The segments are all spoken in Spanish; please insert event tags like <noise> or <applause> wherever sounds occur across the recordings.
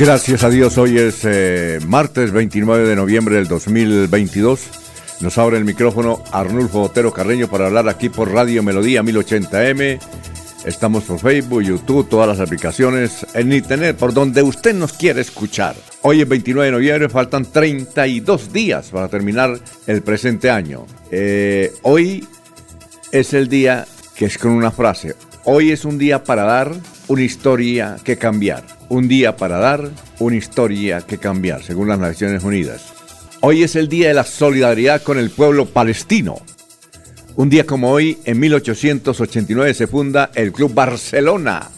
Gracias a Dios, hoy es eh, martes 29 de noviembre del 2022. Nos abre el micrófono Arnulfo Otero Carreño para hablar aquí por Radio Melodía 1080M. Estamos por Facebook, YouTube, todas las aplicaciones, en Internet, por donde usted nos quiere escuchar. Hoy es 29 de noviembre, faltan 32 días para terminar el presente año. Eh, hoy es el día que es con una frase. Hoy es un día para dar una historia que cambiar. Un día para dar, una historia que cambiar, según las Naciones Unidas. Hoy es el Día de la Solidaridad con el pueblo palestino. Un día como hoy, en 1889, se funda el Club Barcelona.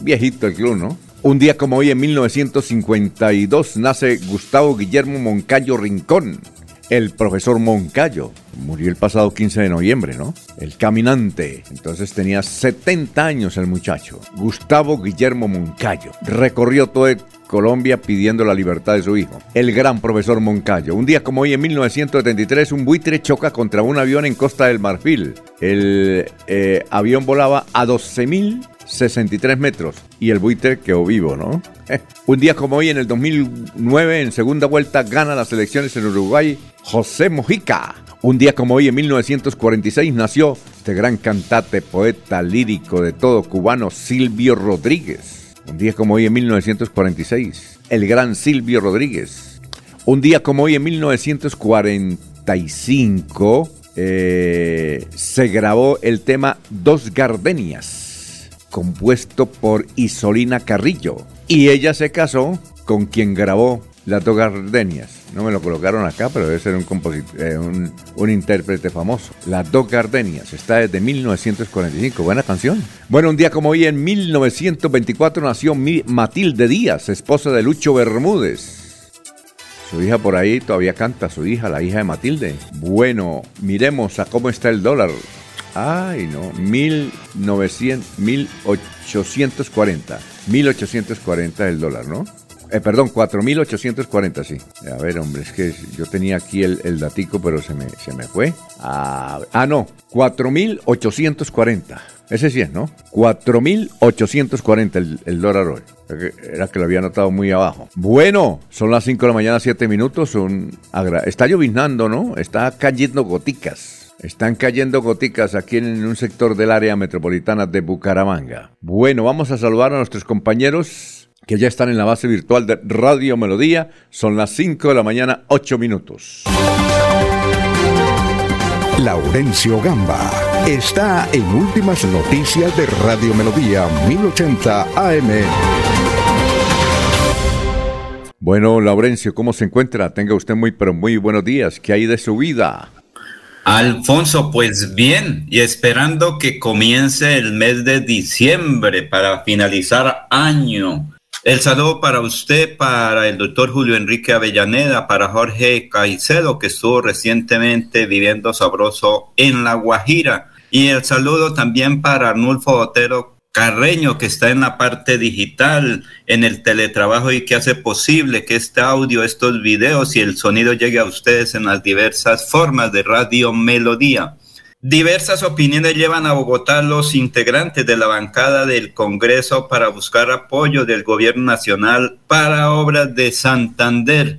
Viejito el club, ¿no? Un día como hoy, en 1952, nace Gustavo Guillermo Moncayo Rincón, el profesor Moncayo. Murió el pasado 15 de noviembre, ¿no? El caminante. Entonces tenía 70 años el muchacho. Gustavo Guillermo Moncayo. Recorrió todo Colombia pidiendo la libertad de su hijo. El gran profesor Moncayo. Un día como hoy, en 1973, un buitre choca contra un avión en Costa del Marfil. El eh, avión volaba a 12.063 metros y el buitre quedó vivo, ¿no? un día como hoy, en el 2009, en segunda vuelta, gana las elecciones en Uruguay José Mojica. Un día como hoy, en 1946, nació este gran cantante, poeta lírico de todo cubano, Silvio Rodríguez. Un día como hoy, en 1946, el gran Silvio Rodríguez. Un día como hoy, en 1945, eh, se grabó el tema Dos Gardenias, compuesto por Isolina Carrillo. Y ella se casó con quien grabó Las Dos Gardenias. No me lo colocaron acá, pero debe ser un, eh, un, intérprete famoso. Las dos Gardenias, está desde 1945. Buena canción. Bueno, un día como hoy, en 1924, nació Matilde Díaz, esposa de Lucho Bermúdez. Su hija por ahí todavía canta, su hija, la hija de Matilde. Bueno, miremos a cómo está el dólar. Ay, no, 1900, 1840. 1840 el dólar, ¿no? Eh, perdón, 4.840, sí. A ver, hombre, es que yo tenía aquí el, el datico, pero se me, se me fue. Ah, ah no, 4.840. Ese sí es, ¿no? 4.840 el, el dólar hoy. Era que lo había notado muy abajo. Bueno, son las 5 de la mañana, 7 minutos. Son Está lloviznando, ¿no? Está cayendo goticas. Están cayendo goticas aquí en un sector del área metropolitana de Bucaramanga. Bueno, vamos a saludar a nuestros compañeros que ya están en la base virtual de Radio Melodía. Son las 5 de la mañana, 8 minutos. Laurencio Gamba está en Últimas Noticias de Radio Melodía 1080 AM. Bueno, Laurencio, ¿cómo se encuentra? Tenga usted muy, pero muy buenos días. ¿Qué hay de su vida? Alfonso, pues bien, y esperando que comience el mes de diciembre para finalizar año el saludo para usted, para el doctor Julio Enrique Avellaneda, para Jorge Caicedo, que estuvo recientemente viviendo sabroso en La Guajira. Y el saludo también para Arnulfo Otero Carreño, que está en la parte digital, en el teletrabajo y que hace posible que este audio, estos videos y el sonido llegue a ustedes en las diversas formas de Radio Melodía. Diversas opiniones llevan a Bogotá los integrantes de la bancada del Congreso para buscar apoyo del gobierno nacional para obras de Santander.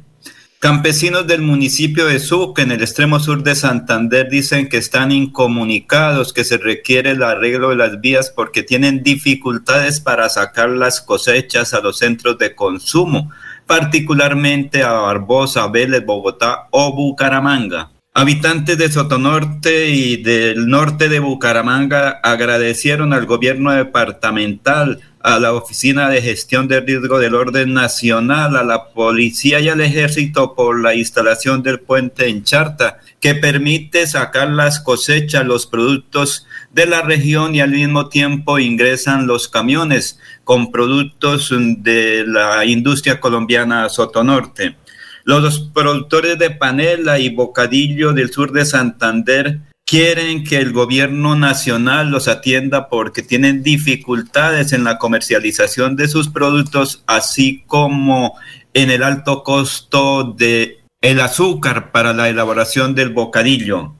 Campesinos del municipio de Sucre, en el extremo sur de Santander, dicen que están incomunicados, que se requiere el arreglo de las vías porque tienen dificultades para sacar las cosechas a los centros de consumo, particularmente a Barbosa, Vélez, Bogotá o Bucaramanga. Habitantes de Sotonorte y del norte de Bucaramanga agradecieron al gobierno departamental a la Oficina de Gestión de Riesgo del Orden Nacional, a la Policía y al Ejército por la instalación del puente en Charta, que permite sacar las cosechas, los productos de la región y al mismo tiempo ingresan los camiones con productos de la industria colombiana Sotonorte. Los productores de panela y bocadillo del sur de Santander quieren que el gobierno nacional los atienda porque tienen dificultades en la comercialización de sus productos, así como en el alto costo de el azúcar para la elaboración del bocadillo.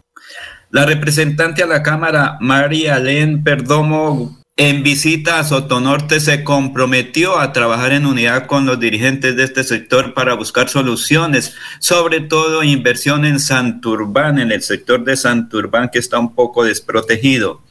La representante a la Cámara, María Len Perdomo en visita a Sotonorte se comprometió a trabajar en unidad con los dirigentes de este sector para buscar soluciones, sobre todo inversión en Santurbán, en el sector de Santurbán que está un poco desprotegido.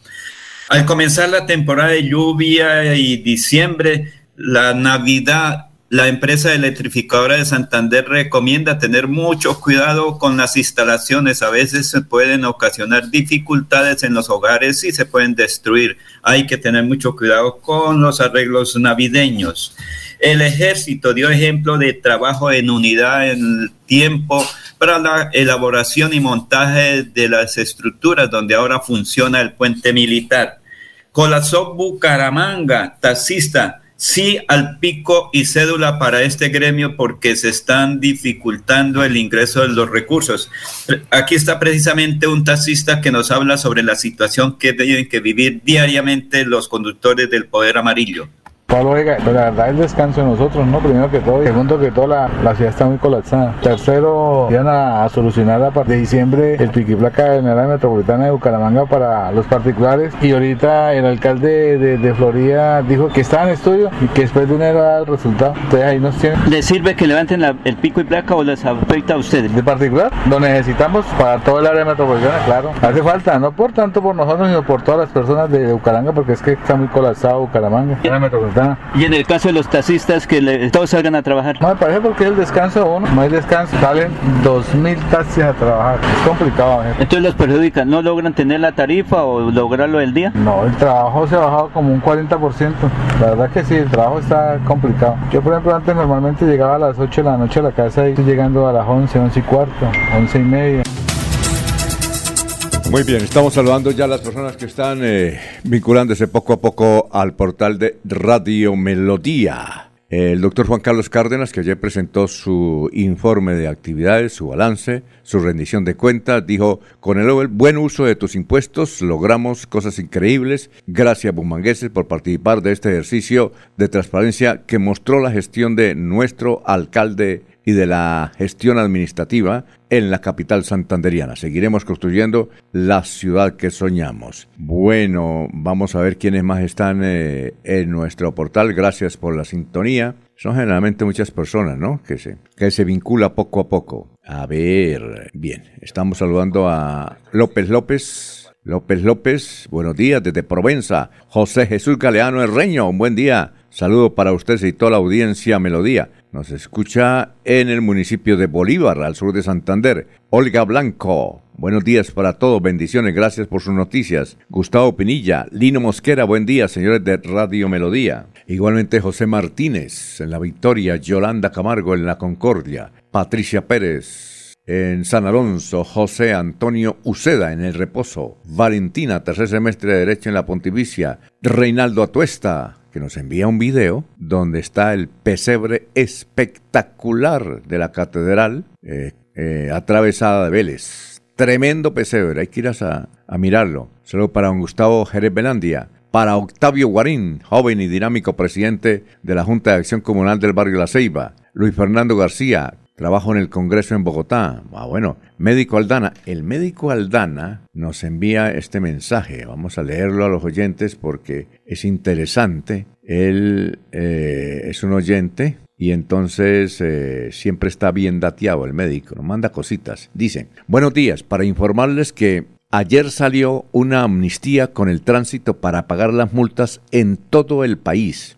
Al comenzar la temporada de lluvia y diciembre, la Navidad la empresa electrificadora de Santander recomienda tener mucho cuidado con las instalaciones. A veces se pueden ocasionar dificultades en los hogares y se pueden destruir. Hay que tener mucho cuidado con los arreglos navideños. El ejército dio ejemplo de trabajo en unidad en tiempo para la elaboración y montaje de las estructuras donde ahora funciona el puente militar. Colazó Bucaramanga, taxista, sí al pico y cédula para este gremio porque se están dificultando el ingreso de los recursos. Aquí está precisamente un taxista que nos habla sobre la situación que tienen que vivir diariamente los conductores del Poder Amarillo. Pablo pues la verdad el descanso de nosotros, ¿no? Primero que todo, segundo que todo la, la ciudad está muy colapsada. Tercero, iban a, solucionar a partir de diciembre el piquiplaca de la metropolitana de Bucaramanga para los particulares y ahorita el alcalde de, Florida dijo que estaba en estudio y que después de un año el resultado. Entonces ahí nos tienen. ¿Les sirve que levanten el pico y placa o les afecta a ustedes? De particular, lo necesitamos para todo el área metropolitana, claro. Hace falta, no por tanto por nosotros, sino por todas las personas de Bucaramanga, porque es que está muy colapsado Bucaramanga. Y en el caso de los taxistas, que todos salgan a trabajar. No, me parece porque el descanso uno, no hay descanso, salen 2.000 taxis a trabajar, es complicado. Entonces los perjudican, ¿no logran tener la tarifa o lograrlo del día? No, el trabajo se ha bajado como un 40%, la verdad que sí, el trabajo está complicado. Yo por ejemplo antes normalmente llegaba a las 8 de la noche a la casa y estoy llegando a las 11, 11 y cuarto, 11 y media. Muy bien, estamos saludando ya a las personas que están eh, vinculándose poco a poco al portal de Radio Melodía. El doctor Juan Carlos Cárdenas, que ayer presentó su informe de actividades, su balance, su rendición de cuentas, dijo, con el buen uso de tus impuestos logramos cosas increíbles. Gracias, bumangueses, por participar de este ejercicio de transparencia que mostró la gestión de nuestro alcalde y de la gestión administrativa en la capital santanderiana. Seguiremos construyendo la ciudad que soñamos. Bueno, vamos a ver quiénes más están eh, en nuestro portal. Gracias por la sintonía. Son generalmente muchas personas, ¿no? Que se, que se vincula poco a poco. A ver, bien, estamos saludando a López López. López López, buenos días desde Provenza. José Jesús Galeano Herreño, un buen día. Saludo para ustedes y toda la audiencia Melodía. Nos escucha en el municipio de Bolívar, al sur de Santander. Olga Blanco, buenos días para todos, bendiciones, gracias por sus noticias. Gustavo Pinilla, Lino Mosquera, buen día, señores de Radio Melodía. Igualmente José Martínez en la Victoria, Yolanda Camargo en la Concordia, Patricia Pérez en San Alonso, José Antonio Uceda en el Reposo, Valentina, tercer semestre de Derecho en la Pontificia, Reinaldo Atuesta, que nos envía un video donde está el pesebre espectacular de la catedral eh, eh, atravesada de Vélez. Tremendo pesebre, hay que ir a, a mirarlo. Solo para don Gustavo Jerez Belandia, para Octavio Guarín, joven y dinámico presidente de la Junta de Acción Comunal del Barrio La Ceiba, Luis Fernando García, Trabajo en el Congreso en Bogotá. Ah, bueno, médico Aldana. El médico Aldana nos envía este mensaje. Vamos a leerlo a los oyentes porque es interesante. Él eh, es un oyente y entonces eh, siempre está bien dateado el médico, nos manda cositas. Dice, buenos días, para informarles que ayer salió una amnistía con el tránsito para pagar las multas en todo el país,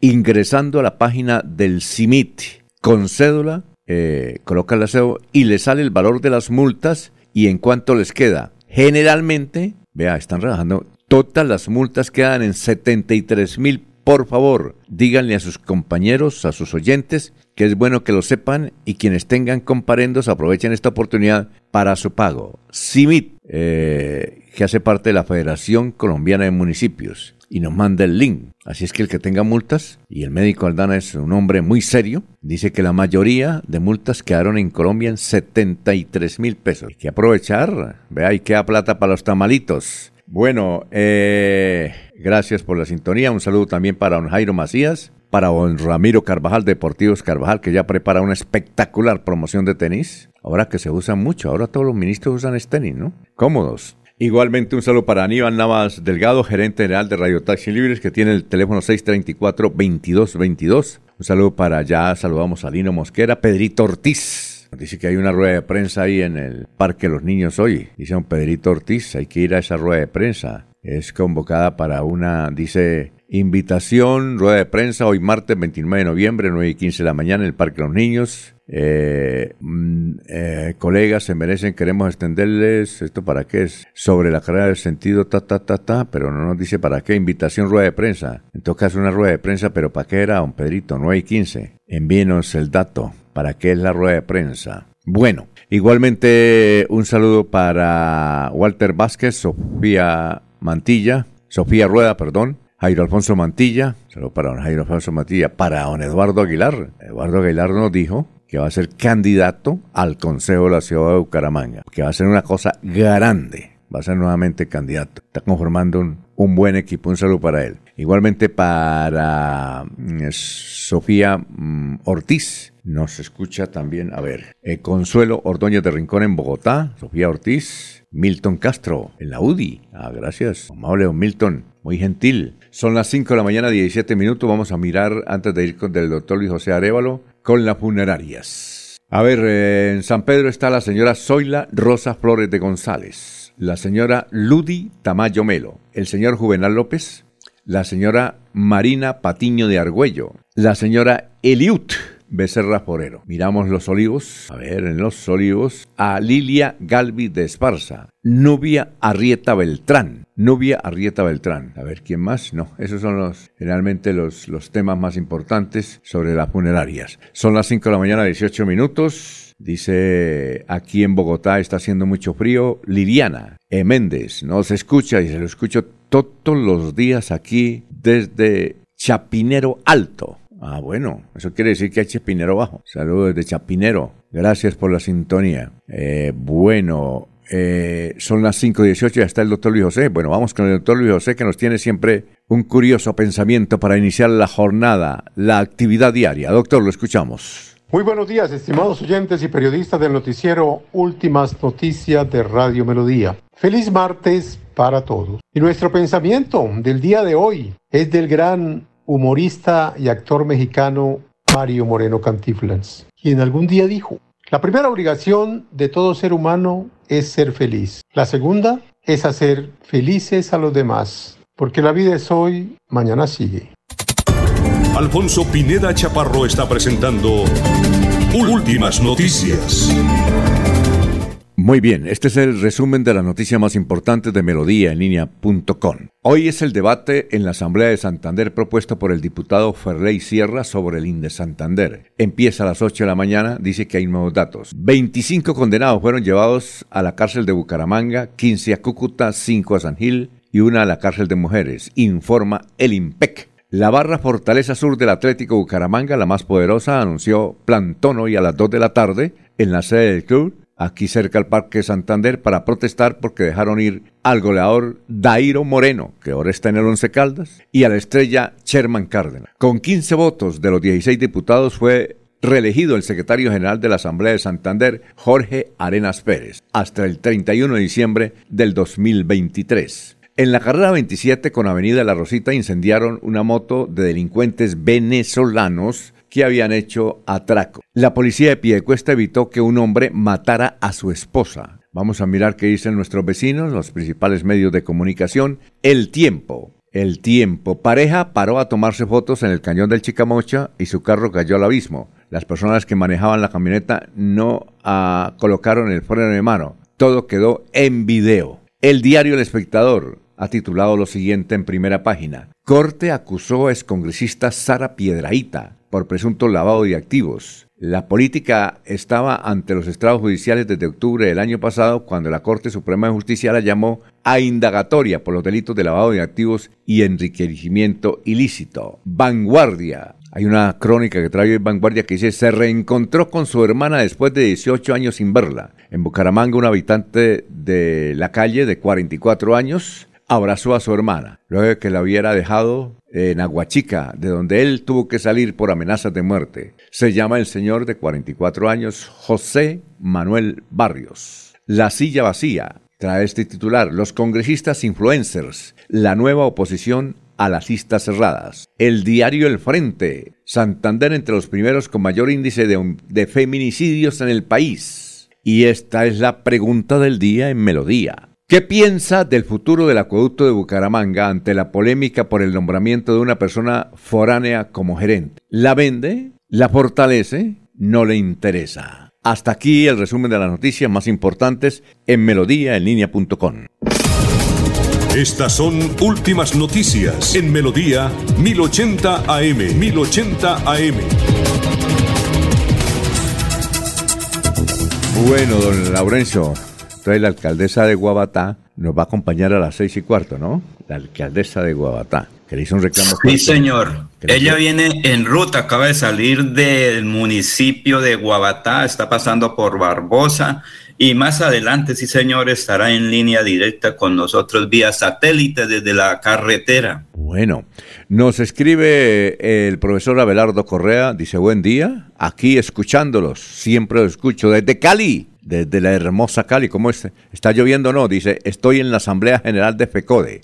ingresando a la página del CIMIT con cédula, eh, coloca la cédula y le sale el valor de las multas y en cuánto les queda. Generalmente, vea, están rebajando, todas las multas quedan en 73 mil. Por favor, díganle a sus compañeros, a sus oyentes, que es bueno que lo sepan y quienes tengan comparendos aprovechen esta oportunidad para su pago. CIMIT, eh, que hace parte de la Federación Colombiana de Municipios y nos manda el link. Así es que el que tenga multas, y el médico Aldana es un hombre muy serio, dice que la mayoría de multas quedaron en Colombia en 73 mil pesos. Hay que aprovechar, vea, y queda plata para los tamalitos. Bueno, eh, gracias por la sintonía. Un saludo también para don Jairo Macías, para don Ramiro Carvajal, Deportivos Carvajal, que ya prepara una espectacular promoción de tenis. Ahora que se usa mucho, ahora todos los ministros usan este tenis, ¿no? Cómodos. Igualmente un saludo para Aníbal Navas Delgado, gerente general de Radio Taxi Libres, que tiene el teléfono 634-2222. Un saludo para allá, saludamos a Lino Mosquera, Pedrito Ortiz. Dice que hay una rueda de prensa ahí en el Parque los Niños hoy. Dice un Pedrito Ortiz, hay que ir a esa rueda de prensa. Es convocada para una, dice, invitación, rueda de prensa, hoy martes 29 de noviembre, 9 y 15 de la mañana en el Parque los Niños. Eh, mm, eh, colegas se merecen, queremos extenderles, ¿esto para qué es? Sobre la carrera del sentido, ta, ta, ta, ta, pero no nos dice para qué, invitación, rueda de prensa. En todo caso, una rueda de prensa, pero ¿para qué era, don Pedrito? 9 y 15. Envíenos el dato, ¿para qué es la rueda de prensa? Bueno, igualmente un saludo para Walter Vázquez, Sofía Mantilla, Sofía Rueda, perdón, Jairo Alfonso Mantilla, saludo para don Jairo Alfonso Mantilla, para don Eduardo Aguilar. Eduardo Aguilar nos dijo que va a ser candidato al Consejo de la Ciudad de Bucaramanga, que va a ser una cosa grande, va a ser nuevamente candidato. Está conformando un, buen equipo, un saludo para él. Igualmente para mm, Sofía mm, Ortiz, nos escucha también, a ver, eh, Consuelo Ordóñez de Rincón en Bogotá, Sofía Ortiz, Milton Castro en la UDI. Ah, gracias, amable Milton, muy gentil. Son las 5 de la mañana, 17 minutos. Vamos a mirar, antes de ir con el doctor Luis José Arevalo, con las funerarias. A ver, eh, en San Pedro está la señora Zoila Rosa Flores de González, la señora Ludi Tamayo Melo, el señor Juvenal López, la señora Marina Patiño de Argüello, la señora Eliut Becerra Forero. Miramos los olivos. A ver, en los olivos. A Lilia Galvi de Esparza. Nubia Arrieta Beltrán. Nubia Arrieta Beltrán. A ver, ¿quién más? No, esos son los, generalmente los, los temas más importantes sobre las funerarias. Son las 5 de la mañana, 18 minutos. Dice, aquí en Bogotá está haciendo mucho frío. Liliana E. Méndez nos escucha y se lo escucho todos los días aquí desde Chapinero Alto. Ah, bueno, eso quiere decir que hay Chapinero bajo. Saludos desde Chapinero. Gracias por la sintonía. Eh, bueno, eh, son las 5.18 y ya está el doctor Luis José. Bueno, vamos con el doctor Luis José que nos tiene siempre un curioso pensamiento para iniciar la jornada, la actividad diaria. Doctor, lo escuchamos. Muy buenos días, estimados oyentes y periodistas del noticiero Últimas Noticias de Radio Melodía. Feliz martes para todos. Y nuestro pensamiento del día de hoy es del gran humorista y actor mexicano Mario Moreno Cantiflans, quien algún día dijo, la primera obligación de todo ser humano es ser feliz. La segunda es hacer felices a los demás, porque la vida es hoy, mañana sigue. Alfonso Pineda Chaparro está presentando Últimas Noticias. Muy bien, este es el resumen de las noticias más importantes de Melodía en línea.com. Hoy es el debate en la Asamblea de Santander propuesto por el diputado Ferrey Sierra sobre el INDE Santander. Empieza a las 8 de la mañana, dice que hay nuevos datos. 25 condenados fueron llevados a la cárcel de Bucaramanga, 15 a Cúcuta, 5 a San Gil y una a la cárcel de mujeres, informa el IMPEC. La barra Fortaleza Sur del Atlético Bucaramanga, la más poderosa, anunció plantón hoy a las 2 de la tarde en la sede del club aquí cerca al Parque Santander, para protestar porque dejaron ir al goleador Dairo Moreno, que ahora está en el Once Caldas, y a la estrella Sherman Cárdenas. Con 15 votos de los 16 diputados fue reelegido el secretario general de la Asamblea de Santander, Jorge Arenas Pérez, hasta el 31 de diciembre del 2023. En la carrera 27 con Avenida La Rosita incendiaron una moto de delincuentes venezolanos que habían hecho atraco. La policía de Piedecuesta evitó que un hombre matara a su esposa. Vamos a mirar qué dicen nuestros vecinos, los principales medios de comunicación. El tiempo. El tiempo. Pareja paró a tomarse fotos en el cañón del Chicamocha y su carro cayó al abismo. Las personas que manejaban la camioneta no ah, colocaron el freno de mano. Todo quedó en video. El diario El Espectador ha titulado lo siguiente en primera página. Corte acusó a excongresista Sara Piedraíta por presunto lavado de activos. La política estaba ante los estrados judiciales desde octubre del año pasado cuando la Corte Suprema de Justicia la llamó a indagatoria por los delitos de lavado de activos y enriquecimiento ilícito. Vanguardia. Hay una crónica que trae Vanguardia que dice se reencontró con su hermana después de 18 años sin verla. En Bucaramanga un habitante de la calle de 44 años abrazó a su hermana, luego de que la hubiera dejado en Aguachica, de donde él tuvo que salir por amenazas de muerte. Se llama el señor de 44 años, José Manuel Barrios. La silla vacía. Trae este titular, los congresistas influencers, la nueva oposición a las listas cerradas. El diario El Frente, Santander entre los primeros con mayor índice de, de feminicidios en el país. Y esta es la pregunta del día en Melodía. ¿Qué piensa del futuro del acueducto de Bucaramanga ante la polémica por el nombramiento de una persona foránea como gerente? ¿La vende? ¿La fortalece? ¿No le interesa? Hasta aquí el resumen de las noticias más importantes en melodíaenlínea.com. Estas son últimas noticias en Melodía 1080 AM. 1080 AM. Bueno, don Laurencio, entonces la alcaldesa de Guabatá nos va a acompañar a las seis y cuarto, ¿no? La alcaldesa de Guabatá, que le hizo un reclamo. Sí, señor. Ella viene en ruta, acaba de salir del municipio de Guabatá, está pasando por Barbosa y más adelante, sí, señor, estará en línea directa con nosotros vía satélite desde la carretera. Bueno, nos escribe el profesor Abelardo Correa, dice buen día, aquí escuchándolos, siempre lo escucho desde Cali desde la hermosa Cali. ¿Cómo es? ¿Está lloviendo o no? Dice, estoy en la Asamblea General de FECODE.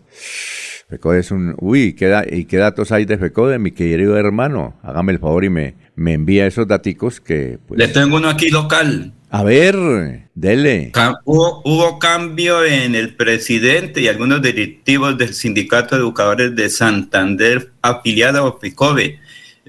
FECODE es un... Uy, ¿qué, ¿y qué datos hay de FECODE, mi querido hermano? Hágame el favor y me, me envía esos daticos que... Pues, Le tengo uno aquí local. A ver, dele. hubo, hubo, cambio en el presidente y algunos directivos del Sindicato de Educadores de Santander afiliado a FECODE.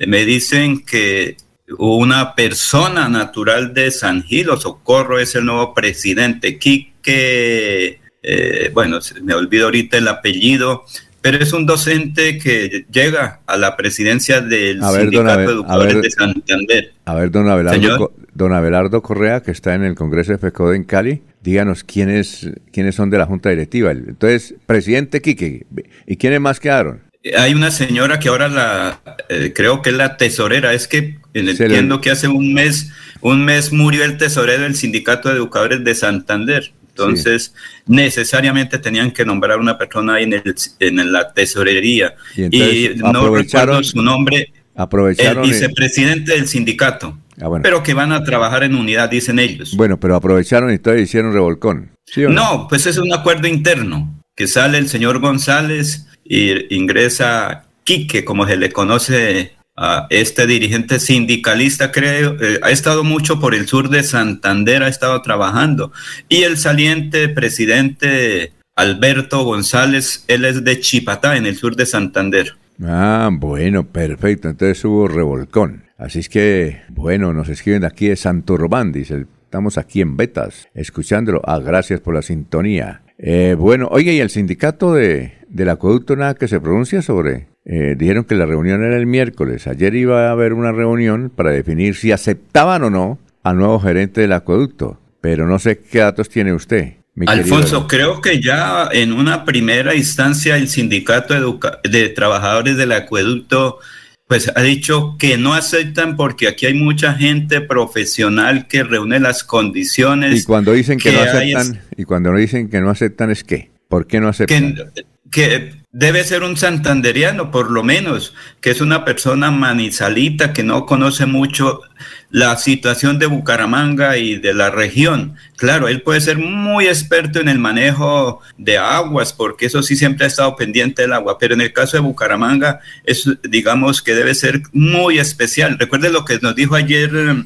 Me dicen que una persona natural de San Gil, Socorro es el nuevo presidente, Quique, eh, bueno, me olvido ahorita el apellido, pero es un docente que llega a la presidencia del Sindicato de Educadores de Santander. A ver, don Abelardo, don Abelardo Correa, que está en el Congreso de FECODE en Cali, díganos quiénes, quiénes son de la Junta Directiva. Entonces, presidente Quique, ¿y quiénes más quedaron? hay una señora que ahora la eh, creo que es la tesorera. Es que entiendo que hace un mes, un mes murió el tesorero del sindicato de educadores de Santander. Entonces, necesariamente tenían que nombrar una persona ahí en, el, en la tesorería. Y, no recuerdo su nombre. Aprovecharon. El vicepresidente del sindicato. Ah, pero que van a trabajar en unidad, dicen ellos. Bueno, pero aprovecharon y todavía hicieron revolcón. no? no, pues es un acuerdo interno que sale el señor González y ingresa Quique, como se le conoce este dirigente sindicalista, creo, eh, ha estado mucho por el sur de Santander, ha estado trabajando. Y el saliente presidente Alberto González, él es de Chipatá, en el sur de Santander. Ah, bueno, perfecto. Entonces hubo revolcón. Así es que, bueno, nos escriben aquí de Santurbán, dice, estamos aquí en Betas, escuchándolo. Ah, gracias por la sintonía. Eh, bueno, oye, ¿y el sindicato de, del acueducto nada que se pronuncia sobre? Eh, dijeron que la reunión era el miércoles. Ayer iba a haber una reunión para definir si aceptaban o no al nuevo gerente del acueducto. Pero no sé qué datos tiene usted. Alfonso, creo que ya en una primera instancia el sindicato de trabajadores del acueducto pues ha dicho que no aceptan porque aquí hay mucha gente profesional que reúne las condiciones. Y cuando dicen que, no aceptan, y cuando dicen que no aceptan es qué? ¿Por qué no aceptan? que debe ser un santanderiano, por lo menos, que es una persona manizalita que no conoce mucho la situación de Bucaramanga y de la región. Claro, él puede ser muy experto en el manejo de aguas, porque eso sí siempre ha estado pendiente del agua, pero en el caso de Bucaramanga, es, digamos que debe ser muy especial. Recuerde lo que nos dijo ayer um,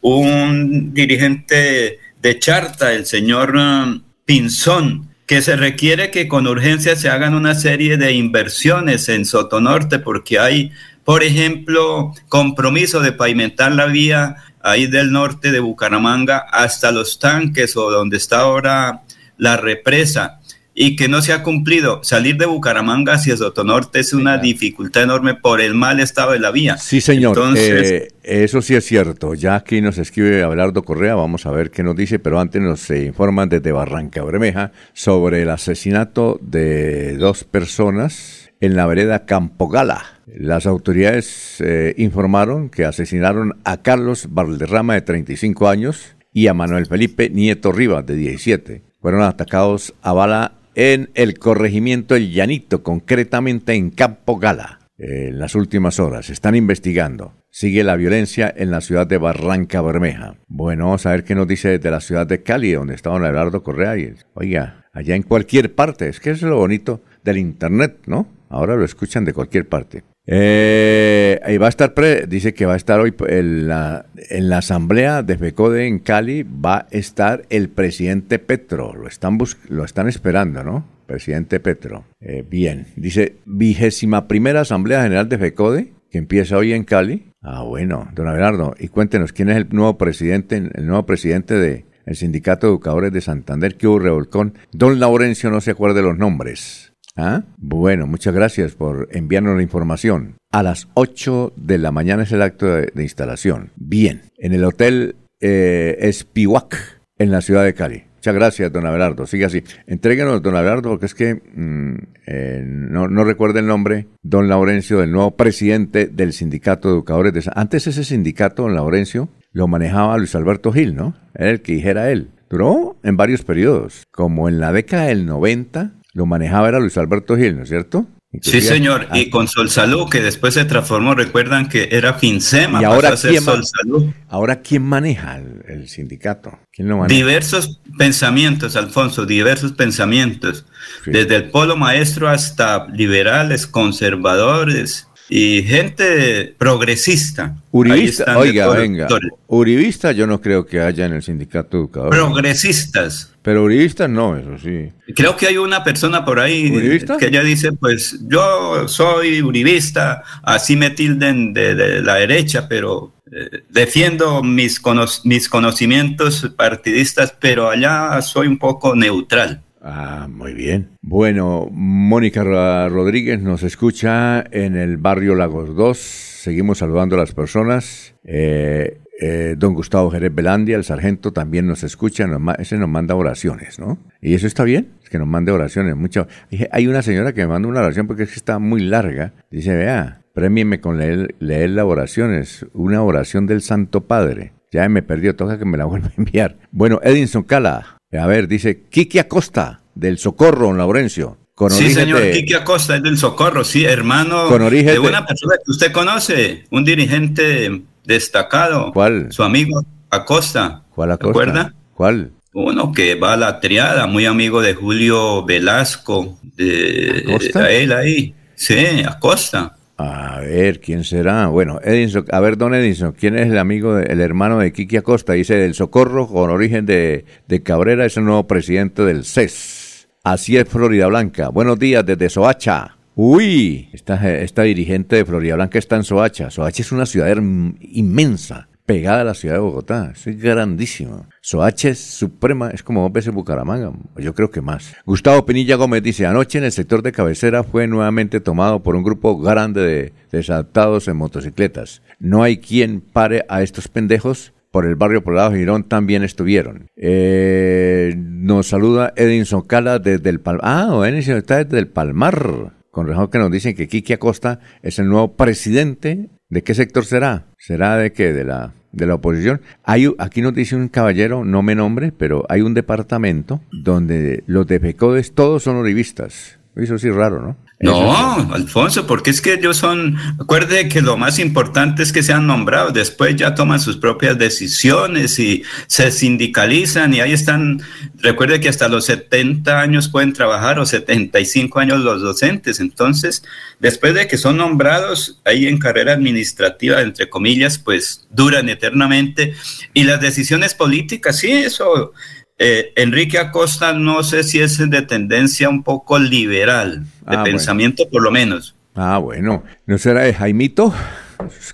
un dirigente de Charta, el señor um, Pinzón, que se requiere que con urgencia se hagan una serie de inversiones en Sotonorte porque hay, por ejemplo, compromiso de pavimentar la vía ahí del norte de Bucaramanga hasta los tanques o donde está ahora la represa y que no se ha cumplido. Salir de Bucaramanga hacia Sotonorte es una dificultad enorme por el mal estado de la vía. Sí, señor. Eh, eso sí es cierto. Ya aquí nos escribe Abelardo Correa, vamos a ver qué nos dice, pero antes nos informan desde Barranca Bermeja sobre el asesinato de dos personas en la vereda Campogala. Las autoridades eh, informaron que asesinaron a Carlos Valderrama de 35 años y a Manuel Felipe Nieto Rivas de 17. Fueron atacados a bala en el corregimiento El Llanito, concretamente en Campo Gala. En las últimas horas están investigando. Sigue la violencia en la ciudad de Barranca Bermeja. Bueno, vamos a ver qué nos dice desde la ciudad de Cali, donde está don Eduardo Correa. Y, oiga, allá en cualquier parte. Es que es lo bonito del Internet, ¿no? Ahora lo escuchan de cualquier parte. Eh, ahí va a estar, dice que va a estar hoy en la, en la asamblea de FECODE en Cali, va a estar el presidente Petro, lo están, lo están esperando, ¿no? Presidente Petro. Eh, bien, dice vigésima primera asamblea general de FECODE, que empieza hoy en Cali. Ah, bueno, don Abelardo, y cuéntenos, ¿quién es el nuevo presidente, el nuevo presidente de el Sindicato de Educadores de Santander que hubo revolcón? Don Laurencio no se acuerda de los nombres. ¿Ah? Bueno, muchas gracias por enviarnos la información. A las 8 de la mañana es el acto de, instalación. Bien, en el Hotel eh, Espihuac, en la ciudad de Cali. Muchas gracias, don Abelardo. Sigue así. Entréguenos, don Abelardo, porque es que mm, eh, no, no recuerdo el nombre, don Laurencio, del nuevo presidente del Sindicato de Educadores de Antes ese sindicato, don Laurencio, lo manejaba Luis Alberto Gil, ¿no? Era el que dijera él. Duró en varios periodos, como en la década del 90 lo manejaba era Luis Alberto Gil, ¿no es cierto? sí, señor, y con Sol Salud, que después se transformó, recuerdan que era FinSema, y ahora, quién, Sol Salud. ahora ¿quién maneja el, sindicato? ¿Quién lo maneja? Diversos pensamientos, Alfonso, diversos pensamientos, desde el polo maestro hasta liberales, conservadores, y gente progresista. Uribista, oiga, venga. Uribista yo no creo que haya en el sindicato educador. Progresistas. Pero uribistas no, eso sí. Creo que hay una persona por ahí que ella dice, pues yo soy uribista, así me tilden de, la derecha, pero eh, defiendo mis, mis conocimientos partidistas, pero allá soy un poco neutral. Ah, muy bien. Bueno, Mónica Rodríguez nos escucha en el barrio Lagos 2. Seguimos saludando a las personas. Eh, eh, don Gustavo Jerez Belandia, el sargento, también nos escucha. ese nos manda oraciones, ¿no? Y eso está bien, es que nos mande oraciones. Mucho. Hay una señora que me manda una oración porque es que está muy larga. Dice, vea, premieme con leer, leer las oraciones. Una oración del Santo Padre. Ya me perdió, toca que me la vuelva a enviar. Bueno, Edinson Cala, a ver, dice Kiki Acosta, del Socorro, don Laurencio. Con sí, señor, Kiki Acosta es del Socorro, sí, hermano con origen de una persona que usted conoce, un dirigente destacado. ¿Cuál? Su amigo Acosta. ¿Cuál Acosta? ¿Recuerda? ¿Cuál? Uno que va a la triada, muy amigo de Julio Velasco, de, ¿Acosta? él ahí. Sí, Acosta. A ver, ¿quién será? Bueno, Edinson, a ver, don Edinson, ¿quién es el amigo, el hermano de Kiki Acosta? Dice del Socorro, con origen de, de Cabrera, es el nuevo presidente del CES. Así es Florida Blanca. Buenos días desde Soacha. Uy, esta, esta dirigente de Florida Blanca está en Soacha. Soacha es una ciudad inmensa pegada a la ciudad de Bogotá. Es grandísimo. Soache es suprema, es como dos veces Bucaramanga, yo creo que más. Gustavo Pinilla Gómez dice, anoche en el sector de cabecera fue nuevamente tomado por un grupo grande de desadaptados en motocicletas. No hay quien pare a estos pendejos. Por el barrio Poblado Girón también estuvieron. Eh, nos saluda Edinson Cala desde el Palmar. Ah, Edinson está desde el Palmar. Con razón que nos dicen que Kiki Acosta es el nuevo presidente ¿De qué sector será? ¿Será de qué? De la, de la oposición. Hay, aquí nos dice un caballero, no me nombre, pero hay un departamento donde los de FECODES todos son uribistas. Eso sí es raro, ¿no? No, Alfonso, porque es que ellos son, acuerde que lo más importante es que sean nombrados, después ya toman sus propias decisiones y se sindicalizan y ahí están, recuerde que hasta los 70 años pueden trabajar o 75 años los docentes, entonces después de que son nombrados ahí en carrera administrativa, entre comillas, pues duran eternamente y las decisiones políticas, sí, eso eh, Enrique Acosta no sé si es de tendencia un poco liberal, de ah, pensamiento por lo menos. Ah, bueno. ¿No será de Jaimito?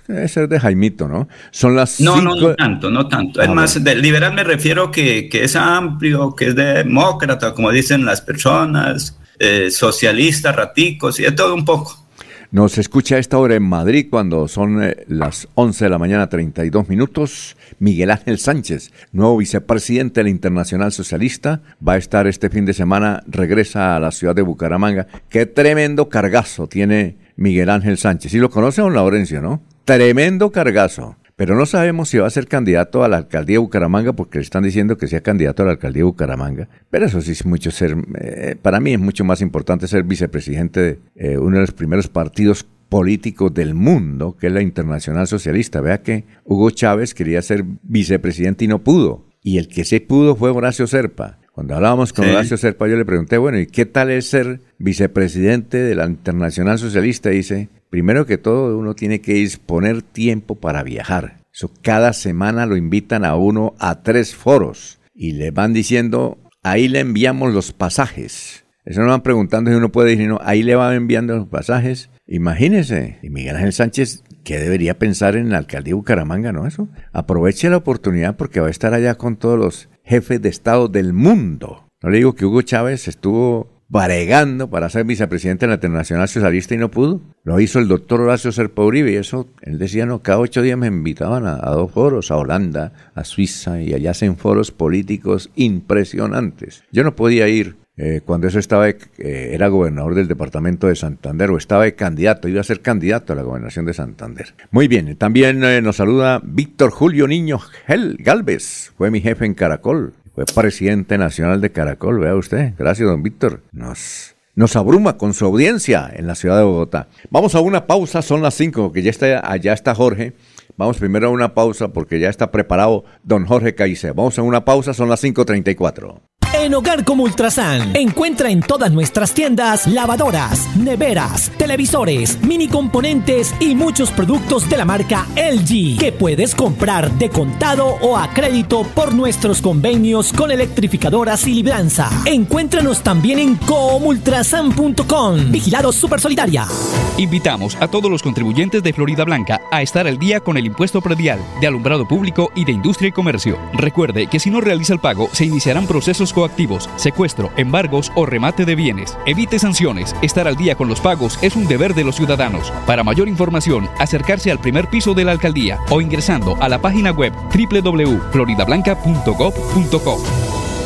Debe ser de Jaimito, ¿no? Son las No, no, no tanto, no tanto. Además, ah, de liberal me refiero que, que, es amplio, que es demócrata, como dicen las personas, eh, socialista, raticos, y de todo un poco. Nos escucha a esta hora en Madrid cuando son eh, las 11 de la mañana 32 minutos. Miguel Ángel Sánchez, nuevo vicepresidente del Internacional Socialista, va a estar este fin de semana, regresa a la ciudad de Bucaramanga. Qué tremendo cargazo tiene Miguel Ángel Sánchez. Si lo conoce don Laurencio, ¿no? Tremendo cargazo. Pero no sabemos si va a ser candidato a la alcaldía de Bucaramanga porque le están diciendo que sea candidato a la alcaldía de Bucaramanga. Pero eso sí es mucho ser, eh, para mí es mucho más importante ser vicepresidente de eh, uno de los primeros partidos políticos del mundo, que es la Internacional Socialista. Vea que Hugo Chávez quería ser vicepresidente y no pudo. Y el que sí pudo fue Horacio Serpa. Cuando hablábamos con Horacio Serpa, yo le pregunté, bueno, ¿y qué tal es ser vicepresidente de la Internacional Socialista? Y dice, Primero que todo, uno tiene que disponer tiempo para viajar. Eso cada semana lo invitan a uno a tres foros y le van diciendo, ahí le enviamos los pasajes. Eso no van preguntando si uno puede decir, no, ahí le van enviando los pasajes. Imagínese, y Miguel Ángel Sánchez, ¿qué debería pensar en la alcaldía de Bucaramanga, no? Eso. Aproveche la oportunidad porque va a estar allá con todos los jefes de Estado del mundo. No le digo que Hugo Chávez estuvo bregando para ser vicepresidente de la Internacional Socialista y no pudo. Lo hizo el doctor Horacio Serpa Uribe y eso, él decía, no, cada ocho días me invitaban a, dos foros, a Holanda, a Suiza, y allá hacen foros políticos impresionantes. Yo no podía ir eh, cuando eso estaba, eh, era gobernador del departamento de Santander o estaba de candidato, iba a ser candidato a la gobernación de Santander. Muy bien, también eh, nos saluda Víctor Julio Niño Gel Galvez, fue mi jefe en Caracol, fue presidente nacional de Caracol, vea usted. Gracias, don Víctor. Nos, nos abruma con su audiencia en la ciudad de Bogotá. Vamos a una pausa, son las cinco, que ya está, allá está Jorge. Vamos primero a una pausa porque ya está preparado don Jorge Caice. Vamos a una pausa, son las 5.34. En Hogar como Ultrasan, encuentra en todas nuestras tiendas lavadoras, neveras, televisores, mini componentes y muchos productos de la marca LG que puedes comprar de contado o a crédito por nuestros convenios con electrificadoras y libranza. Encuéntranos también en comultrasan.com. Vigilado Super Solidaria. Invitamos a todos los contribuyentes de Florida Blanca a estar al día con el impuesto predial, de alumbrado público y de industria y comercio. Recuerde que si no realiza el pago, se iniciarán procesos coactivos, secuestro, embargos o remate de bienes. Evite sanciones. Estar al día con los pagos es un deber de los ciudadanos. Para mayor información, acercarse al primer piso de la alcaldía o ingresando a la página web www.floridablanca.gov.co.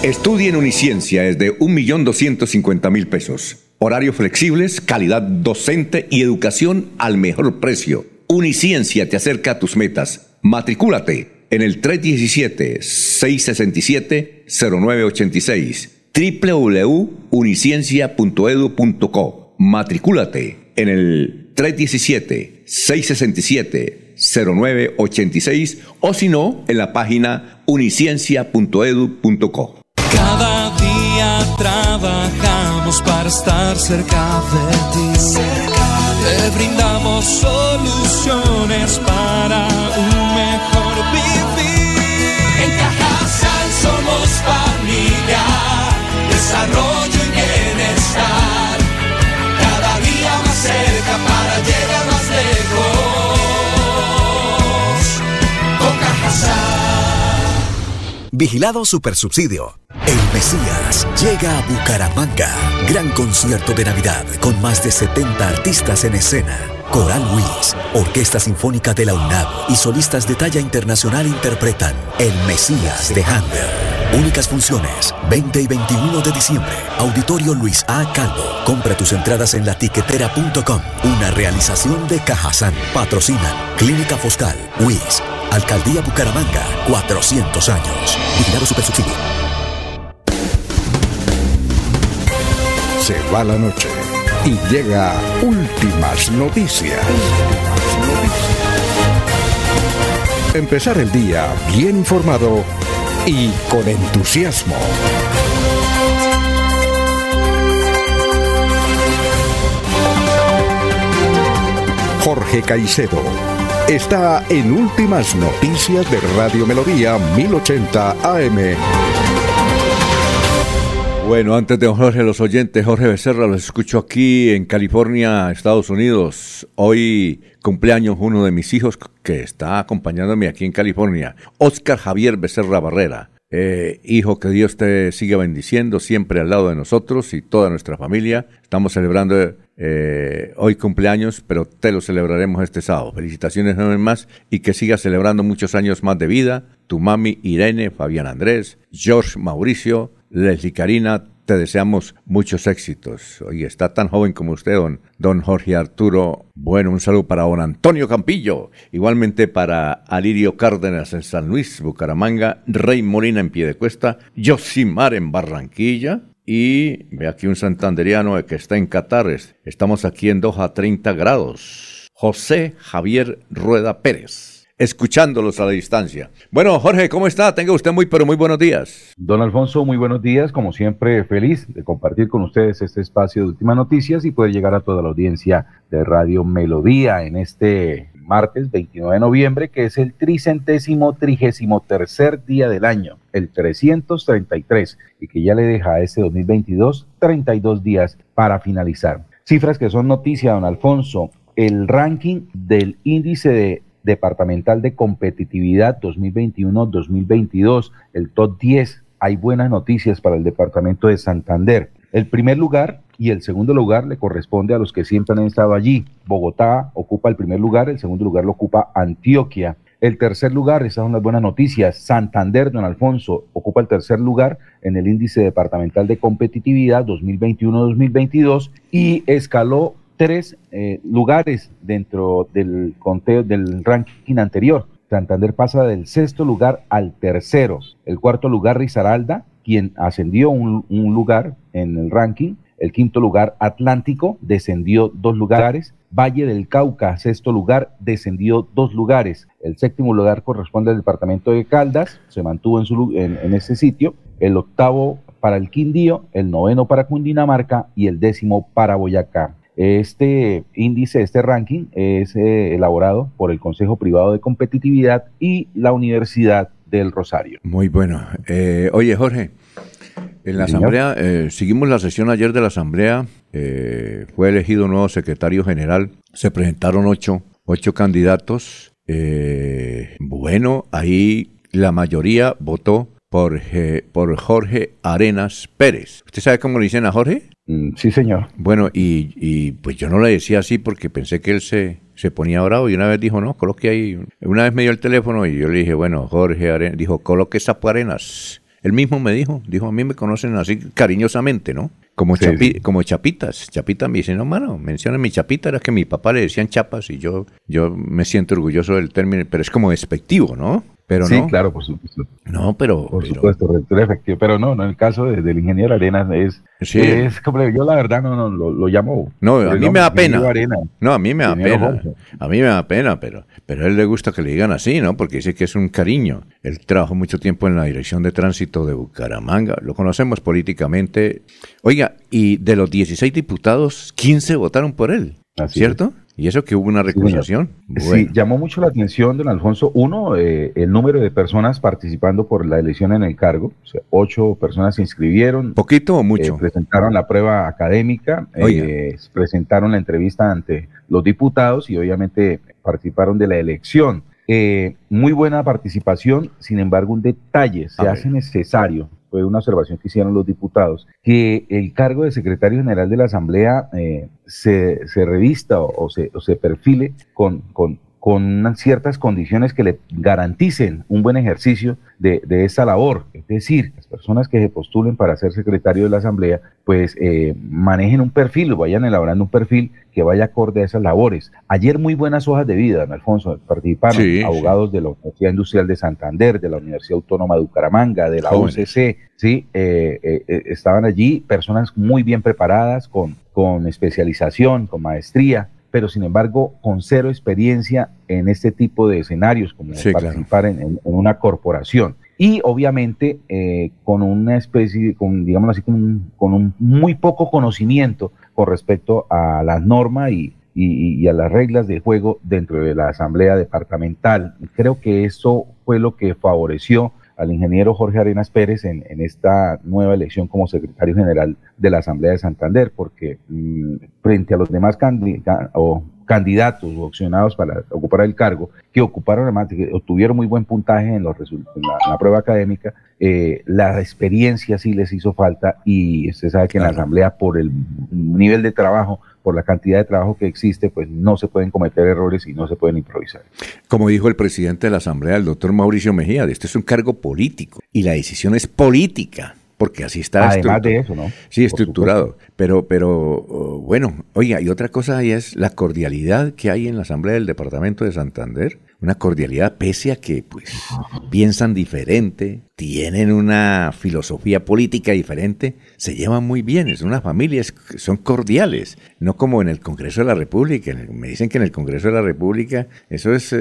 Estudie en Uniciencia es de 1.250.000 pesos. Horarios flexibles, calidad docente y educación al mejor precio. Uniciencia te acerca a tus metas. Matricúlate en el 317-667-0986 www.uniciencia.edu.co. Matricúlate en el 317-667-0986 o si no, en la página uniciencia.edu.co. Cada día trabajamos para estar cerca de ti. Te brindamos soluciones para desarrollo y bienestar. Cada día más cerca para llegar más lejos. Vigilado Supersubsidio. El Mesías llega a Bucaramanga. Gran concierto de Navidad con más de 70 artistas en escena. Coral Luis, Orquesta Sinfónica de la UNAM y solistas de talla internacional interpretan El Mesías de Handel. Únicas funciones, 20 y 21 de diciembre. Auditorio Luis A. Calvo. Compra tus entradas en latiquetera.com. Una realización de Cajazán. Patrocinan Clínica Foscal, WIS, Alcaldía Bucaramanga, 400 años. Vigilado Supersubsidio. se va la noche y llega últimas noticias. Empezar el día bien informado y con entusiasmo. Jorge Caicedo está en Últimas Noticias de Radio Melodía 1080 AM. Bueno, antes de Jorge, los oyentes, Jorge Becerra, los escucho aquí en California, Estados Unidos. Hoy cumpleaños uno de mis hijos que está acompañándome aquí en California, Oscar Javier Becerra Barrera. Eh, hijo, que Dios te siga bendiciendo siempre al lado de nosotros y toda nuestra familia. Estamos celebrando eh, hoy cumpleaños, pero te lo celebraremos este sábado. Felicitaciones una más y que sigas celebrando muchos años más de vida. Tu mami Irene, Fabián Andrés, George Mauricio, Leslie Karina, te deseamos muchos éxitos. Hoy está tan joven como usted, don, Jorge Arturo. Bueno, un saludo para don Antonio Campillo. Igualmente para Alirio Cárdenas en San Luis, Bucaramanga, Rey Molina en Piedecuesta, Josimar en Barranquilla. Y ve aquí un santanderiano que está en Qatar. Estamos aquí en Doha, 30 grados. José Javier Rueda Pérez escuchándolos a la distancia. Bueno, Jorge, ¿cómo está? Tenga usted muy, pero muy buenos días. Don Alfonso, muy buenos días. Como siempre, feliz de compartir con ustedes este espacio de últimas noticias y poder llegar a toda la audiencia de Radio Melodía en este martes 29 de noviembre, que es el tricentésimo trigésimo tercer día del año, el 333, y que ya le deja a este 2022 32 días para finalizar. Cifras que son noticia, don Alfonso. El ranking del índice de departamental de competitividad 2021-2022, el top 10. Hay buenas noticias para el departamento de Santander. El primer lugar y el segundo lugar le corresponde a los que siempre han estado allí. Bogotá ocupa el primer lugar, el segundo lugar lo ocupa Antioquia. El tercer lugar, esas son las buenas noticias, Santander, don Alfonso, ocupa el tercer lugar en el índice departamental de competitividad 2021-2022 y escaló tres eh, lugares dentro del conteo del ranking anterior. Santander pasa del sexto lugar al tercero. El cuarto lugar, Risaralda, quien ascendió un, lugar en el ranking. El quinto lugar, Atlántico, descendió dos lugares. Valle del Cauca, sexto lugar, descendió dos lugares. El séptimo lugar corresponde al departamento de Caldas, se mantuvo en, su, en, en ese sitio. El octavo para el Quindío, el noveno para Cundinamarca y el décimo para Boyacá. Este índice, este ranking es eh, elaborado por el Consejo Privado de Competitividad y la Universidad del Rosario. Muy bueno. Eh, oye, Jorge, en la Asamblea, eh, seguimos la sesión ayer de la Asamblea, fue elegido un nuevo secretario general, se presentaron ocho, ocho candidatos. bueno, ahí la mayoría votó por, por Jorge Arenas Pérez. ¿Usted sabe cómo le dicen a Jorge? Mm, sí, señor. Bueno, y, y, pues yo no le decía así porque pensé que él se, se ponía bravo y una vez dijo, no, coloque ahí. Una vez me dio el teléfono y yo le dije, bueno, Jorge Arenas, dijo, coloque Sapo Arenas. Él mismo me dijo, dijo, a mí me conocen así cariñosamente, ¿no? Como, como chapitas. Chapita me dice, no, mano, menciona mi chapita, era que mi papá le decían chapas y yo, yo me siento orgulloso del término, pero es como despectivo, ¿no? Pero sí, claro, por supuesto. No, pero. Por supuesto, efectivo. Pero no, en el caso del ingeniero Arenas es. Sí. Es yo la verdad no, no lo, llamo. No, a mí me da pena. no, a mí me da pena. A mí me da pena, pero, pero a él le gusta que le digan así, ¿no? Porque dice que es un cariño. Él trabajó mucho tiempo en la Dirección de Tránsito de Bucaramanga. Lo conocemos políticamente. Oiga, y de los 16 diputados, 15 votaron por él. ¿Cierto? ¿Y eso que hubo una recusación? Sí, llamó mucho la atención, don Alfonso. Uno, eh, el número de personas participando por la elección en el cargo. O sea, ocho personas se inscribieron. ¿Poquito o mucho? Eh, presentaron la prueba académica, eh, presentaron la entrevista ante los diputados y obviamente participaron de la elección. muy buena participación, sin embargo, un detalle se hace necesario fue una observación que hicieron los diputados, que el cargo de secretario general de la Asamblea eh, se, se, revista o, se, o, se, perfile con, con, con ciertas condiciones que le garanticen un buen ejercicio de, de esa labor. Es decir, las personas que se postulen para ser secretario de la Asamblea, pues eh, manejen un perfil, o vayan elaborando un perfil que vaya acorde a esas labores. Ayer muy buenas hojas de vida, don Alfonso, participaron abogados de la Universidad Industrial de Santander, de la Universidad Autónoma de Bucaramanga, de la UCC, sí, eh, eh, estaban allí personas muy bien preparadas, con, con especialización, con maestría, pero sin embargo con cero experiencia en este tipo de escenarios, como participar en, una corporación. Y obviamente eh, con una especie, con, digamos así, con un, con un, muy poco conocimiento con respecto a las normas y, y, a las reglas de juego dentro de la Asamblea Departamental. Creo que eso fue lo que favoreció al ingeniero Jorge Arenas Pérez en, esta nueva elección como secretario general de la Asamblea de Santander, porque mm, frente a los demás candidatos o opcionados para ocupar el cargo, que ocuparon además, que obtuvieron muy buen puntaje en, los en, la, prueba académica, eh, la experiencia sí les hizo falta y usted sabe que en la Asamblea por el nivel de trabajo por la cantidad de trabajo que existe, pues no se pueden cometer errores y no se pueden improvisar. Como dijo el presidente de la Asamblea, el doctor Mauricio Mejía, este es un cargo político y la decisión es política porque así está Además de eso, ¿no? Sí, estructurado. Pero, pero oh, bueno, oiga, y otra cosa ahí es la cordialidad que hay en la Asamblea del Departamento de Santander una cordialidad pese a que pues piensan diferente, tienen una filosofía política diferente, se llevan muy bien, es una familia, son cordiales, no como en el Congreso de la República. Me dicen que en el Congreso de la República eso es,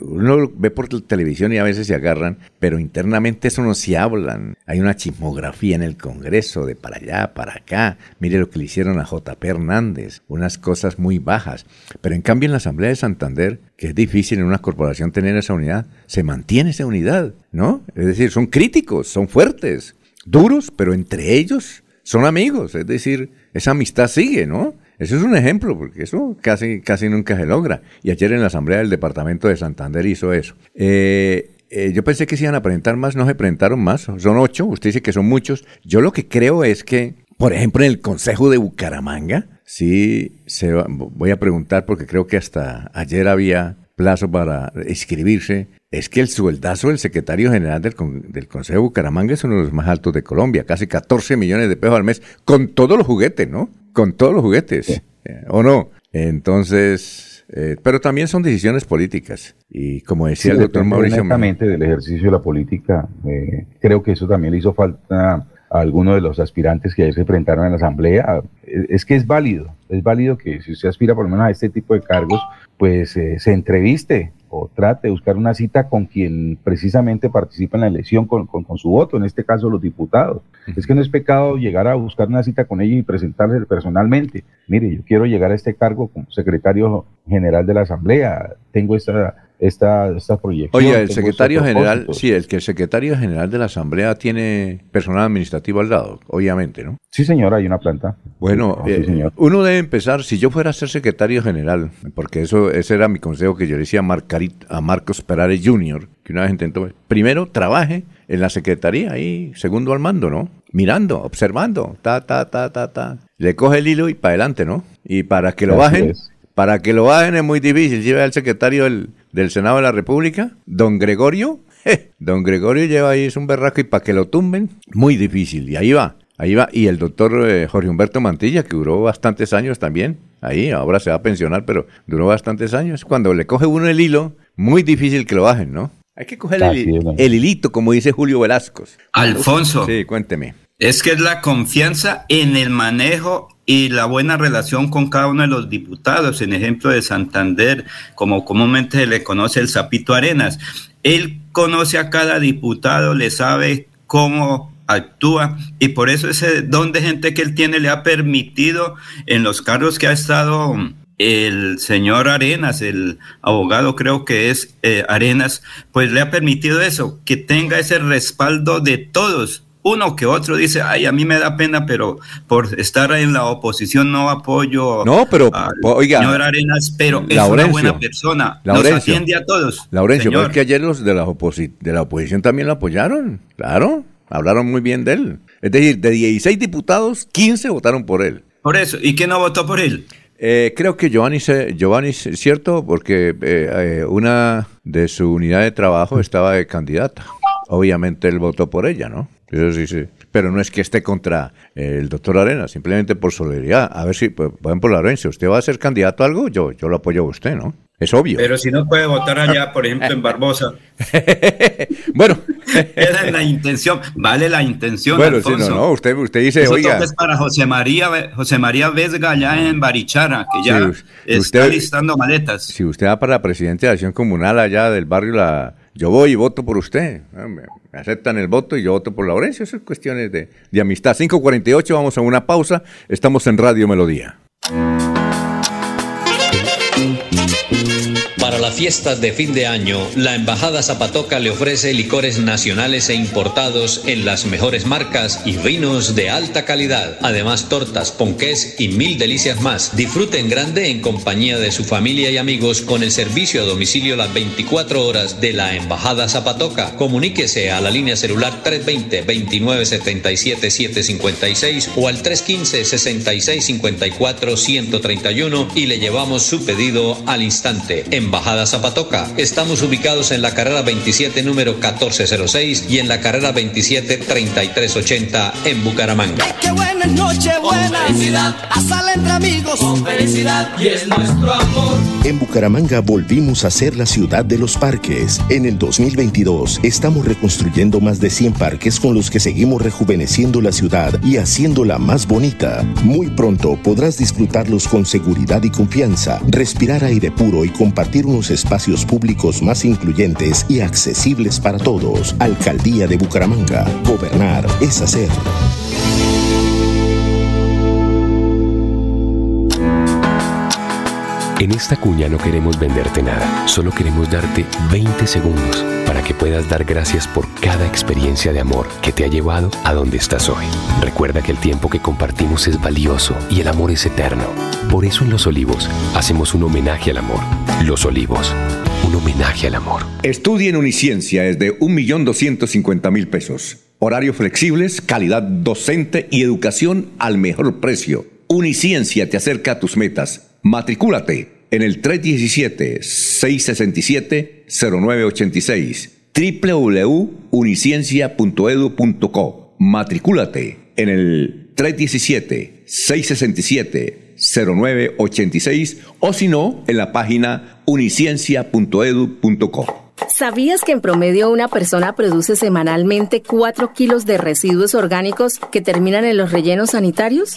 uno ve por televisión y a veces se agarran, pero internamente eso no se hablan. Hay una chismografía en el Congreso de para allá, para acá. Mire lo que le hicieron a JP Hernández, unas cosas muy bajas. Pero en cambio en la Asamblea de Santander, que es difícil en una corporación tener esa unidad, se mantiene esa unidad, ¿no? Es decir, son críticos, son fuertes, duros, pero entre ellos son amigos, es decir, esa amistad sigue, ¿no? Eso es un ejemplo, porque eso casi, casi nunca se logra. Y ayer en la Asamblea del Departamento de Santander hizo eso. Eh, eh, yo pensé que se iban a presentar más, no se presentaron más, son ocho, usted dice que son muchos. Yo lo que creo es que, por ejemplo, en el Consejo de Bucaramanga, sí, se voy a preguntar porque creo que hasta ayer había plazo para inscribirse, es que el sueldazo del secretario general del, del Consejo de Bucaramanga es uno de los más altos de Colombia, casi 14 millones de pesos al mes, con todos los juguetes, ¿no? Con todos los juguetes, ¿o no? Entonces, eh, pero también son decisiones políticas. Y como decía el doctor Mauricio... Exactamente del ejercicio de la política, eh, creo que eso también le hizo falta a algunos de los aspirantes que se enfrentaron en la asamblea. Es que es válido, es válido que si usted aspira por lo menos a este tipo de cargos, pues eh, se entreviste o trate de buscar una cita con quien precisamente participa en la elección con, su voto, en este caso los diputados. Es que no es pecado llegar a buscar una cita con ellos y presentarle personalmente. Mire, yo quiero llegar a este cargo como secretario general de la Asamblea, tengo esta esta, esta proyección. Oye, el secretario general, sí, el que el secretario general de la Asamblea tiene personal administrativo al lado, obviamente, ¿no? Sí, señor, hay una planta. Bueno, eh, uno debe empezar, si yo fuera a ser secretario general, porque eso ese era mi consejo que yo le decía a, a Marcos Perales Jr., que una vez intentó, primero trabaje en la secretaría ahí, segundo al mando, ¿no? Mirando, observando, ta, ta, ta, ta, ta. Le coge el hilo y para adelante, ¿no? Y para que lo bajen, para que lo bajen es muy difícil. Lleva al secretario del, del Senado de la República, don Gregorio. don Gregorio lleva ahí, es un berraco y para que lo tumben, muy difícil. Y ahí va, ahí va. Y el doctor eh, Jorge Humberto Mantilla, que duró bastantes años también, ahí, ahora se va a pensionar, pero duró bastantes años. Cuando le coge uno el hilo, muy difícil que lo bajen, ¿no? Hay que coger el, el, hilito, como dice Julio Velasco. Alfonso. Sí, cuénteme. Es que es la confianza en el manejo y la buena relación con cada uno de los diputados. En ejemplo de Santander, como comúnmente se le conoce el Zapito Arenas. Él conoce a cada diputado, le sabe cómo actúa y por eso ese don de gente que él tiene le ha permitido en los cargos que ha estado el señor Arenas, el abogado creo que es eh, Arenas, pues le ha permitido eso, que tenga ese respaldo de todos uno que otro dice, ay, a mí me da pena, pero por estar en la oposición no apoyo no, pero, oiga, señor Arenas, pero es una buena persona, nos atiende a todos. Laurencio, pero es que ayer los de la, de la oposición también lo apoyaron, claro, hablaron muy bien de él. Es decir, de 16 diputados, 15 votaron por él. Por eso, ¿y quién no votó por él? Eh, creo que Giovanni, se- Giovanni es cierto, porque eh, eh, una de su unidad de trabajo estaba de candidata. Obviamente él votó por ella, ¿no? Eso sí, sí. Pero no es que esté contra eh, el doctor Arena, simplemente por solidaridad. A ver si, por por ejemplo, Lorenzo, ¿usted va a ser candidato a algo? Yo, yo lo apoyo a usted, ¿no? Es obvio. Pero si no puede votar allá, por <laughs> ejemplo, en Barbosa. <laughs> bueno. <laughs> Esa es la intención, vale la intención, Bueno, Alfonso. no, no, usted, usted dice, Eso oiga, es para José María, José María Vesga allá en Barichara, que ya Sí, us- está usted- listando maletas. si usted va para presidente de acción comunal allá del barrio, la, yo voy y voto por usted. Me, aceptan el voto y yo voto por Laurencio. Eso es cuestiones de, de amistad. 548, vamos a una pausa. Estamos en Radio Melodía. Las fiestas de fin de año, la Embajada Zapatoca le ofrece licores nacionales e importados en las mejores marcas y vinos de alta calidad. Además, tortas, ponqués y mil delicias más. Disfrute en grande en compañía de su familia y amigos con el servicio a domicilio las 24 horas de la Embajada Zapatoca. Comuníquese a la línea celular 320-2977-756 o al 315-6654-131 y le llevamos su pedido al instante. Embajada Zapatoca. Estamos ubicados en la carrera 27 número 1406 y en la carrera 27 3380 en Bucaramanga. Qué buena noche, buena. felicidad. A entre amigos. Con felicidad. Y es nuestro amor. En Bucaramanga volvimos a ser la ciudad de los parques. En el 2022 estamos reconstruyendo más de 100 parques con los que seguimos rejuveneciendo la ciudad y haciéndola más bonita. Muy pronto podrás disfrutarlos con seguridad y confianza, respirar aire puro y compartir unos espacios públicos más incluyentes y accesibles para todos. Alcaldía de Bucaramanga. Gobernar es hacer. En esta cuña no queremos venderte nada, solo queremos darte 20 segundos para que puedas dar gracias por cada experiencia de amor que te ha llevado a donde estás hoy. Recuerda que el tiempo que compartimos es valioso y el amor es eterno. Por eso en Los Olivos hacemos un homenaje al amor. Los Olivos, un homenaje al amor. Estudia en Uniciencia es de 1.250.000 pesos. Horarios flexibles, calidad docente y educación al mejor precio. Uniciencia te acerca a tus metas. Matricúlate en el 317-667-0986 www.uniciencia.edu.co Matricúlate en el 317-667-0986 o si no, en la página uniciencia.edu.co. ¿Sabías que en promedio una persona produce semanalmente 4 kilos de residuos orgánicos que terminan en los rellenos sanitarios?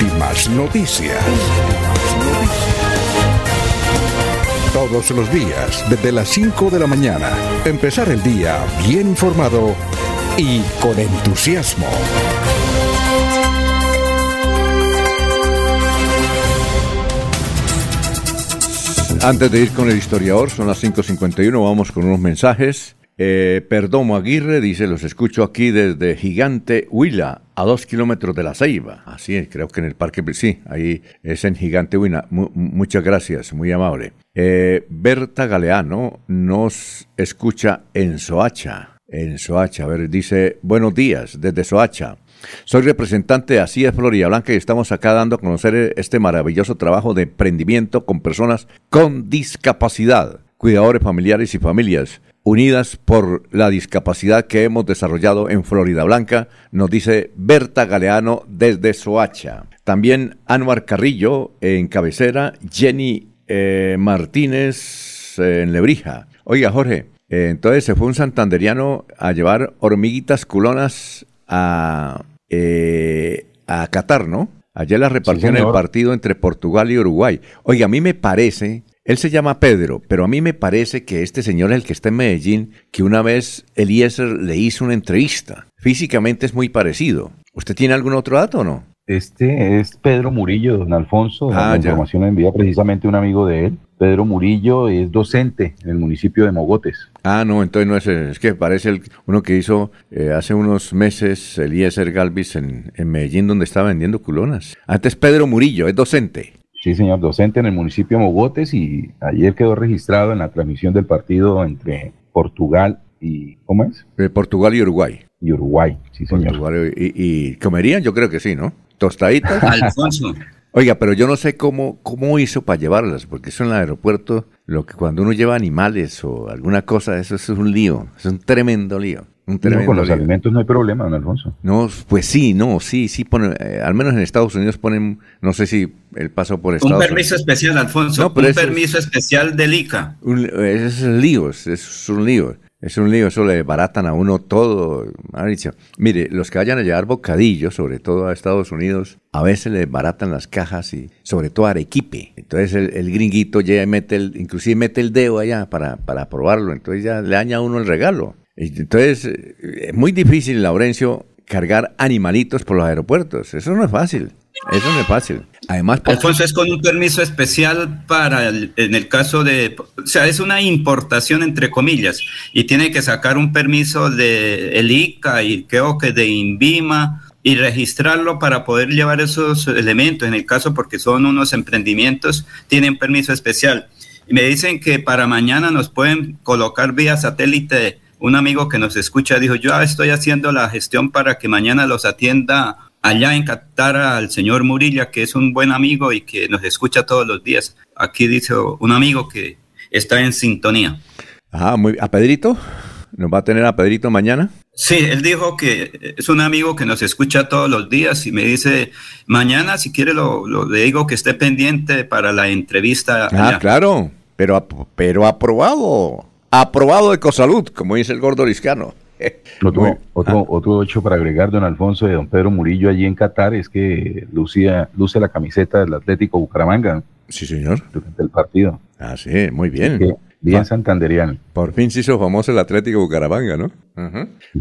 últimas noticias. Todos los días, desde las 5 de la mañana, empezar el día bien informado y con entusiasmo. Antes de ir con el historiador, son las 5.51, vamos con unos mensajes. Eh, Perdomo Aguirre dice, los escucho aquí desde Gigante Huila, a dos kilómetros de la Ceiba. Así es, creo que en el Parque, sí, ahí es en Gigante Huila. Mu- muchas gracias, muy amable. Eh, Berta Galeano nos escucha en Soacha. En Soacha, a ver, dice, buenos días, desde Soacha. Soy representante de Así Florida Blanca y estamos acá dando a conocer este maravilloso trabajo de emprendimiento con personas con discapacidad, cuidadores familiares y familias unidas por la discapacidad que hemos desarrollado en Florida Blanca, nos dice Berta Galeano desde Soacha. También Anuar Carrillo en cabecera, Jenny eh, Martínez eh, en Lebrija. Oiga, Jorge, eh, entonces se fue un santanderiano a llevar hormiguitas culonas a, a Qatar, ¿no? Ayer la repartió en el partido entre Portugal y Uruguay. Oiga, a mí me parece, él se llama Pedro, pero a mí me parece que este señor es el que está en Medellín, que una vez Eliezer le hizo una entrevista. Físicamente es muy parecido. ¿Usted tiene algún otro dato o no? Este es Pedro Murillo, don Alfonso. Ah, la información la envía precisamente un amigo de él. Pedro Murillo es docente en el municipio de Mogotes. Ah, no, entonces no es, es que parece el, uno que hizo eh, hace unos meses Eliezer Galvis en, en Medellín, donde estaba vendiendo culonas. Antes Pedro Murillo, es docente. Sí, señor, docente en el municipio de Mogotes y ayer quedó registrado en la transmisión del partido entre Portugal y, ¿cómo es? De Portugal y Uruguay. Y Uruguay, sí, señor. Portugal y, y comerían, yo creo que sí, ¿no? Tostaditas. <laughs> Alfonso. Oiga, pero yo no sé cómo, cómo hizo para llevarlas, porque eso en el aeropuerto, lo que cuando uno lleva animales o alguna cosa, eso, eso es un lío, es un tremendo lío. Un No, tremendo con los lío. alimentos no hay problema, don Alfonso. No, pues sí, no, sí, sí ponen, eh, al menos en Estados Unidos ponen, no sé si él pasó por Estados Un Unidos. permiso especial, Alfonso. No, pero un es- permiso especial del ICA. Un- es un lío, es, es un lío. Es un lío, eso le baratan a uno todo. Mauricio. Mire, los que vayan a llevar bocadillos, sobre todo a Estados Unidos, a veces le baratan las cajas y sobre todo arequipe. Entonces el, el gringuito ya mete el, inclusive mete el dedo allá para, para probarlo, entonces ya le daña a uno el regalo. Entonces es muy difícil, Laurencio, cargar animalitos por los aeropuertos. Eso no es fácil. Eso no es fácil. Además, por- Alfonso es con un permiso especial para, el- en el caso de, o sea, es una importación entre comillas y tiene que sacar un permiso de el ICA y creo que de INVIMA y registrarlo para poder llevar esos elementos. En el caso porque son unos emprendimientos, tienen permiso especial. Y me dicen que para mañana nos pueden colocar vía satélite. Un amigo que nos escucha dijo, yo estoy haciendo la gestión para que mañana los atienda allá en Qatar al señor Murilla, que es un buen amigo y que nos escucha todos los días. Aquí dice un amigo que está en sintonía. Ah, muy, ¿a Pedrito? ¿Nos va a tener a Pedrito mañana? Sí, él dijo que es un amigo que nos escucha todos los días y me dice, mañana si quiere lo, lo- le digo que esté pendiente para la entrevista. Ah, allá". claro, pero, pero aprobado. Aprobado de Cosalud, como dice el gordo Liscano. Otro, otro, otro hecho para agregar, don Alfonso, de don Pedro Murillo allí en Qatar es que lucía, luce la camiseta del Atlético Bucaramanga. Sí, señor. Durante el partido. Ah, sí, muy bien. Que bien santanderiano. Por fin se hizo famoso el Atlético Bucaramanga, ¿no?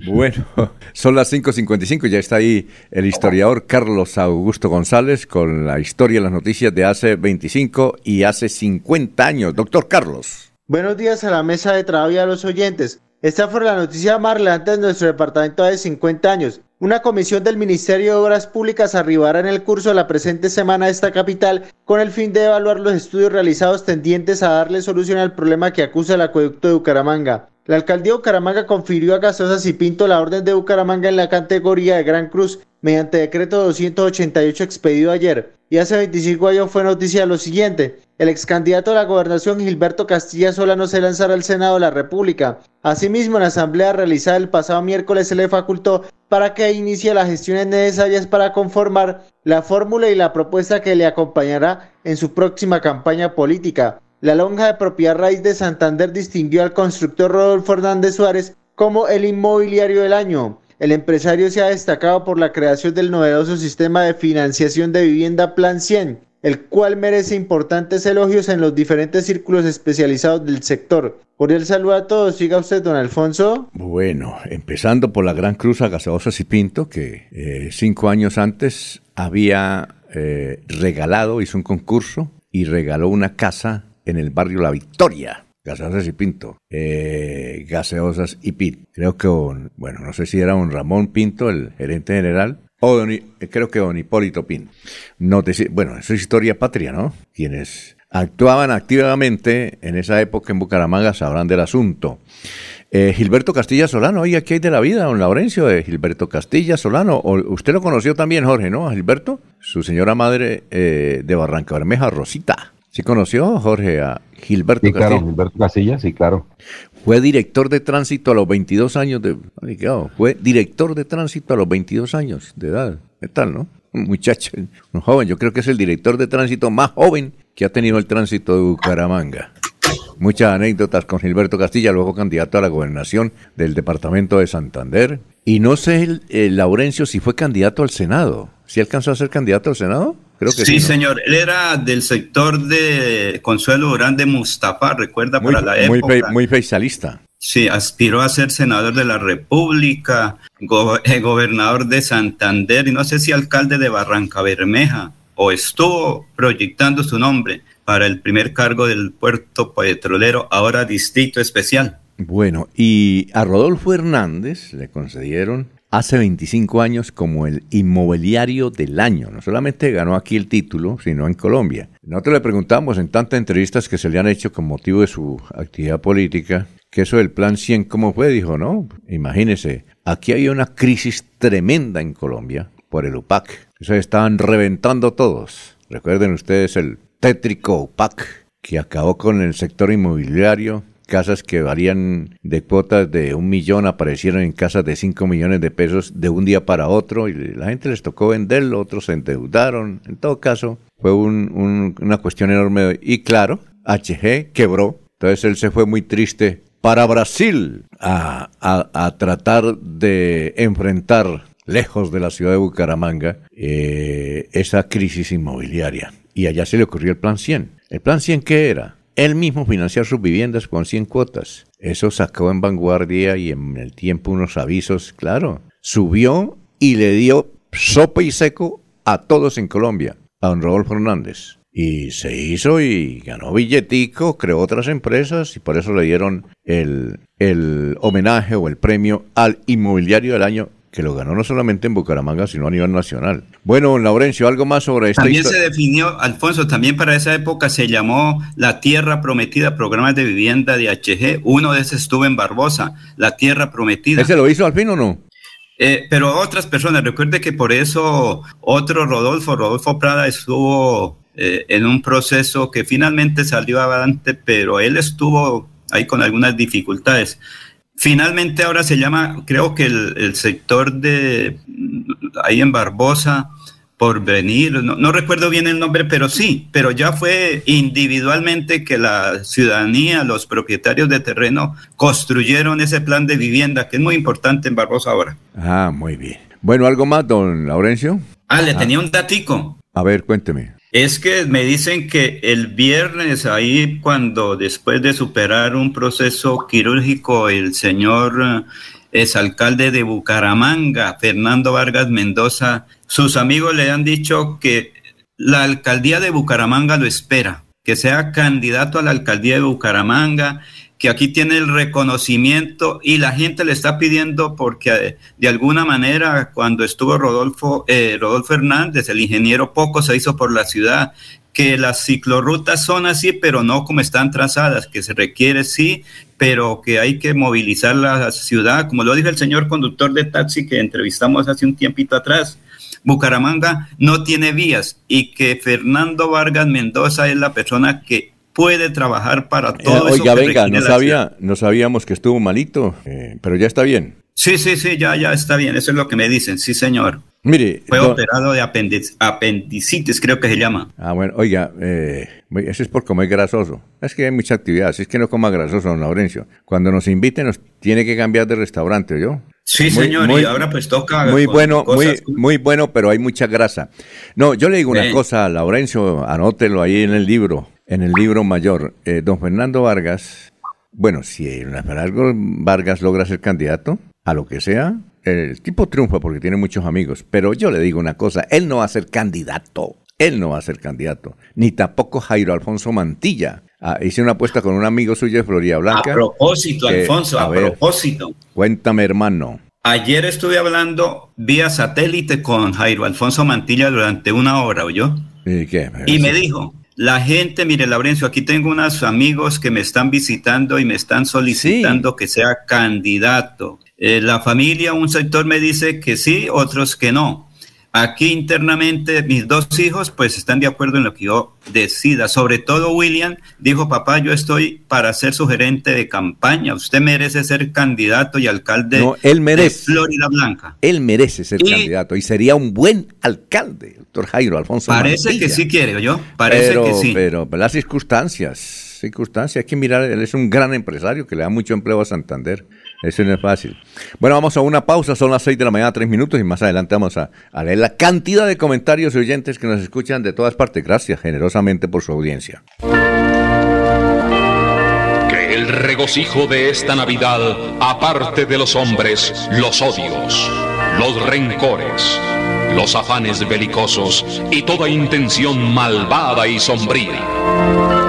Bueno, <laughs> son las 5.55, ya está ahí el historiador Carlos Augusto González con la historia y las noticias de hace 25 y hace 50 años. Doctor Carlos. Buenos días a la mesa de trabajo y a los oyentes. Esta fue la noticia más relevante de nuestro departamento de 50 años. Una comisión del Ministerio de Obras Públicas arribará en el curso de la presente semana a esta capital con el fin de evaluar los estudios realizados tendientes a darle solución al problema que acusa el acueducto de Bucaramanga. La alcaldía de Bucaramanga confirió a Gasosas y Pinto la orden de Bucaramanga en la categoría de Gran Cruz mediante decreto 288 expedido ayer. Y hace 25 años fue noticia lo siguiente. El ex candidato a la gobernación Gilberto Castilla Solano se lanzará al Senado de la República. Asimismo, en la asamblea realizada el pasado miércoles se le facultó para que inicie las gestiones necesarias para conformar la fórmula y la propuesta que le acompañará en su próxima campaña política. La lonja de propiedad raíz de Santander distinguió al constructor Rodolfo Hernández Suárez como el inmobiliario del año. El empresario se ha destacado por la creación del novedoso sistema de financiación de vivienda Plan 100, el cual merece importantes elogios en los diferentes círculos especializados del sector. Cordial saludo a todos. Siga usted, don Alfonso. Bueno, empezando por la Gran Cruz a Gaseosas y Pinto, que eh, cinco años antes había eh, regalado, hizo un concurso y regaló una casa en el barrio La Victoria. Gaseosas y Pinto. Eh, gaseosas y Pinto. Creo que, bueno, no sé si era don Ramón Pinto, el gerente general, o don creo que don Hipólito Pinto. No te, bueno, eso es historia patria, ¿no? Quienes actuaban activamente en esa época en Bucaramanga sabrán del asunto. Eh, Gilberto Castilla Solano, oye, ¿qué hay de la vida, don Laurencio, de Gilberto Castilla Solano? O- usted lo conoció también, Jorge, ¿no? A Gilberto, su señora madre eh, de Barranca Bermeja, Rosita. ¿Sí conoció, Jorge, a Gilberto Sí, claro, Castilla? Gilberto Casilla, sí, claro. Fue director de tránsito a los 22 años de... claro, Fue director de tránsito a los 22 años de edad. ¿Qué tal, no? Un muchacho, un joven. Yo creo que es el director de tránsito más joven que ha tenido el tránsito de Bucaramanga. Muchas anécdotas con Gilberto Castilla, luego candidato a la gobernación del departamento de Santander. Y no sé, el, Laurencio, si fue candidato al Senado. ¿Sí alcanzó a ser candidato al Senado? Creo que sí. sí, ¿no? señor. Él era del sector de Consuelo Durán de Mustafa, recuerda Muy, para la muy, época. fe- muy feisalista. Sí, aspiró a ser senador de la República, eh, gobernador de Santander y no sé si alcalde de Barranca Bermeja, o estuvo proyectando su nombre para el primer cargo del puerto petrolero, ahora distrito especial. Bueno, y a Rodolfo Hernández le concedieron hace 25 años como el inmobiliario del año. No solamente ganó aquí el título, sino en Colombia. Nosotros le preguntamos en tantas entrevistas que se le han hecho con motivo de su actividad política, que eso del plan 100, ¿cómo fue? Dijo, no, imagínese, aquí hay una crisis tremenda en Colombia por el UPAC. Se estaban reventando todos. Recuerden ustedes el tétrico UPAC que acabó con el sector inmobiliario, casas que varían de cuotas de un millón aparecieron en casas de cinco millones de pesos de un día para otro y la gente les tocó venderlo, otros se endeudaron. En todo caso, fue una cuestión enorme. Y claro, HG quebró. Entonces él se fue muy triste para Brasil a, a, tratar de enfrentar lejos de la ciudad de Bucaramanga eh, esa crisis inmobiliaria. Y allá se le ocurrió el Plan 100. ¿El Plan 100 qué era? Él mismo financiar sus viviendas con 100 cuotas. Eso sacó en vanguardia y en el tiempo unos avisos, claro. Subió y le dio sopa y seco a todos en Colombia, a don Rodolfo Hernández. Y se hizo y ganó billetico, creó otras empresas y por eso le dieron el, el homenaje o el premio al inmobiliario del año que lo ganó no solamente en Bucaramanga, sino a nivel nacional. Bueno, Laurencio, algo más sobre esta También se definió, Alfonso, también para esa época se llamó La Tierra Prometida, programas de vivienda de HG. Uno de esos estuvo en Barbosa, La Tierra Prometida. ¿Ese lo hizo al fin o no? Eh, pero otras personas, recuerde que por eso otro Rodolfo, Rodolfo Prada, estuvo eh, en un proceso que finalmente salió adelante, pero él estuvo ahí con algunas dificultades. Finalmente ahora se llama, creo que el, sector de ahí en Barbosa, por venir, no, recuerdo bien el nombre, pero sí, pero ya fue individualmente que la ciudadanía, los propietarios de terreno construyeron ese plan de vivienda, que es muy importante en Barbosa ahora. Ah, muy bien. Bueno, ¿algo más, don Laurencio? Ah, le tenía un datico. A ver, cuénteme. Es que me dicen que el viernes, ahí cuando después de superar un proceso quirúrgico, el señor exalcalde de Bucaramanga, Fernando Vargas Mendoza, sus amigos le han dicho que la alcaldía de Bucaramanga lo espera, que sea candidato a la alcaldía de Bucaramanga que aquí tiene el reconocimiento y la gente le está pidiendo porque eh, de alguna manera cuando estuvo Rodolfo, eh, Rodolfo Hernández, el ingeniero, poco se hizo por la ciudad, que las ciclorrutas son así, pero no como están trazadas, que se requiere sí, pero que hay que movilizar la ciudad, como lo dijo el señor conductor de taxi que entrevistamos hace un tiempito atrás. Bucaramanga no tiene vías y que Fernando Vargas Mendoza es la persona que puede trabajar para eh, todo Oiga, venga, no, sabía, no sabíamos que estuvo malito, eh, pero ya está bien. Sí, sí, sí, ya, ya está bien, eso es lo que me dicen, sí, señor. Mire. Fue operado de apendicitis, creo que se llama. Ah, bueno, oiga, eh, eso es por comer grasoso. Es que hay mucha actividad, si es que no coma grasoso, don Laurencio. Cuando nos inviten, nos tiene que cambiar de restaurante, ¿yo? Sí, señor, y ahora pues toca. Muy bueno, muy, muy bueno, pero hay mucha grasa. No, yo le digo una cosa, Laurencio, anótelo ahí en el libro en el libro mayor, eh, don Fernando Vargas, bueno, si Fernando Vargas logra ser candidato a lo que sea, el tipo triunfa porque tiene muchos amigos, pero yo le digo una cosa, él no va a ser candidato, él no va a ser candidato, ni tampoco Jairo Alfonso Mantilla. Ah, hice una apuesta con un amigo suyo de Florida Blanca. A propósito, Alfonso, a, propósito. Cuéntame, hermano. Ayer estuve hablando vía satélite con Jairo Alfonso Mantilla durante una hora, ¿oyó? ¿Y qué? Y me dijo, la gente, mire, Laurencio, aquí tengo unos amigos que me están visitando y me están solicitando que sea candidato. Eh, la familia, un sector me dice que sí, otros que no. Aquí internamente mis dos hijos pues están de acuerdo en lo que yo decida. Sobre todo William dijo, papá, yo estoy para ser su gerente de campaña. Usted merece ser candidato y alcalde él merece, de Florida Blanca. Él merece ser candidato y sería un buen alcalde, doctor Jairo Alfonso. Parece que sí quiere, yo. Parece que sí. Pero las circunstancias, circunstancias, hay que mirar, él es un gran empresario que le da mucho empleo a Santander. Eso no es fácil. Bueno, vamos a una pausa, son las 6 de la mañana, 3 minutos, y más adelante vamos a, leer la cantidad de comentarios y oyentes que nos escuchan de todas partes. Gracias generosamente por su audiencia. Que el regocijo de esta Navidad aparte de los hombres los odios, los rencores, los afanes belicosos y toda intención malvada y sombría.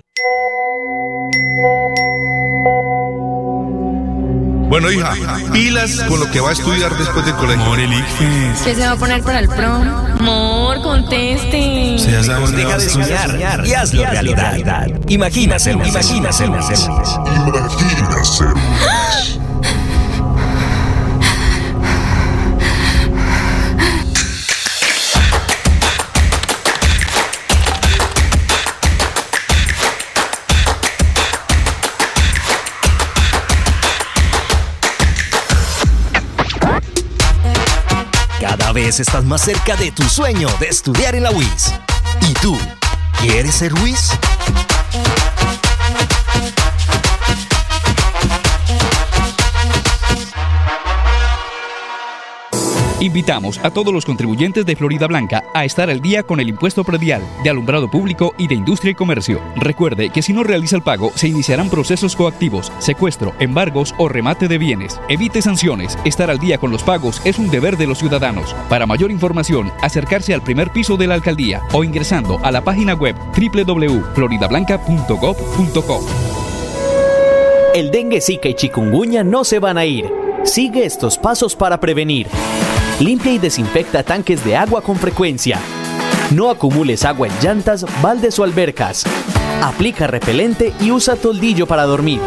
Bueno, hija, pilas con lo que va a estudiar después del colegio. Amor, ¿Qué se va a poner para el prom? Amor, conteste. Deja de soñar y hazlo realidad. Imagina ser Imagina Cada vez estás más cerca de tu sueño de estudiar en la UIS. ¿Y tú? ¿Quieres ser UIS? Invitamos a todos los contribuyentes de Florida Blanca a estar al día con el impuesto predial de alumbrado público y de industria y comercio. Recuerde que si no realiza el pago, se iniciarán procesos coactivos, secuestro, embargos o remate de bienes. Evite sanciones. Estar al día con los pagos es un deber de los ciudadanos. Para mayor información, acercarse al primer piso de la alcaldía o ingresando a la página web www.floridablanca.gov.co. El dengue, zika y chikungunya no se van a ir. Sigue estos pasos para prevenir. Limpia y desinfecta tanques de agua con frecuencia. No acumules agua en llantas, baldes o albercas. Aplica repelente y usa toldillo para dormir.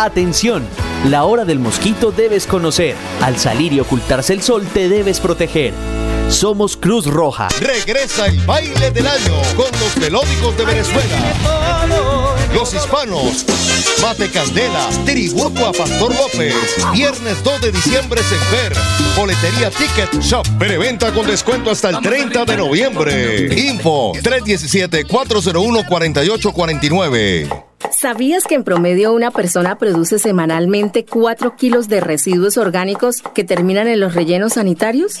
Atención, la hora del mosquito debes conocer. Al salir y ocultarse el sol te debes proteger. Somos Cruz Roja. Regresa el baile del año con los melódicos de Venezuela. Los hispanos. Mate Candela. Tributo a Pastor López. Viernes 2 de diciembre en Fer. Boletería Ticket Shop. Preventa con descuento hasta el 30 de noviembre. Info 317-401-4849. ¿Sabías que en promedio una persona produce semanalmente 4 kilos de residuos orgánicos que terminan en los rellenos sanitarios?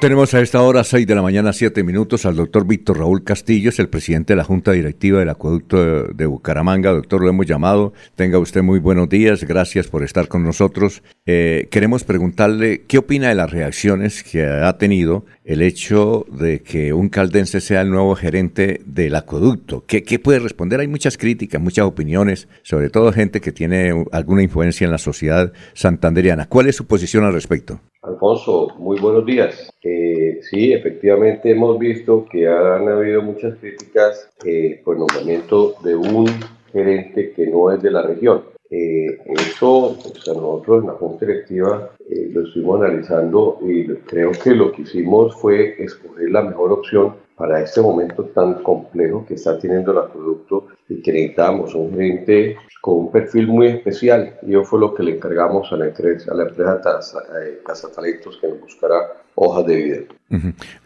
Tenemos a esta hora, 6 de la mañana, 7 minutos, al doctor Víctor Raúl Castillo, es el presidente de la Junta Directiva del Acueducto de, de, Bucaramanga. Doctor, lo hemos llamado. Tenga usted muy buenos días. Gracias por estar con nosotros. Eh, queremos preguntarle qué opina de las reacciones que ha tenido el hecho de que un caldense sea el nuevo gerente del acueducto. ¿Qué, puede responder? Hay muchas críticas, muchas opiniones, sobre todo gente que tiene alguna influencia en la sociedad santanderiana. ¿Cuál es su posición al respecto? Alfonso, muy buenos días. Eh, sí, efectivamente hemos visto que han habido muchas críticas eh, por el nombramiento de un gerente que no es de la región. Eh, eso, nosotros en la Junta Directiva eh, lo estuvimos analizando y creo que lo que hicimos fue escoger la mejor opción para este momento tan complejo que está teniendo el producto y que necesitamos un gerente con un perfil muy especial. Y eso fue lo que le encargamos a la empresa, a la empresa Casa Talentos que nos buscará hojas de vida.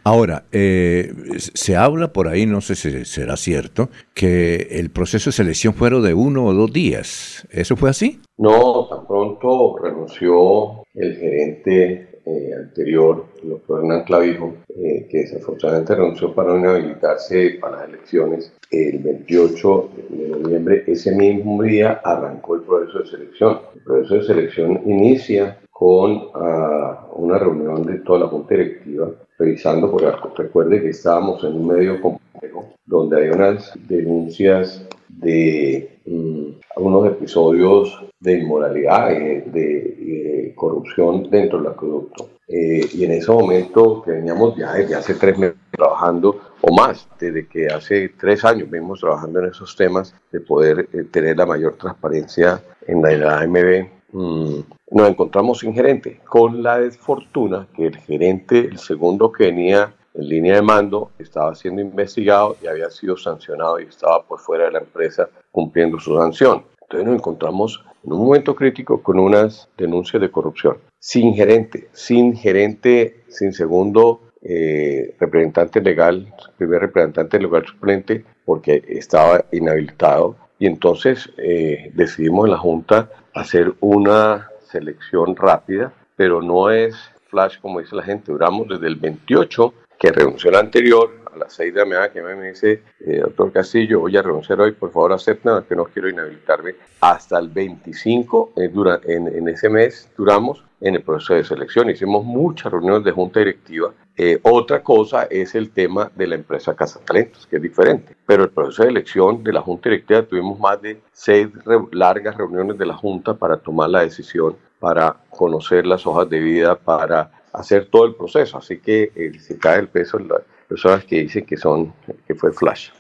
Ahora, eh, se habla por ahí, no sé si será cierto, que el proceso de selección fueron de uno o dos días. ¿Eso fue así? No, tan pronto renunció el gerente eh, anterior, el doctor Hernán Clavijo, eh, que desafortunadamente renunció para no inhabilitarse para las elecciones el 28 de noviembre. Ese mismo día arrancó el proceso de selección. El proceso de selección inicia con ah, una reunión de toda la junta directiva, revisando, porque recuerde que estábamos en un medio complejo donde hay unas denuncias de mm, algunos episodios de inmoralidad, de, de, corrupción dentro del acueducto. Eh, y en ese momento que veníamos ya desde hace tres meses trabajando, o más, desde que hace tres años venimos trabajando en esos temas de poder eh, tener la mayor transparencia en la, AMB, mm, nos encontramos sin gerente, con la desfortuna que el gerente, el segundo que venía en línea de mando, estaba siendo investigado y había sido sancionado y estaba por fuera de la empresa cumpliendo su sanción. Entonces nos encontramos en un momento crítico con unas denuncias de corrupción. Sin gerente, sin gerente, sin segundo eh, representante legal, primer representante legal suplente, porque estaba inhabilitado. Y entonces eh, decidimos en la Junta hacer una selección rápida, pero no es flash como dice la gente. Duramos desde el 28, que renunció el anterior, a las 6 de la mañana, que me dice, eh, doctor Castillo, voy a renunciar hoy, por favor acepten, que no quiero inhabilitarme. Hasta el 25, eh, en, ese mes, duramos en el proceso de selección. Hicimos muchas reuniones de junta directiva. Eh, otra cosa es el tema de la empresa Casa Talentos, que es diferente. Pero el proceso de elección de la junta directiva tuvimos más de seis largas reuniones de la junta para tomar la decisión, para conocer las hojas de vida, para hacer todo el proceso. Así que eh, se cae el peso en las personas que dicen que, son, que fue flash.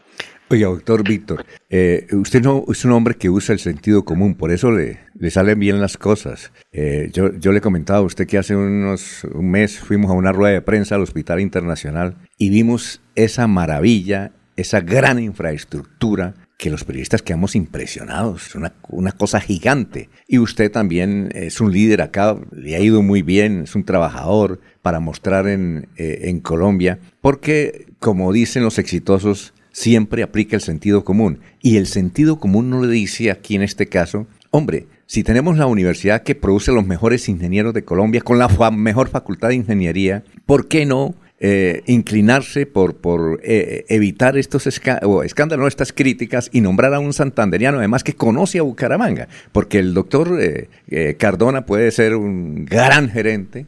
Oiga, doctor Víctor, eh, usted no es un hombre que usa el sentido común, por eso le, le salen bien las cosas. Eh, yo, le comentaba a usted que hace unos un mes fuimos a una rueda de prensa al Hospital Internacional y vimos esa maravilla, esa gran infraestructura que los periodistas quedamos impresionados, es una, cosa gigante. Y usted también es un líder acá, le ha ido muy bien, es un trabajador para mostrar en, eh, en Colombia, porque como dicen los exitosos, siempre aplica el sentido común. Y el sentido común no le dice aquí en este caso, hombre, si tenemos la universidad que produce los mejores ingenieros de Colombia con la mejor facultad de ingeniería, ¿por qué no eh, inclinarse por, por eh, evitar estos escándalos, estas críticas y nombrar a un santanderiano además que conoce a Bucaramanga? Porque el doctor eh, Cardona puede ser un gran gerente,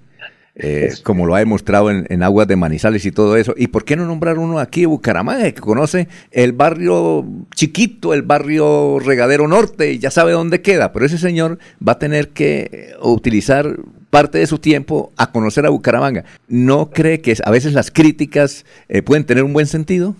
eh, como lo ha demostrado en, aguas de Manizales y todo eso. ¿Y por qué no nombrar uno aquí de Bucaramanga, que conoce el barrio chiquito, el barrio Regadero Norte, y ya sabe dónde queda? Pero ese señor va a tener que utilizar parte de su tiempo a conocer a Bucaramanga. ¿No cree que a veces las críticas eh, pueden tener un buen sentido?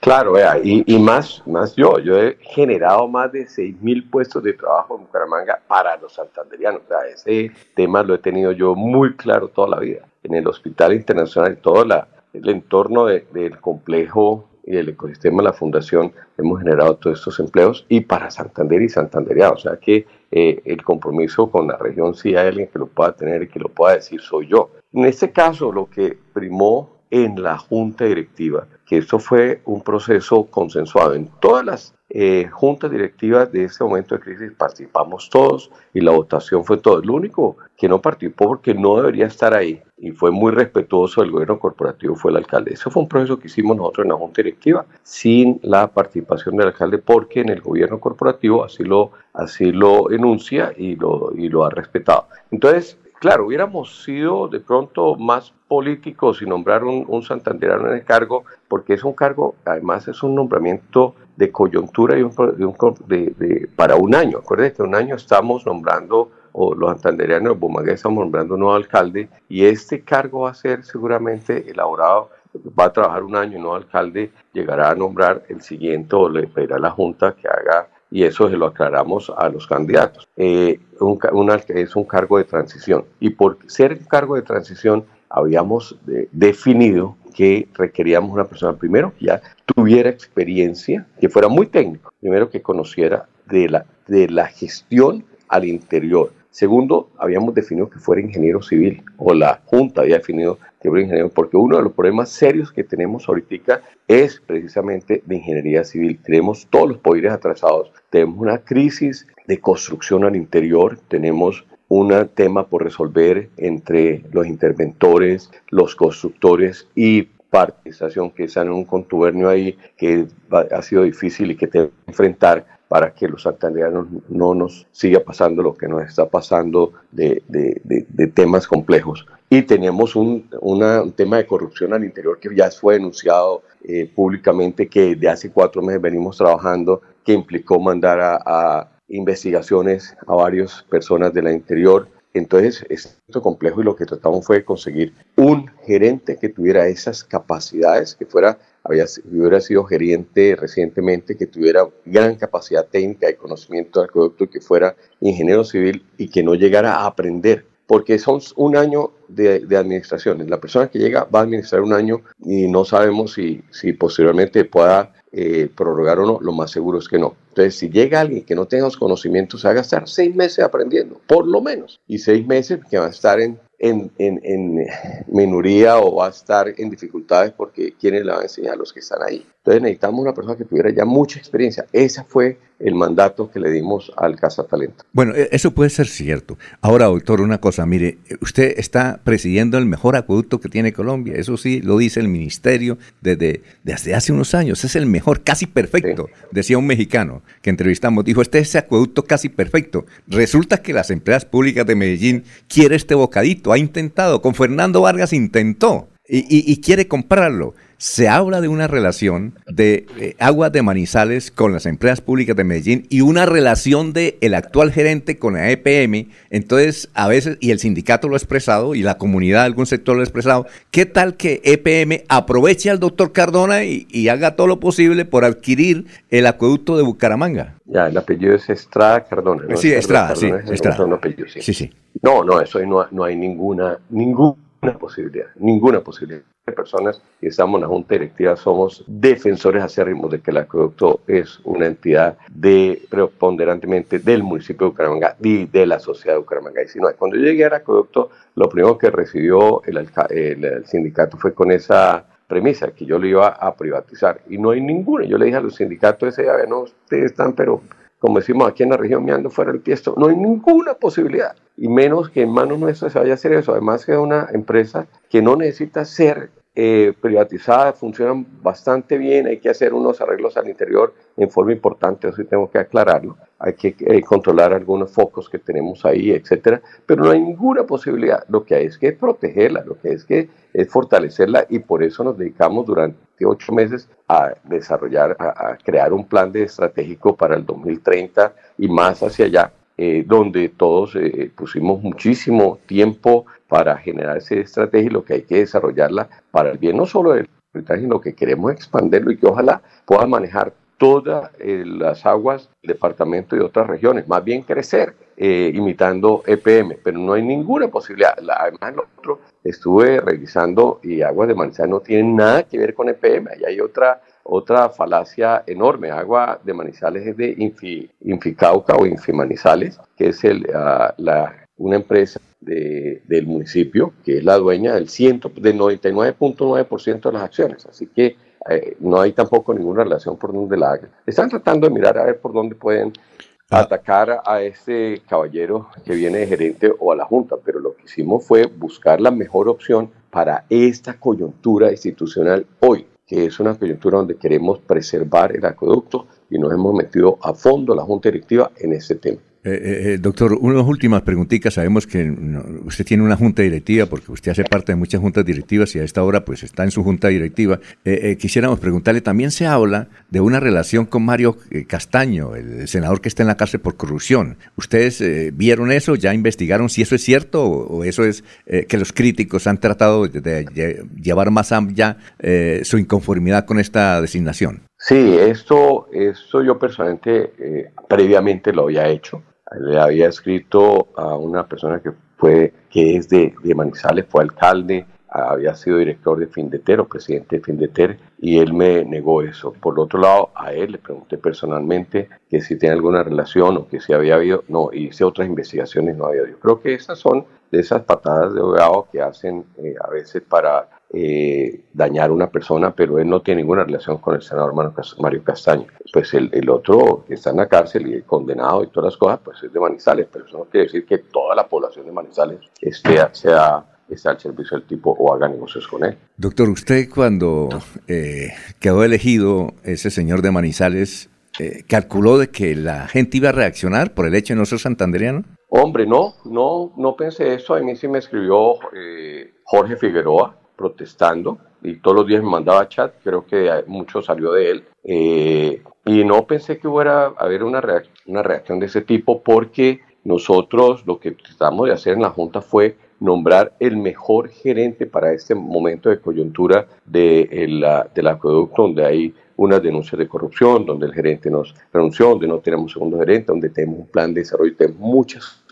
Claro, vea, y, más, más yo, yo he generado más de 6.000 puestos de trabajo en Bucaramanga para los santanderianos. O sea, ese tema lo he tenido yo muy claro toda la vida. En el Hospital Internacional, todo el entorno del complejo y el ecosistema de la fundación, hemos generado todos estos empleos y para Santander y Santanderianos. O sea que eh, el compromiso con la región, si hay alguien que lo pueda tener y que lo pueda decir, soy yo. En este caso, lo que primó en la junta directiva, que esto fue un proceso consensuado. En todas las eh, juntas directivas de este momento de crisis participamos todos y la votación fue todo. El único que no participó porque no debería estar ahí y fue muy respetuoso del gobierno corporativo fue el alcalde. Eso fue un proceso que hicimos nosotros en la junta directiva sin la participación del alcalde porque en el gobierno corporativo así lo, así lo enuncia y lo, y lo ha respetado. Entonces, Claro, hubiéramos sido de pronto más políticos y nombrar un, un santanderano en el cargo, porque es un cargo, además es un nombramiento de coyuntura y un, de, para un año. Acuérdense que un año estamos nombrando, o los santanderianos de Bumagué estamos nombrando un nuevo alcalde, y este cargo va a ser seguramente elaborado va a trabajar un año, nuevo alcalde llegará a nombrar el siguiente o le pedirá a la Junta que haga y eso se lo aclaramos a los candidatos. Eh, un, es un cargo de transición y por ser un cargo de transición habíamos definido que requeríamos una persona primero que ya tuviera experiencia, que fuera muy técnico, primero que conociera de la, de la gestión al interior. Segundo, habíamos definido que fuera ingeniero civil, o la Junta había definido que fuera ingeniero, porque uno de los problemas serios que tenemos ahorita es precisamente de ingeniería civil. Tenemos todos los poderes atrasados, tenemos una crisis de construcción al interior, tenemos un tema por resolver entre los interventores, los constructores y participación que están en un contubernio ahí que ha sido difícil y que que enfrentar para que los santandereanos no nos siga pasando lo que nos está pasando de, temas complejos. Y tenemos un, tema de corrupción al interior que ya fue denunciado eh, públicamente, que de hace cuatro meses venimos trabajando, que implicó mandar a investigaciones a varias personas de la interior. Entonces, es complejo y lo que tratamos fue conseguir un gerente que tuviera esas capacidades, que fuera, había, hubiera sido gerente recientemente, que tuviera gran capacidad técnica y conocimiento del producto, que fuera ingeniero civil y que no llegara a aprender porque son un año de, de, administración. La persona que llega va a administrar un año y no sabemos si, si posteriormente pueda eh, prorrogar o no, lo más seguro es que no. Entonces, si llega alguien que no tenga los conocimientos, va a gastar seis meses aprendiendo, por lo menos, y seis meses que va a estar en en, en, en, minoría o va a estar en dificultades porque quiénes le van a enseñar los que están ahí. Entonces necesitamos una persona que tuviera ya mucha experiencia. Ese fue el mandato que le dimos al Casa Talento. Bueno, e, eso puede ser cierto. Ahora, doctor, una cosa, mire, usted está presidiendo el mejor acueducto que tiene Colombia. Eso sí, lo dice el ministerio desde, desde hace unos años. Es el mejor, casi perfecto, decía un mexicano que entrevistamos. Dijo, este es ese acueducto casi perfecto. Resulta que las empresas públicas de Medellín quieren este bocadito ha intentado, con Fernando Vargas intentó y, quiere comprarlo. Se habla de una relación de eh, aguas de Manizales con las empresas públicas de Medellín y una relación de el actual gerente con la EPM. Entonces, a veces, y el sindicato lo ha expresado y la comunidad de algún sector lo ha expresado, ¿qué tal que EPM aproveche al doctor Cardona y, haga todo lo posible por adquirir el acueducto de Bucaramanga? Ya, el apellido es Estrada Cardona. Sí, Estrada, sí, Estrada. sí. sí, No, no, eso no, no hay ninguna, ninguna posibilidad, ninguna posibilidad. De personas y estamos en la Junta Directiva somos defensores acérrimos de que el acueducto es una entidad de preponderantemente del municipio de Bucaramanga y de la sociedad de Bucaramanga. Y si no, cuando yo llegué al acueducto, lo primero que recibió el, el sindicato fue con esa premisa que yo lo iba a privatizar y no hay ninguna. Yo le dije a los sindicatos ese, a no, ustedes están, pero como decimos aquí en la región, meando fuera el tiesto, no hay ninguna posibilidad y menos que en manos nuestras se vaya a hacer eso. Además que es una empresa que no necesita ser eh, privatizadas funcionan bastante bien, hay que hacer unos arreglos al interior en forma importante, eso sí tengo que aclararlo, hay que eh, controlar algunos focos que tenemos ahí, etcétera, pero no hay ninguna posibilidad, lo que hay es que protegerla, lo que hay es que es fortalecerla y por eso nos dedicamos durante ocho meses a desarrollar, a, crear un plan de estratégico para el 2030 y más hacia allá, eh, donde todos pusimos muchísimo tiempo, para generar esa estrategia y lo que hay que desarrollarla para el bien no solo del sino que queremos expandirlo y que ojalá pueda manejar todas eh, las aguas del departamento y otras regiones, más bien crecer eh, imitando EPM, pero no hay ninguna posibilidad. además, lo otro, estuve revisando y aguas de Manizales no tienen nada que ver con EPM, ahí hay otra, otra falacia enorme. Agua de Manizales es de Infi, Inficauca o Infimanizales, que es el, ah, la, una empresa del municipio, que es la dueña del, del 99.9% de las acciones. Así que eh, no hay tampoco ninguna relación por donde la hagan. Están tratando de mirar a ver por dónde pueden ah. atacar a este caballero que viene de gerente o a la Junta, pero lo que hicimos fue buscar la mejor opción para esta coyuntura institucional hoy, que es una coyuntura donde queremos preservar el acueducto y nos hemos metido a fondo la Junta Directiva en ese tema. Eh, eh, eh, doctor, unas últimas preguntitas. Sabemos que usted tiene una junta directiva porque usted hace parte de muchas juntas directivas y a esta hora pues está en su junta directiva. quisiéramos preguntarle, también se habla de una relación con Mario Castaño, el senador que está en la cárcel por corrupción. ¿Ustedes vieron eso? ¿Ya investigaron si eso es cierto o, eso es que los críticos han tratado de, llevar más allá su inconformidad con esta designación? Sí, esto, esto yo personalmente eh, previamente lo había hecho. Le había escrito a una persona que fue que es de, Manizales, fue alcalde, había sido director de Findeter o presidente de Findeter y él me negó eso. Por otro lado, a él le pregunté personalmente que si tiene alguna relación o que si había habido, no, hice otras investigaciones, no había habido. Creo que esas son de esas patadas de abogado que hacen eh, a veces para eh, dañar a una persona, pero él no tiene ninguna relación con el senador Mario Castaño. Pues el, el, otro que está en la cárcel y condenado y todas las cosas, pues es de Manizales, pero eso no quiere decir que toda la población de Manizales esté, sea está al servicio del tipo o haga negocios con él. Doctor, usted cuando eh, quedó elegido ese señor de Manizales, eh, ¿calculó de que la gente iba a reaccionar por el hecho de no ser santanderiano? Hombre, no, no, no pensé eso. A mí sí me escribió eh, Jorge Figueroa protestando y todos los días me mandaba chat, creo que mucho salió de él. y no pensé que fuera haber una, una reacción de ese tipo porque nosotros lo que tratamos de hacer en la Junta fue nombrar el mejor gerente para este momento de coyuntura de la, del acueducto, donde hay unas denuncias de corrupción, donde el gerente nos renunció, donde no tenemos segundo gerente, donde tenemos un plan de desarrollo, tenemos muchas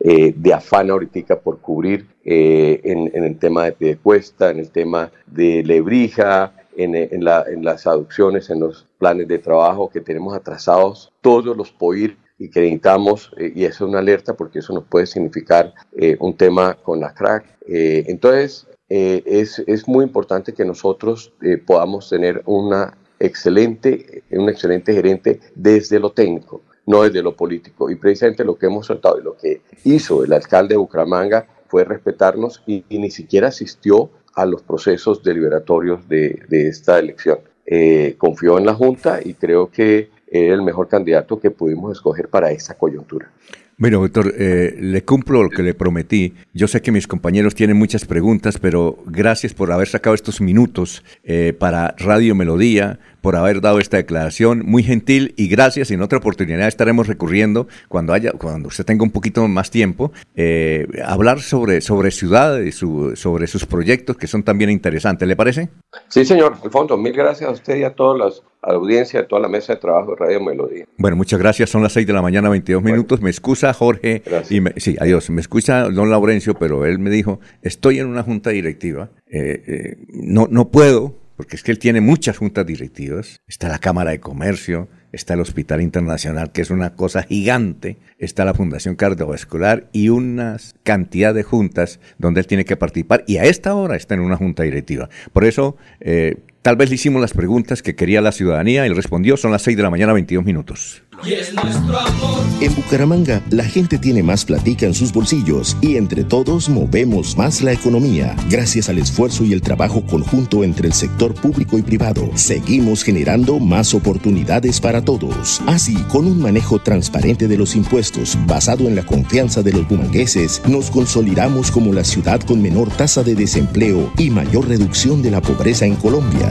eh, de afán ahorita por cubrir eh, en, el tema de cuesta, en el tema de Lebrija, en, en, las aducciones, en los planes de trabajo que tenemos atrasados, todos los POIR y que eh, y eso es una alerta porque eso nos puede significar eh, un tema con la crack. Eh, entonces, es, es, muy importante que nosotros podamos tener una excelente, un excelente gerente desde lo técnico, no desde lo político. Y precisamente lo que hemos soltado y lo que hizo el alcalde de Bucaramanga fue respetarnos y, ni siquiera asistió a los procesos deliberatorios de, de esta elección. confió en la Junta y creo que era el mejor candidato que pudimos escoger para esa coyuntura. Bueno, doctor, eh, le cumplo lo que le prometí. Yo sé que mis compañeros tienen muchas preguntas, pero gracias por haber sacado estos minutos eh, para Radio Melodía, por haber dado esta declaración muy gentil y gracias. En otra oportunidad estaremos recurriendo cuando haya, cuando usted tenga un poquito más tiempo, eh, hablar sobre sobre ciudad y su, sobre sus proyectos que son también interesantes. ¿Le parece? Sí, señor Alfonso. Mil gracias a usted y a todas las a la audiencia, a toda la mesa de trabajo de Radio Melodía. Bueno, muchas gracias. Son las 6 de la mañana, 22 minutos. Me excusa Jorge. Y sí, adiós. Me escucha don Laurencio, pero él me dijo, estoy en una junta directiva. Eh, eh, no, no puedo, porque es que él tiene muchas juntas directivas. Está la Cámara de Comercio, está el Hospital Internacional, que es una cosa gigante, está la Fundación Cardiovascular y una cantidad de juntas donde él tiene que participar y a esta hora está en una junta directiva. Por eso, eh, tal vez le hicimos las preguntas que quería la ciudadanía y él respondió, son las 6 de la mañana, 22 minutos. En Bucaramanga, la gente tiene más platica en sus bolsillos y entre todos movemos más la economía. Gracias al esfuerzo y el trabajo conjunto entre el sector público y privado, seguimos generando más oportunidades para todos. Así, con un manejo transparente de los impuestos basado en la confianza de los bumangueses, nos consolidamos como la ciudad con menor tasa de desempleo y mayor reducción de la pobreza en Colombia.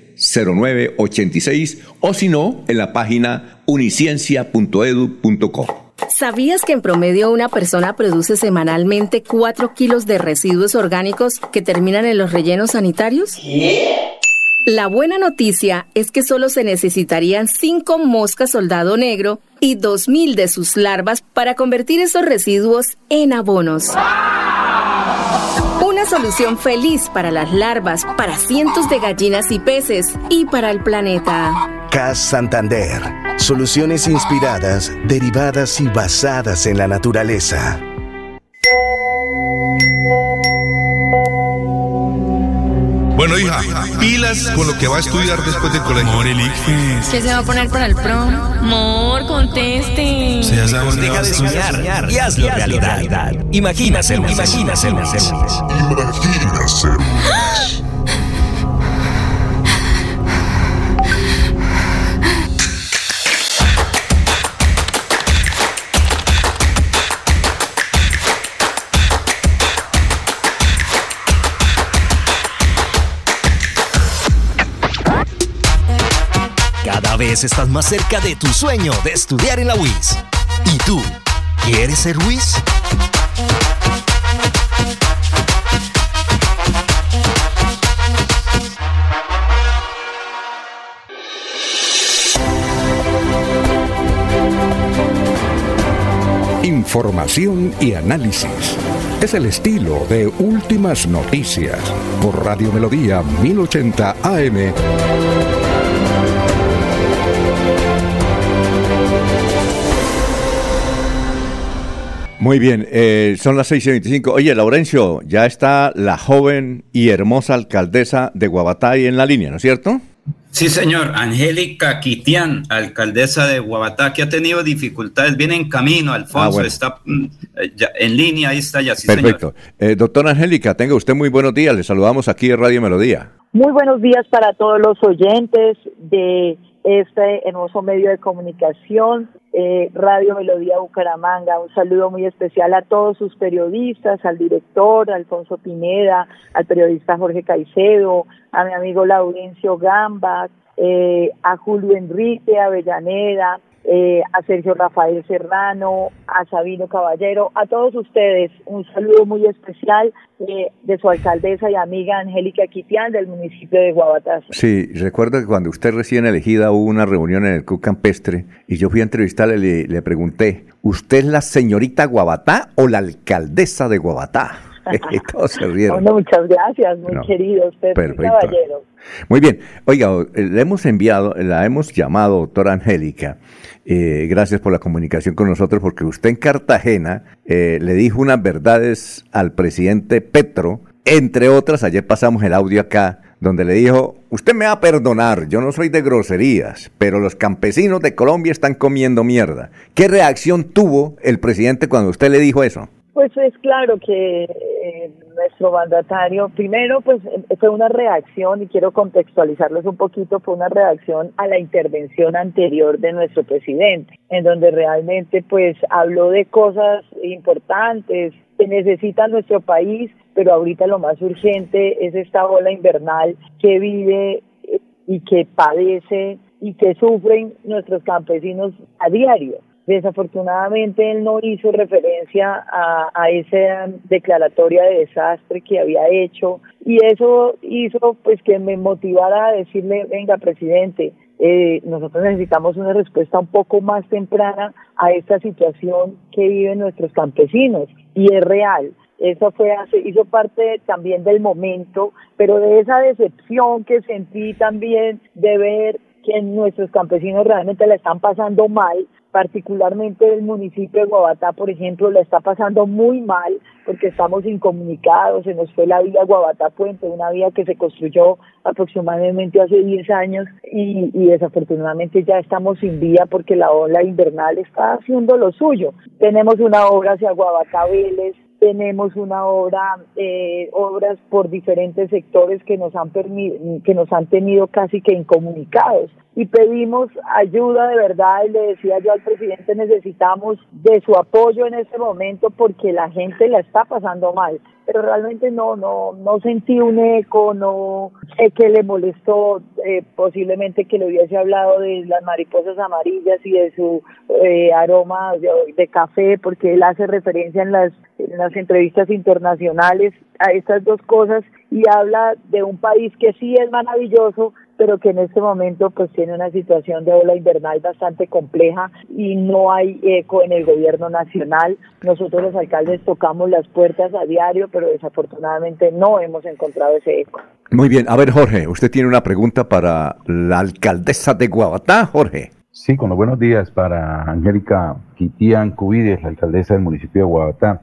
o si no, en la página uniciencia.edu.co. ¿Sabías que en promedio una persona produce semanalmente 4 kilos de residuos orgánicos que terminan en los rellenos sanitarios? La buena noticia es que solo se necesitarían 5 moscas soldado negro y 2.000 de sus larvas para convertir esos residuos en abonos. Una solución feliz para las larvas, para cientos de gallinas y peces y para el planeta. CAS Santander. Soluciones inspiradas, derivadas y basadas en la naturaleza. Bueno, hija, pilas con lo que va a estudiar después del colegio. Amor, ¿Qué se va a poner para el prom? Amor, conteste. Se ya Deja de soñar y hazlo realidad. Imagina ser imagina ser Imagina ser vez estás más cerca de tu sueño de estudiar en la UIS. ¿Y tú? ¿Quieres ser UIS? Información y análisis. Es el estilo de Últimas Noticias por Radio Melodía 1080 AM. Muy bien, eh, son las 6 y 25. Oye, Laurencio, ya está la joven y hermosa alcaldesa de Guabatay en la línea, ¿no es cierto? Sí, señor. Angélica Quitián, alcaldesa de Guabatá, que ha tenido dificultades, viene en camino, Alfonso, ah, está mm, en línea, ahí está ya, sí, Perfecto. Eh, doctora Angélica, tenga usted muy buenos días, le saludamos aquí en Radio Melodía. Muy buenos días para todos los oyentes de este hermoso medio de comunicación, eh, Radio Melodía Bucaramanga. Un saludo muy especial a todos sus periodistas, al director Alfonso Pineda, al periodista Jorge Caicedo, a mi amigo Laurencio Gamba, eh, a Julio Enrique Avellaneda, eh, a Sergio Rafael Serrano, a Sabino Caballero, a todos ustedes un saludo muy especial eh, de su alcaldesa y amiga Angélica Quitián del municipio de Guabataz. Sí, recuerdo que cuando usted recién elegida hubo una reunión en el Club Campestre y yo fui a entrevistarle y le, pregunté, ¿usted es la señorita Guabatá o la alcaldesa de Guabatá? <laughs> y todos se rieron. muchas gracias, muy querido usted, caballero. Muy bien. Oiga, le hemos enviado, la hemos llamado, doctora Angélica, eh, gracias por la comunicación con nosotros, porque usted en Cartagena eh, le dijo unas verdades al presidente Petro, entre otras, ayer pasamos el audio acá, donde le dijo, usted me va a perdonar, yo no soy de groserías, pero los campesinos de Colombia están comiendo mierda. ¿Qué reacción tuvo el presidente cuando usted le dijo eso? Pues es claro que eh, nuestro mandatario, primero, pues eh, fue una reacción, y quiero contextualizarlos un poquito, fue una reacción a la intervención anterior de nuestro presidente, en donde realmente pues habló de cosas importantes que necesita nuestro país, pero ahorita lo más urgente es esta ola invernal que vive eh, y que padece y que sufren nuestros campesinos a diario. Desafortunadamente él no hizo referencia a, esa declaratoria de desastre que había hecho y eso hizo pues que me motivara a decirle, venga presidente, eh, nosotros necesitamos una respuesta un poco más temprana a esta situación que viven nuestros campesinos y es real. Eso fue hizo parte también del momento, pero de esa decepción que sentí también de ver que nuestros campesinos realmente la están pasando mal particularmente el municipio de Guabatá, por ejemplo, la está pasando muy mal porque estamos incomunicados, se nos fue la vía Guabatá Puente, una vía que se construyó aproximadamente hace 10 años y, desafortunadamente ya estamos sin vía porque la ola invernal está haciendo lo suyo. Tenemos una obra hacia Guabatá Vélez, tenemos una obra, eh, obras por diferentes sectores que nos han que nos han tenido casi que incomunicados y pedimos ayuda de verdad y le decía yo al presidente necesitamos de su apoyo en este momento porque la gente la está pasando mal. Pero realmente no no no sentí un eco no sé que le molestó eh, posiblemente que le hubiese hablado de las mariposas amarillas y de su eh, aroma de, café porque él hace referencia en las en las entrevistas internacionales a estas dos cosas y habla de un país que sí es maravilloso, pero que en este momento pues tiene una situación de ola invernal bastante compleja y no hay eco en el gobierno nacional. Nosotros los alcaldes tocamos las puertas a diario, pero desafortunadamente no hemos encontrado ese eco. Muy bien, a ver Jorge, usted tiene una pregunta para la alcaldesa de Guabatá, Jorge. Sí, con los buenos días para Angélica Quitián Cubides, la alcaldesa del municipio de Guabatá.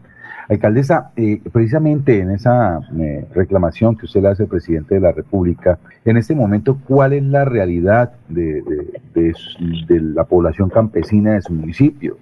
Alcaldesa, eh, precisamente en esa eh, reclamación que usted le hace al presidente de la República, en este momento, ¿cuál es la realidad de, la población campesina de su municipio?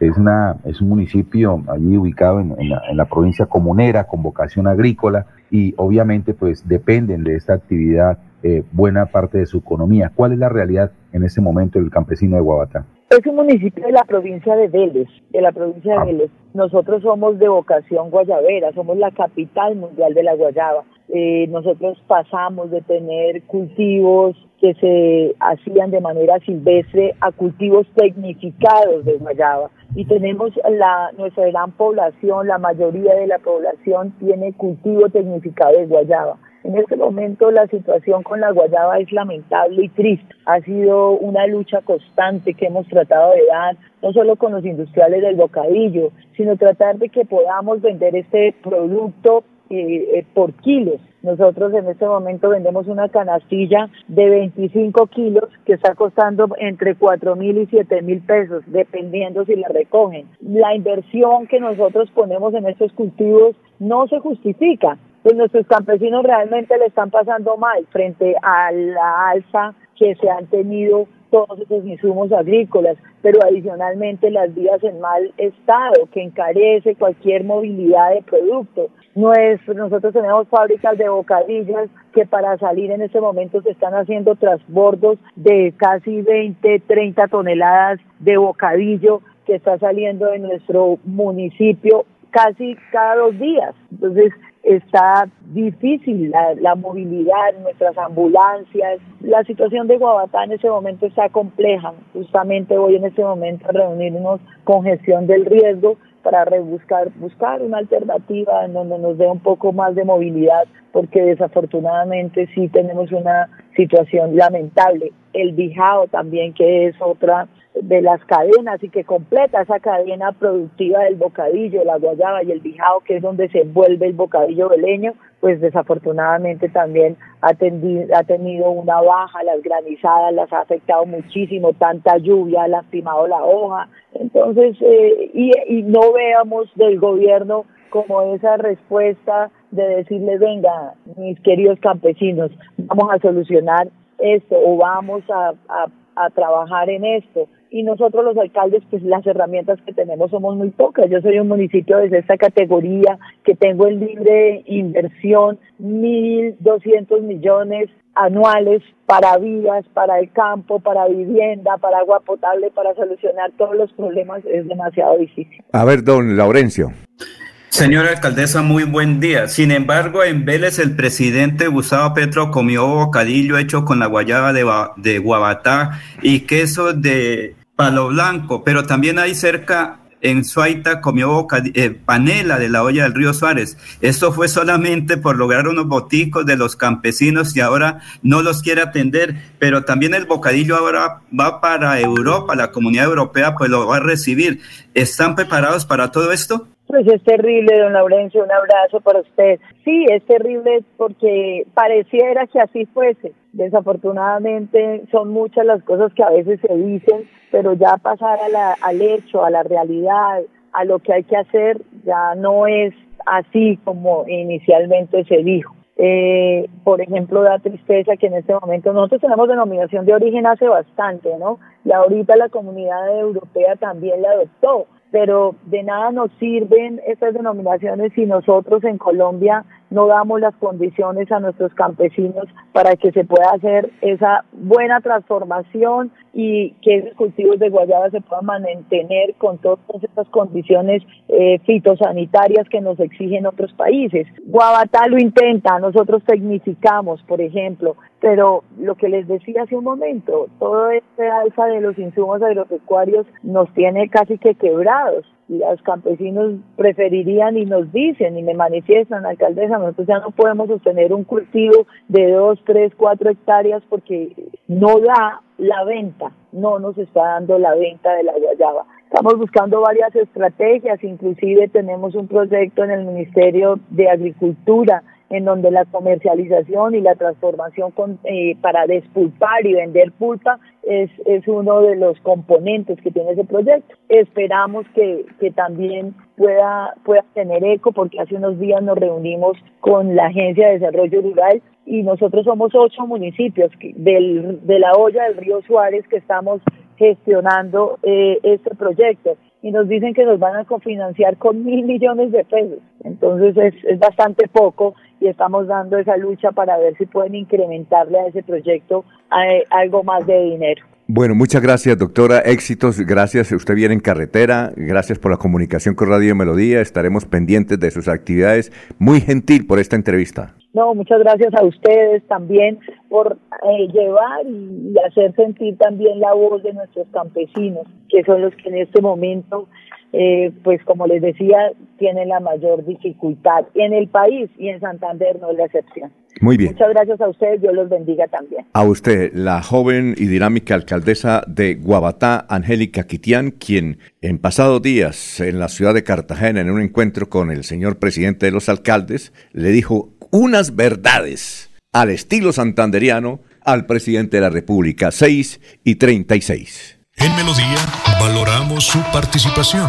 Es, una, es un municipio allí ubicado en, la, provincia comunera con vocación agrícola y obviamente pues dependen de esta actividad eh, buena parte de su economía. ¿Cuál es la realidad en este momento del campesino de Guabatá? Es un municipio de la provincia de Vélez, de la provincia de Vélez. Nosotros somos de vocación guayabera, somos la capital mundial de la guayaba. Eh, nosotros pasamos de tener cultivos que se hacían de manera silvestre a cultivos tecnificados de guayaba y tenemos la nuestra gran población, la mayoría de la población tiene cultivo tecnificado de guayaba. En este momento la situación con la guayaba es lamentable y triste. Ha sido una lucha constante que hemos tratado de dar, no solo con los industriales del bocadillo, sino tratar de que podamos vender este producto eh, eh, por kilos. Nosotros en este momento vendemos una canastilla de 25 kilos que está costando entre 4 mil y 7 mil pesos, dependiendo si la recogen. La inversión que nosotros ponemos en estos cultivos no se justifica pues nuestros campesinos realmente le están pasando mal frente a la alza que se han tenido todos esos insumos agrícolas, pero adicionalmente las vías en mal estado que encarece cualquier movilidad de producto. nosotros tenemos fábricas de bocadillas que para salir en este momento se están haciendo transbordos de casi 20, 30 toneladas de bocadillo que está saliendo de nuestro municipio casi cada dos días. Entonces, está difícil la, la, movilidad, nuestras ambulancias. La situación de Guabatá en ese momento está compleja. Justamente voy en este momento a reunirnos con gestión del riesgo para rebuscar, buscar una alternativa en donde nos dé un poco más de movilidad, porque desafortunadamente sí tenemos una situación lamentable. El Bijao también, que es otra de las cadenas y que completa esa cadena productiva del bocadillo, la guayaba y el bijao, que es donde se envuelve el bocadillo veleño, pues desafortunadamente también ha, tenido una baja, las granizadas las ha afectado muchísimo, tanta lluvia ha lastimado la hoja, entonces, eh, y, no veamos del gobierno como esa respuesta de decirle, venga, mis queridos campesinos, vamos a solucionar esto o vamos a, a trabajar en esto y nosotros los alcaldes, pues las herramientas que tenemos somos muy pocas. Yo soy un municipio de esta categoría que tengo en libre inversión 1.200 millones anuales para vías, para el campo, para vivienda, para agua potable, para solucionar todos los problemas, es demasiado difícil. A ver, don Laurencio. Señora alcaldesa, muy buen día. Sin embargo, en Vélez el presidente Gustavo Petro comió bocadillo hecho con la guayaba de, de Guabatá y queso de palo blanco, pero también hay cerca en Suaita comió eh, panela de la olla del río Suárez. Esto fue solamente por lograr unos boticos de los campesinos y ahora no los quiere atender, pero también el bocadillo ahora va para Europa, la comunidad europea pues lo va a recibir. ¿Están preparados para todo esto? Pues es terrible, don Laurencio, un abrazo para usted. Sí, es terrible porque pareciera que así fuese. Desafortunadamente son muchas las cosas que a veces se dicen, pero ya pasar al hecho, a la realidad, a lo que hay que hacer, ya no es así como inicialmente se dijo. Eh, por ejemplo, da tristeza que en este momento nosotros tenemos denominación de origen hace bastante, ¿no? Y ahorita la comunidad europea también la adoptó pero de nada nos sirven estas denominaciones si nosotros en Colombia no damos las condiciones a nuestros campesinos para que se pueda hacer esa buena transformación y que esos cultivos de guayaba se puedan mantener con todas estas condiciones eh, fitosanitarias que nos exigen otros países. Guabatá lo intenta, nosotros tecnificamos, por ejemplo, pero lo que les decía hace un momento, todo este alza de los insumos agropecuarios nos tiene casi que quebrados los campesinos preferirían y nos dicen y me manifiestan, alcaldesa, nosotros ya no podemos sostener un cultivo de dos, tres, cuatro hectáreas porque no da la venta, no nos está dando la venta de la guayaba. Estamos buscando varias estrategias, inclusive tenemos un proyecto en el Ministerio de Agricultura en donde la comercialización y la transformación con, eh, para despulpar y vender pulpa es, es uno de los componentes que tiene ese proyecto. Esperamos que, que también pueda, pueda tener eco porque hace unos días nos reunimos con la Agencia de Desarrollo Rural y nosotros somos ocho municipios del, de la olla del río Suárez que estamos gestionando eh, este proyecto y nos dicen que nos van a cofinanciar con mil millones de pesos. Entonces es, es bastante poco y estamos dando esa lucha para ver si pueden incrementarle a ese proyecto eh, algo más de dinero. Bueno, muchas gracias, doctora. Éxitos. Gracias. Usted viene en carretera. Gracias por la comunicación con Radio Melodía. Estaremos pendientes de sus actividades. Muy gentil por esta entrevista. No, muchas gracias a ustedes también por eh, llevar y, hacer sentir también la voz de nuestros campesinos, que son los que en este momento, eh, pues como les decía, tienen la mayor dificultad en el país y en Santander no es la excepción. Muy bien. Muchas gracias a ustedes, Dios los bendiga también. A usted, la joven y dinámica alcaldesa de Guabatá, Angélica Quitián, quien en pasados días en la ciudad de Cartagena, en un encuentro con el señor presidente de los alcaldes, le dijo unas verdades al estilo santanderiano al presidente de la República, 6 y 36. En Melodía valoramos su participación.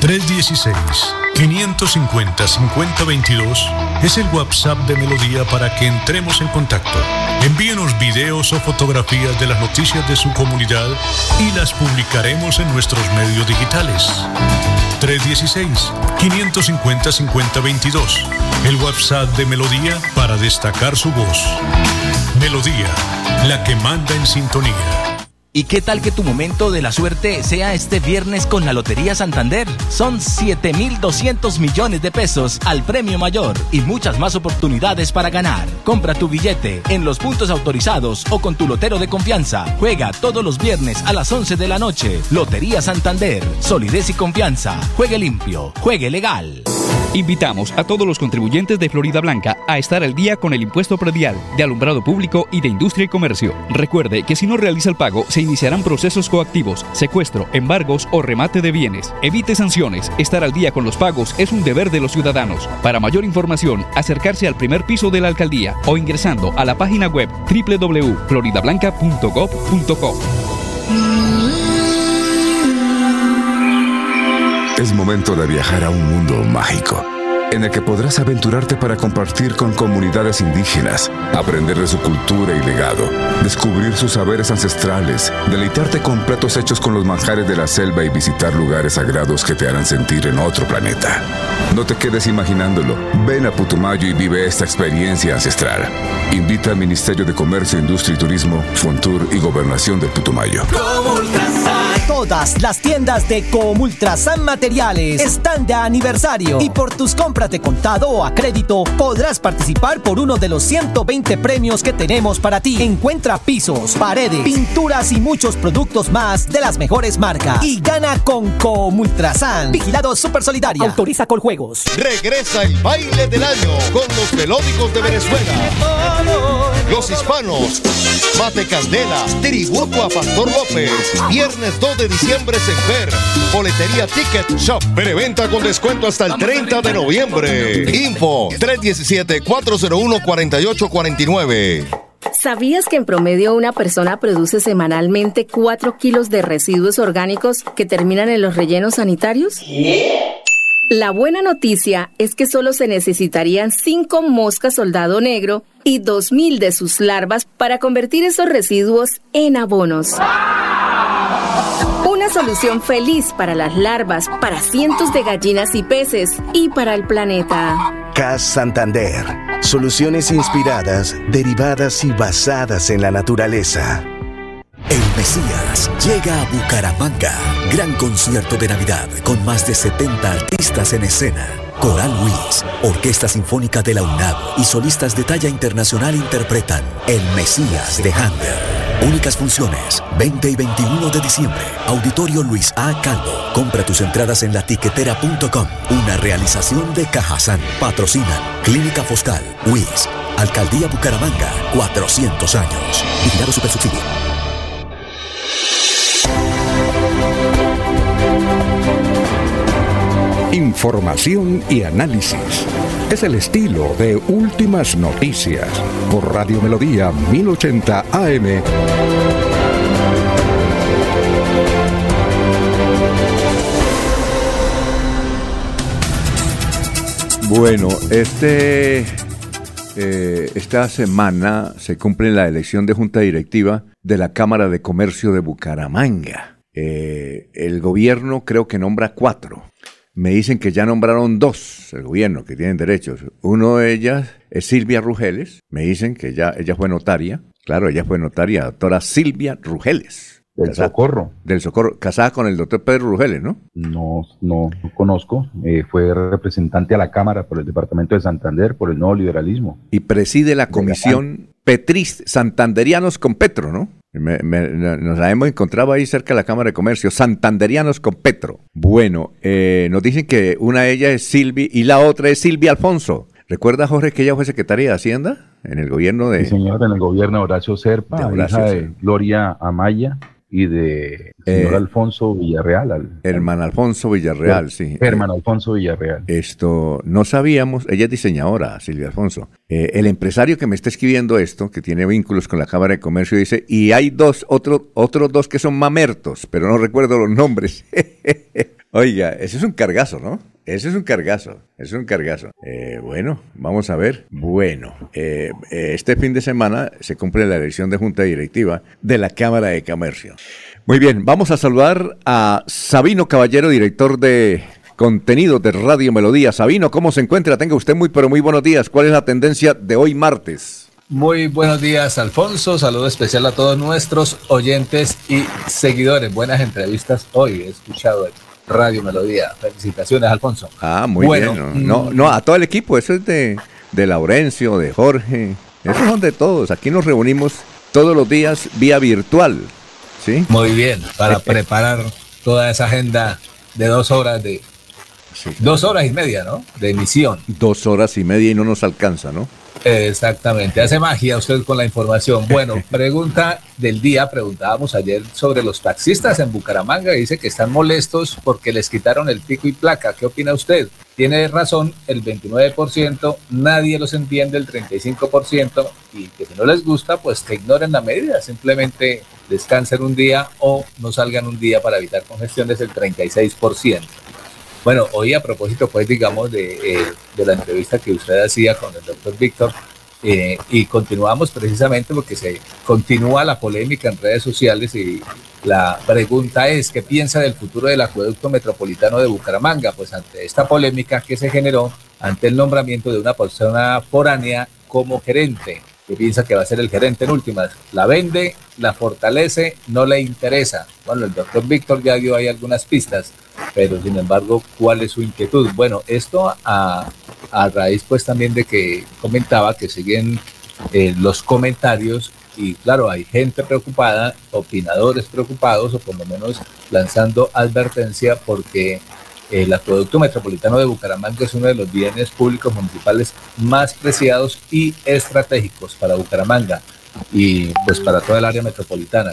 316-550-5022 es el WhatsApp de Melodía para que entremos en contacto. Envíenos videos o fotografías de las noticias de su comunidad y las publicaremos en nuestros medios digitales. 316-550-5022. El WhatsApp de Melodía para destacar su voz. Melodía, la que manda en sintonía. ¿Y qué tal que tu momento de la suerte sea este viernes con la Lotería Santander? Son 7.200 millones de pesos al premio mayor y muchas más oportunidades para ganar. Compra tu billete en los puntos autorizados o con tu lotero de confianza. Juega todos los viernes a las 11 de la noche. Lotería Santander. Solidez y confianza. Juegue limpio. Juegue legal. Invitamos a todos los contribuyentes de Florida Blanca a estar al día con el impuesto predial, de alumbrado público y de industria y comercio. Recuerde que si no realiza el pago, se iniciarán procesos coactivos, secuestro, embargos o remate de bienes. Evite sanciones. Estar al día con los pagos es un deber de los ciudadanos. Para mayor información, acercarse al primer piso de la alcaldía o ingresando a la página web www.floridablanca.gov.co. Es momento de viajar a un mundo mágico, en el que podrás aventurarte para compartir con comunidades indígenas, aprender de su cultura y legado, descubrir sus saberes ancestrales, deleitarte con platos hechos con los manjares de la selva y visitar lugares sagrados que te harán sentir en otro planeta. No te quedes imaginándolo, ven a Putumayo y vive esta experiencia ancestral. Invita al Ministerio de Comercio, Industria y Turismo, Fontur y Gobernación del Putumayo. Todas las tiendas de Comultrasan Materiales están de aniversario y por tus compras de contado o a crédito podrás participar por uno de los 120 premios que tenemos para ti. Encuentra pisos, paredes, pinturas y muchos productos más de las mejores marcas y gana con Comultrasan. Vigilado Super Solidaria. Autoriza con juegos. Regresa el baile del año con los melódicos de Venezuela. Los hispanos. Mate Candela. Tributo a Pastor López. Viernes 2 de diciembre en Ver. Boletería Ticket Shop. Preventa con descuento hasta el 30 de noviembre. Info 317-401-4849. ¿Sabías que en promedio una persona produce semanalmente 4 kilos de residuos orgánicos que terminan en los rellenos sanitarios? La buena noticia es que solo se necesitarían 5 moscas soldado negro y 2.000 de sus larvas para convertir esos residuos en abonos. Una solución feliz para las larvas, para cientos de gallinas y peces y para el planeta. CAS Santander. Soluciones inspiradas, derivadas y basadas en la naturaleza. El Mesías llega a Bucaramanga. Gran concierto de Navidad con más de 70 artistas en escena. Coral Luis, Orquesta Sinfónica de la UNAM y solistas de talla internacional interpretan El Mesías de Handel. Únicas funciones, 20 y 21 de diciembre. Auditorio Luis A. Calvo. Compra tus entradas en latiquetera.com. Una realización de Cajazán. Patrocinan Clínica Foscal, WIS, Alcaldía Bucaramanga, 400 años. Vigilado Supersubsidio. Información y análisis. Es el estilo de Últimas Noticias por Radio Melodía 1080 AM. Bueno, este, eh, esta semana se cumple la elección de junta directiva de la Cámara de Comercio de Bucaramanga. Eh, el gobierno creo que nombra cuatro. Me dicen que ya nombraron dos, el gobierno, que tienen derechos. Uno de ellas es Silvia Rugeles, me dicen que ya, ella fue notaria, claro, ella fue notaria, doctora Silvia Rugeles. Del Socorro. Del Socorro, casada con el doctor Pedro Rugeles, ¿no? No, no, conozco. Eh, fue representante a la Cámara por el Departamento de Santander, por el nuevo liberalismo. Y preside la comisión Petris Santanderianos con Petro, ¿no? Nos la hemos encontrado ahí cerca de la Cámara de Comercio, Santanderianos con Petro. Bueno, eh, nos dicen que una de ellas es Silvi y la otra es Silvia Alfonso. ¿Recuerda, Jorge, que ella fue secretaria de Hacienda en el gobierno de... Sí, señor, en el gobierno de Horacio Serpa, de hija de Gloria Amaya y de señor eh, Alfonso Villarreal. hermano Alfonso Villarreal, sí. Hermano Alfonso Villarreal. Esto, no sabíamos, ella es diseñadora, Silvia Alfonso. Eh, el empresario que me está escribiendo esto, que tiene vínculos con la Cámara de Comercio, dice, y hay dos, otro, otros dos que son mamertos, pero no recuerdo los nombres. <laughs> Oiga, ese es un cargazo, ¿no? Ese es un cargazo, es un cargazo. Eh, bueno, vamos a ver. Bueno, eh, eh, este fin de semana se cumple la elección de Junta Directiva de la Cámara de Comercio. Muy bien, vamos a saludar a Sabino Caballero, director de contenido de Radio Melodía. Sabino, ¿cómo se encuentra? Tenga usted muy, pero muy buenos días. ¿Cuál es la tendencia de hoy martes? Muy buenos días, Alfonso. Saludo especial a todos nuestros oyentes y seguidores. Buenas entrevistas hoy. He escuchado Radio Melodía. Felicitaciones, Alfonso. Ah, muy bien. No, no, a todo el equipo. Eso es de, de Laurencio, de Jorge. Esos son de todos. Aquí nos reunimos todos los días vía virtual. ¿Sí? Muy bien, para <laughs> preparar toda esa agenda de dos horas de... Dos horas y media, ¿no? De emisión. Dos horas y media y no nos alcanza, ¿no? Exactamente, hace magia usted con la información. Bueno, <laughs> pregunta del día, preguntábamos ayer sobre los taxistas en Bucaramanga, dice que están molestos porque les quitaron el pico y placa. ¿Qué opina usted? Tiene razón el 29%, nadie los entiende el 35% y que si no les gusta, pues que ignoren la medida, simplemente descansen un día o no salgan un día para evitar congestiones el 36%. Bueno, hoy a propósito, pues digamos, de, eh, de la entrevista que usted hacía con el doctor Víctor, eh, y continuamos precisamente porque se continúa la polémica en redes sociales y la pregunta es, ¿qué piensa del futuro del acueducto metropolitano de Bucaramanga? Pues ante esta polémica que se generó ante el nombramiento de una persona foránea como gerente que piensa que va a ser el gerente en últimas. La vende, la fortalece, no le interesa. Bueno, el doctor Víctor ya dio ahí algunas pistas, pero sin embargo, ¿cuál es su inquietud? Bueno, esto a, a raíz pues también de que comentaba que siguen eh, los comentarios y claro, hay gente preocupada, opinadores preocupados o por lo menos lanzando advertencia porque el acueducto metropolitano de Bucaramanga es uno de los bienes públicos municipales más preciados y estratégicos para Bucaramanga y pues para toda el área metropolitana.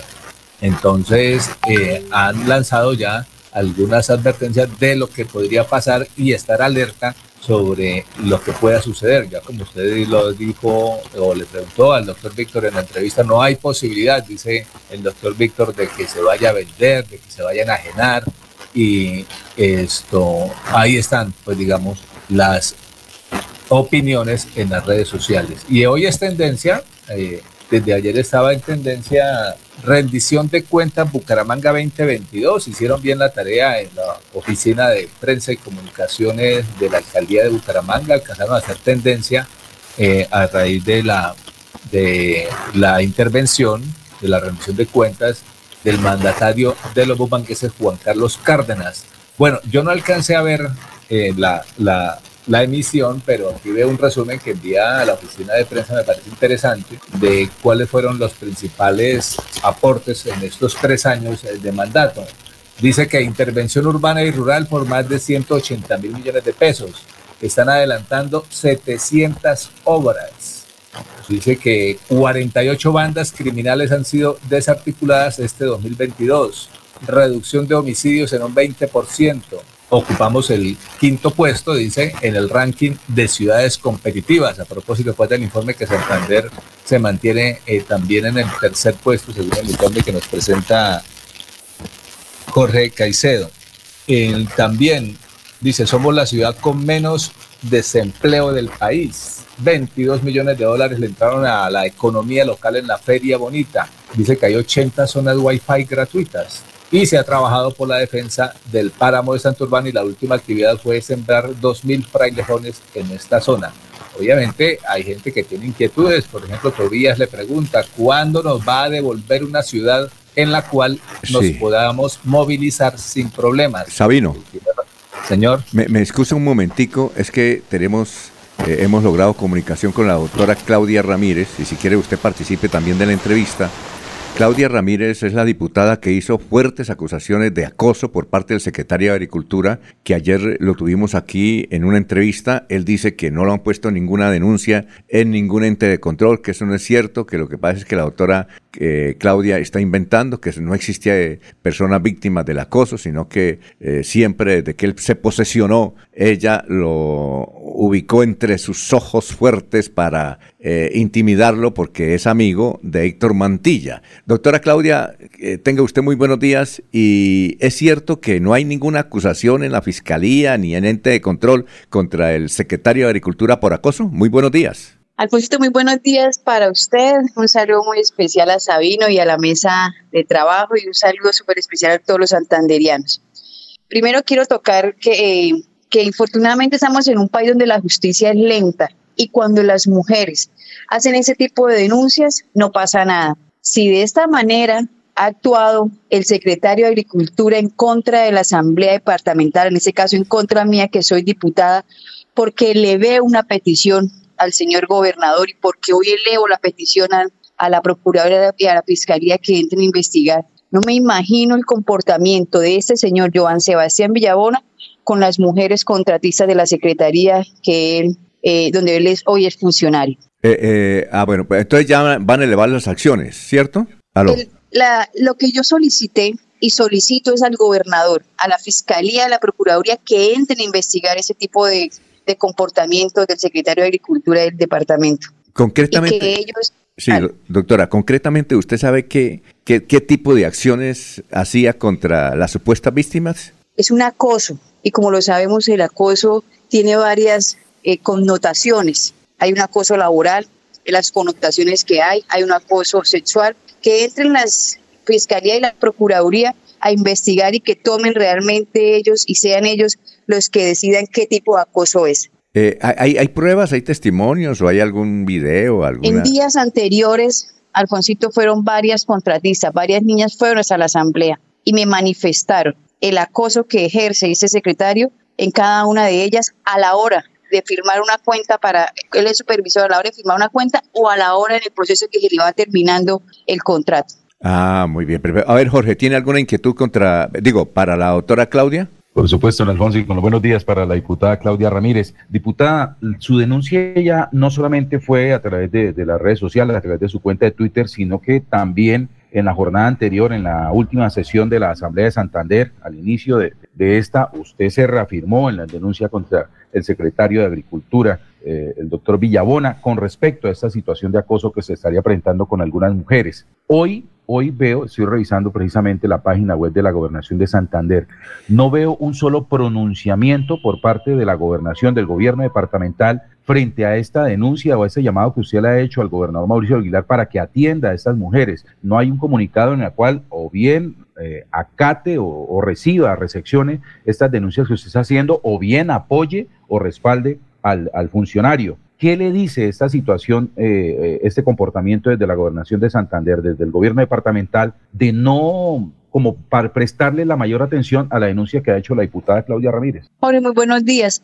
Entonces eh, han lanzado ya algunas advertencias de lo que podría pasar y estar alerta sobre lo que pueda suceder. Ya como usted lo dijo o le preguntó al doctor Víctor en la entrevista, no hay posibilidad, dice el doctor Víctor, de que se vaya a vender, de que se vaya a enajenar y esto, ahí están, pues digamos, las opiniones en las redes sociales. Y hoy es tendencia, eh, desde ayer estaba en tendencia rendición de cuentas Bucaramanga 2022. Hicieron bien la tarea en la oficina de prensa y comunicaciones de la alcaldía de Bucaramanga, alcanzaron a hacer tendencia eh, a raíz de la, de la intervención de la rendición de cuentas del mandatario de los bumangueses, Juan Carlos Cárdenas. Bueno, yo no alcancé a ver eh, la, la, la, emisión, pero aquí veo un resumen que envía a la oficina de prensa, me parece interesante, de cuáles fueron los principales aportes en estos tres años de mandato. Dice que intervención urbana y rural por más de 180 mil millones de pesos. Están adelantando 700 obras Dice que 48 bandas criminales han sido desarticuladas este 2022, reducción de homicidios en un 20%. Ocupamos el quinto puesto, dice, en el ranking de ciudades competitivas. A propósito, después del informe que Santander se mantiene eh, también en el tercer puesto, según el informe que nos presenta Jorge Caicedo. también dice, somos la ciudad con menos desempleo del país 22 millones de dólares le entraron a la economía local en la Feria Bonita. Dice que hay 80 zonas Wi-Fi gratuitas. Y se ha trabajado por la defensa del páramo de Santurbán y la última actividad fue sembrar 2.000 frailejones en esta zona. Obviamente hay gente que tiene inquietudes, por ejemplo, Tobías le pregunta, ¿cuándo nos va a devolver una ciudad en la cual nos podamos movilizar sin problemas? Sabino. Señor. Me, me excusa un momentico, es que tenemos, eh, hemos logrado comunicación con la doctora Claudia Ramírez, y si quiere usted participe también de la entrevista. Claudia Ramírez es la diputada que hizo fuertes acusaciones de acoso por parte del secretario de Agricultura, que ayer lo tuvimos aquí en una entrevista. Él dice que no lo han puesto ninguna denuncia en ningún ente de control, que eso no es cierto, que lo que pasa es que la doctora eh, Claudia está inventando, que no existía eh, personas víctimas del acoso, sino que eh, siempre desde que él se posesionó, ella lo ubicó entre sus ojos fuertes para intimidarlo porque es amigo de Héctor Mantilla. Doctora Claudia, tenga usted muy buenos días y es cierto que no hay ninguna acusación en la Fiscalía ni en ente de control contra el secretario de Agricultura por acoso. Muy buenos días. Alfonsito, muy buenos días para usted. Un saludo muy especial a Sabino y a la mesa de trabajo y un saludo súper especial a todos los santanderianos. Primero quiero tocar que, que infortunadamente estamos en un país donde la justicia es lenta y cuando las mujeres hacen ese tipo de denuncias no pasa nada. Si de esta manera ha actuado el secretario de Agricultura en contra de la Asamblea Departamental, en este caso en contra mía que soy diputada, porque le ve una petición al señor gobernador y porque hoy elevo la petición a, la Procuraduría y a la Fiscalía que entren a investigar. No me imagino el comportamiento de este señor Joan Sebastián Villabona con las mujeres contratistas de la Secretaría que él, eh, donde él es, hoy es funcionario. Eh, eh, ah, bueno, pues entonces ya van a elevar las acciones, ¿cierto? lo que yo solicité y solicito es al gobernador, a la Fiscalía, a la Procuraduría que entren a investigar ese tipo de, de comportamiento del secretario de Agricultura del departamento. Concretamente. sí, doctora, concretamente, ¿usted sabe qué, qué, tipo de acciones hacía contra las supuestas víctimas? Es un acoso, y como lo sabemos, el acoso tiene varias eh, connotaciones. Hay un acoso laboral, las connotaciones que hay, hay un acoso sexual, que entren las Fiscalía y la Procuraduría a investigar y que tomen realmente ellos y sean ellos los que decidan qué tipo de acoso es. Eh, ¿hay, ¿Hay pruebas, hay testimonios o hay algún video? Alguna... En días anteriores, Alfonsito, fueron varias contratistas, varias niñas fueron a la asamblea y me manifestaron el acoso que ejerce ese secretario en cada una de ellas a la hora de firmar una cuenta para, él es supervisor, a la hora de firmar una cuenta o a la hora en el proceso que se le va terminando el contrato. Ah, muy bien. A ver, Jorge, ¿tiene alguna inquietud contra, digo, para la doctora Claudia? Por supuesto, don Alfonso, y con los buenos días para la diputada Claudia Ramírez. Diputada, su denuncia ya no solamente fue a través de, las redes sociales, a través de su cuenta de Twitter, sino que también en la jornada anterior, en la última sesión de la Asamblea de Santander, al inicio de, esta, usted se reafirmó en la denuncia contra el secretario de Agricultura, eh, el doctor Villabona, con respecto a esta situación de acoso que se estaría presentando con algunas mujeres. Hoy, hoy veo, estoy revisando precisamente la página web de la gobernación de Santander, no veo un solo pronunciamiento por parte de la gobernación, del gobierno departamental, frente a esta denuncia o a este llamado que usted le ha hecho al gobernador Mauricio Aguilar para que atienda a estas mujeres. No hay un comunicado en el cual o bien eh, acate o, reciba, recepcione estas denuncias que usted está haciendo o bien apoye o respalde al, funcionario. ¿Qué le dice esta situación, eh, eh, este comportamiento desde la gobernación de Santander, desde el gobierno departamental, de no como para prestarle la mayor atención a la denuncia que ha hecho la diputada Claudia Ramírez? Jorge, muy buenos días.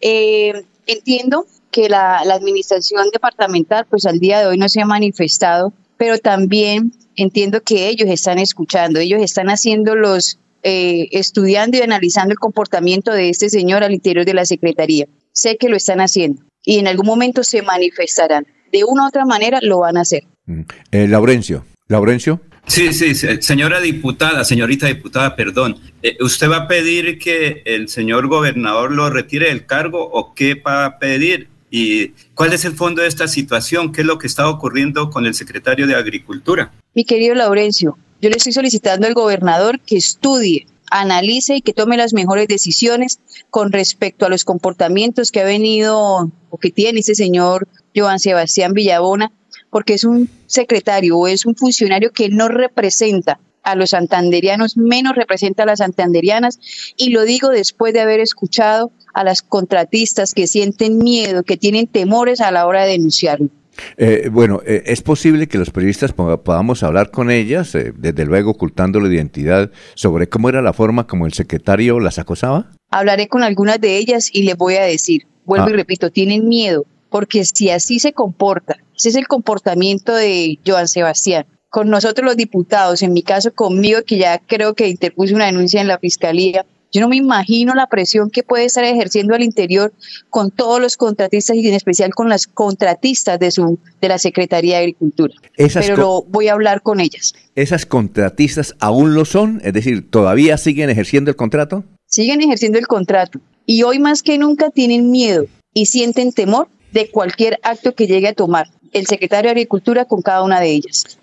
entiendo que la, la, administración departamental, pues al día de hoy no se ha manifestado, pero también entiendo que ellos están escuchando, ellos están haciendo los, eh, estudiando y analizando el comportamiento de este señor al interior de la Secretaría. Sé que lo están haciendo y en algún momento se manifestarán. De una u otra manera lo van a hacer. Mm. Eh, Laurencio, Laurencio. Sí, sí, señora diputada, señorita diputada, perdón. Eh, ¿Usted va a pedir que el señor gobernador lo retire del cargo o qué va a pedir? ¿Y cuál es el fondo de esta situación? ¿Qué es lo que está ocurriendo con el secretario de Agricultura? Mi querido Laurencio, yo le estoy solicitando al gobernador que estudie, analice y que tome las mejores decisiones con respecto a los comportamientos que ha venido o que tiene ese señor Joan Sebastián Villabona, porque es un secretario o es un funcionario que no representa a los santanderianos, menos representa a las santanderianas y lo digo después de haber escuchado a las contratistas que sienten miedo, que tienen temores a la hora de denunciarlo. Eh, bueno, eh, es posible que los periodistas podamos hablar con ellas, eh, desde luego ocultando la identidad, sobre cómo era la forma como el secretario las acosaba. Hablaré con algunas de ellas y les voy a decir, vuelvo y ah. repito, tienen miedo, porque si así se comporta, ese es el comportamiento de Joan Sebastián, con nosotros los diputados, en mi caso conmigo, que ya creo que interpuse una denuncia en la fiscalía, yo no me imagino la presión que puede estar ejerciendo al interior con todos los contratistas y en especial con las contratistas de su de la Secretaría de Agricultura. Pero lo voy a hablar con ellas. ¿Esas contratistas aún lo son? Es decir, ¿todavía siguen ejerciendo el contrato? Siguen ejerciendo el contrato y hoy más que nunca tienen miedo y sienten temor de cualquier acto que llegue a tomar el secretario de Agricultura con cada una de ellas.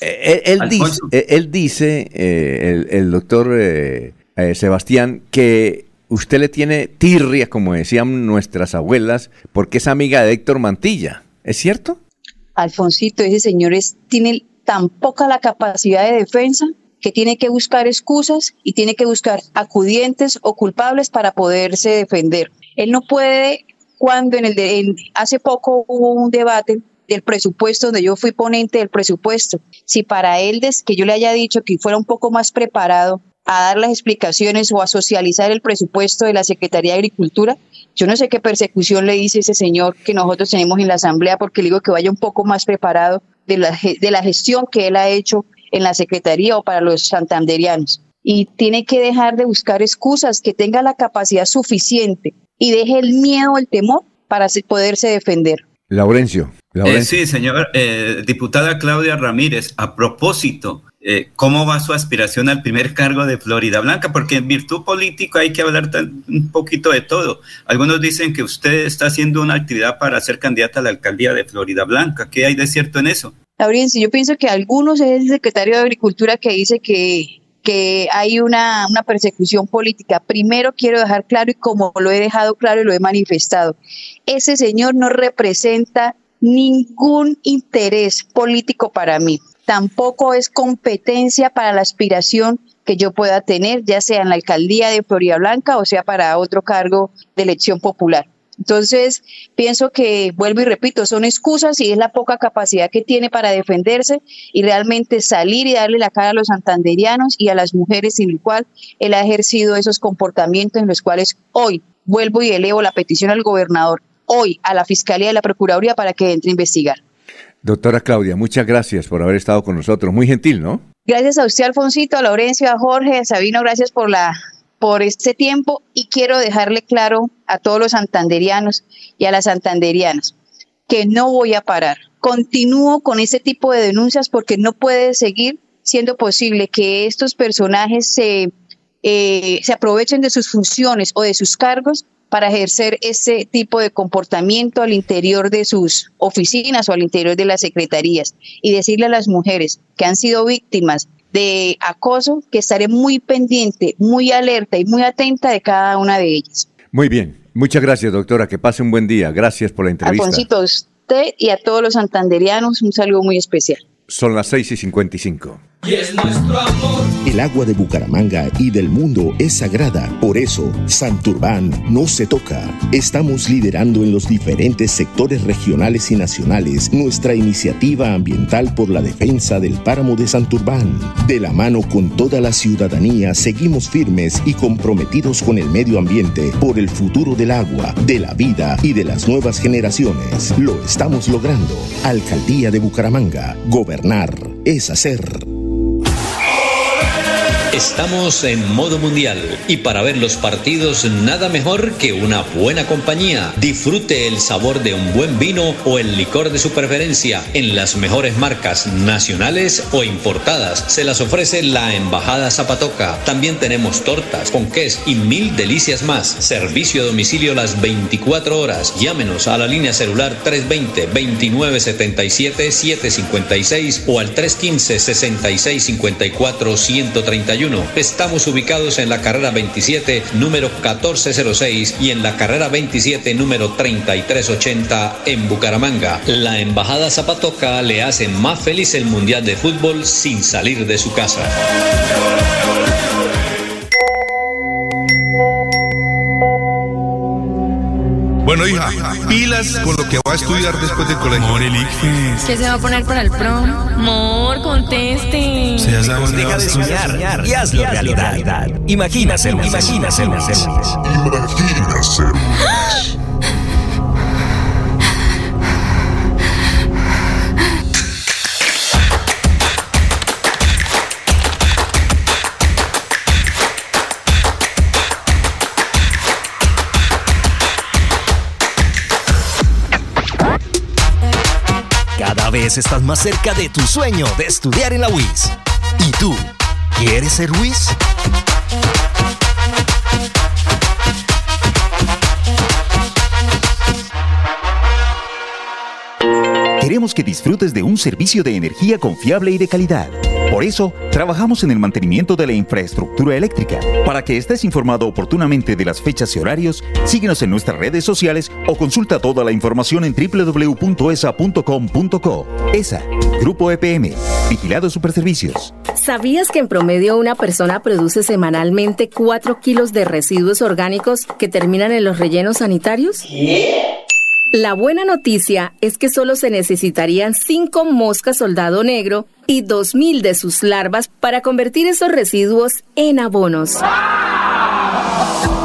Eh, él, dice, él, dice, eh, el, doctor eh, Sebastián, que usted le tiene tirria, como decían nuestras abuelas, porque es amiga de Héctor Mantilla. ¿Es cierto? Alfonsito, ese señor tiene tan poca la capacidad de defensa que tiene que buscar excusas y tiene que buscar acudientes o culpables para poderse defender. Él no puede, cuando en el de, hace poco hubo un debate del presupuesto, donde yo fui ponente del presupuesto. Si para él, que yo le haya dicho que fuera un poco más preparado a dar las explicaciones o a socializar el presupuesto de la Secretaría de Agricultura, yo no sé qué persecución le dice ese señor que nosotros tenemos en la Asamblea, porque le digo que vaya un poco más preparado de la, de la gestión que él ha hecho en la Secretaría o para los santanderianos. Y tiene que dejar de buscar excusas, que tenga la capacidad suficiente y deje el miedo el temor para poderse defender. Laurencio. Eh, sí, señor, eh, diputada Claudia Ramírez, a propósito, eh, ¿cómo va su aspiración al primer cargo de Florida Blanca? Porque en virtud política hay que hablar un poquito de todo. Algunos dicen que usted está haciendo una actividad para ser candidata a la alcaldía de Florida Blanca. ¿Qué hay de cierto en eso? Laurencio, yo pienso que algunos es el secretario de Agricultura que dice que que hay una, una, persecución política. Primero quiero dejar claro, y como lo he dejado claro y lo he manifestado, ese señor no representa ningún interés político para mí. Tampoco es competencia para la aspiración que yo pueda tener, ya sea en la alcaldía de Florida Blanca o sea para otro cargo de elección popular. Entonces, pienso que, vuelvo y repito, son excusas y es la poca capacidad que tiene para defenderse y realmente salir y darle la cara a los santanderianos y a las mujeres sin el cual él ha ejercido esos comportamientos en los cuales hoy vuelvo y elevo la petición al gobernador hoy a la Fiscalía y la Procuraduría para que entre a investigar. Doctora Claudia, muchas gracias por haber estado con nosotros. Muy gentil, ¿no? Gracias a usted, Alfonsito, a Laurencio, a Jorge, a Sabino, gracias por la por este tiempo y quiero dejarle claro a todos los santanderianos y a las santanderianas que no voy a parar. Continúo con ese tipo de denuncias porque no puede seguir siendo posible que estos personajes se, eh, se aprovechen de sus funciones o de sus cargos para ejercer ese tipo de comportamiento al interior de sus oficinas o al interior de las secretarías y decirle a las mujeres que han sido víctimas de acoso que estaré muy pendiente, muy alerta y muy atenta de cada una de ellas. Muy bien, muchas gracias doctora, que pase un buen día, gracias por la entrevista. Alfonsito, usted y a todos los santanderianos un saludo muy especial. Son las 6 y 55. Y es nuestro amor. El agua de Bucaramanga y del mundo es sagrada. Por eso, Santurbán no se toca. Estamos liderando en los diferentes sectores regionales y nacionales nuestra iniciativa ambiental por la defensa del páramo de Santurbán. De la mano con toda la ciudadanía, seguimos firmes y comprometidos con el medio ambiente por el futuro del agua, de la vida y de las nuevas generaciones. Lo estamos logrando. Alcaldía de Bucaramanga. Gobernar es hacer. Estamos en modo mundial y para ver los partidos nada mejor que una buena compañía. Disfrute el sabor de un buen vino o el licor de su preferencia en las mejores marcas nacionales o importadas. Se las ofrece la Embajada Zapatoca. También tenemos tortas, ponqués y mil delicias más. Servicio a domicilio las 24 horas. Llámenos a la línea celular 320-2977-756 o al 315-6654-131 31. Estamos ubicados en la carrera 27, número 1406 y en la carrera 27, número 3380 en Bucaramanga. La Embajada Zapatoca le hace más feliz el Mundial de Fútbol sin salir de su casa. Bueno, hija, pilas con lo que va a estudiar después del colegio. Amor, ¿Qué se va a poner para el prom? Amor, conteste. Se Deja de soñar y hazlo realidad. Imagina ser un estás más cerca de tu sueño de estudiar en la UIS. ¿Y tú? ¿Quieres ser UIS? Queremos que disfrutes de un servicio de energía confiable y de calidad. Por eso, trabajamos en el mantenimiento de la infraestructura eléctrica. Para que estés informado oportunamente de las fechas y horarios, síguenos en nuestras redes sociales o consulta toda la información en www.esa.com.co. ESA, Grupo EPM, Vigilado Superservicios. ¿Sabías que en promedio una persona produce semanalmente 4 kilos de residuos orgánicos que terminan en los rellenos sanitarios? La buena noticia es que solo se necesitarían 5 moscas soldado negro y 2.000 de sus larvas para convertir esos residuos en abonos.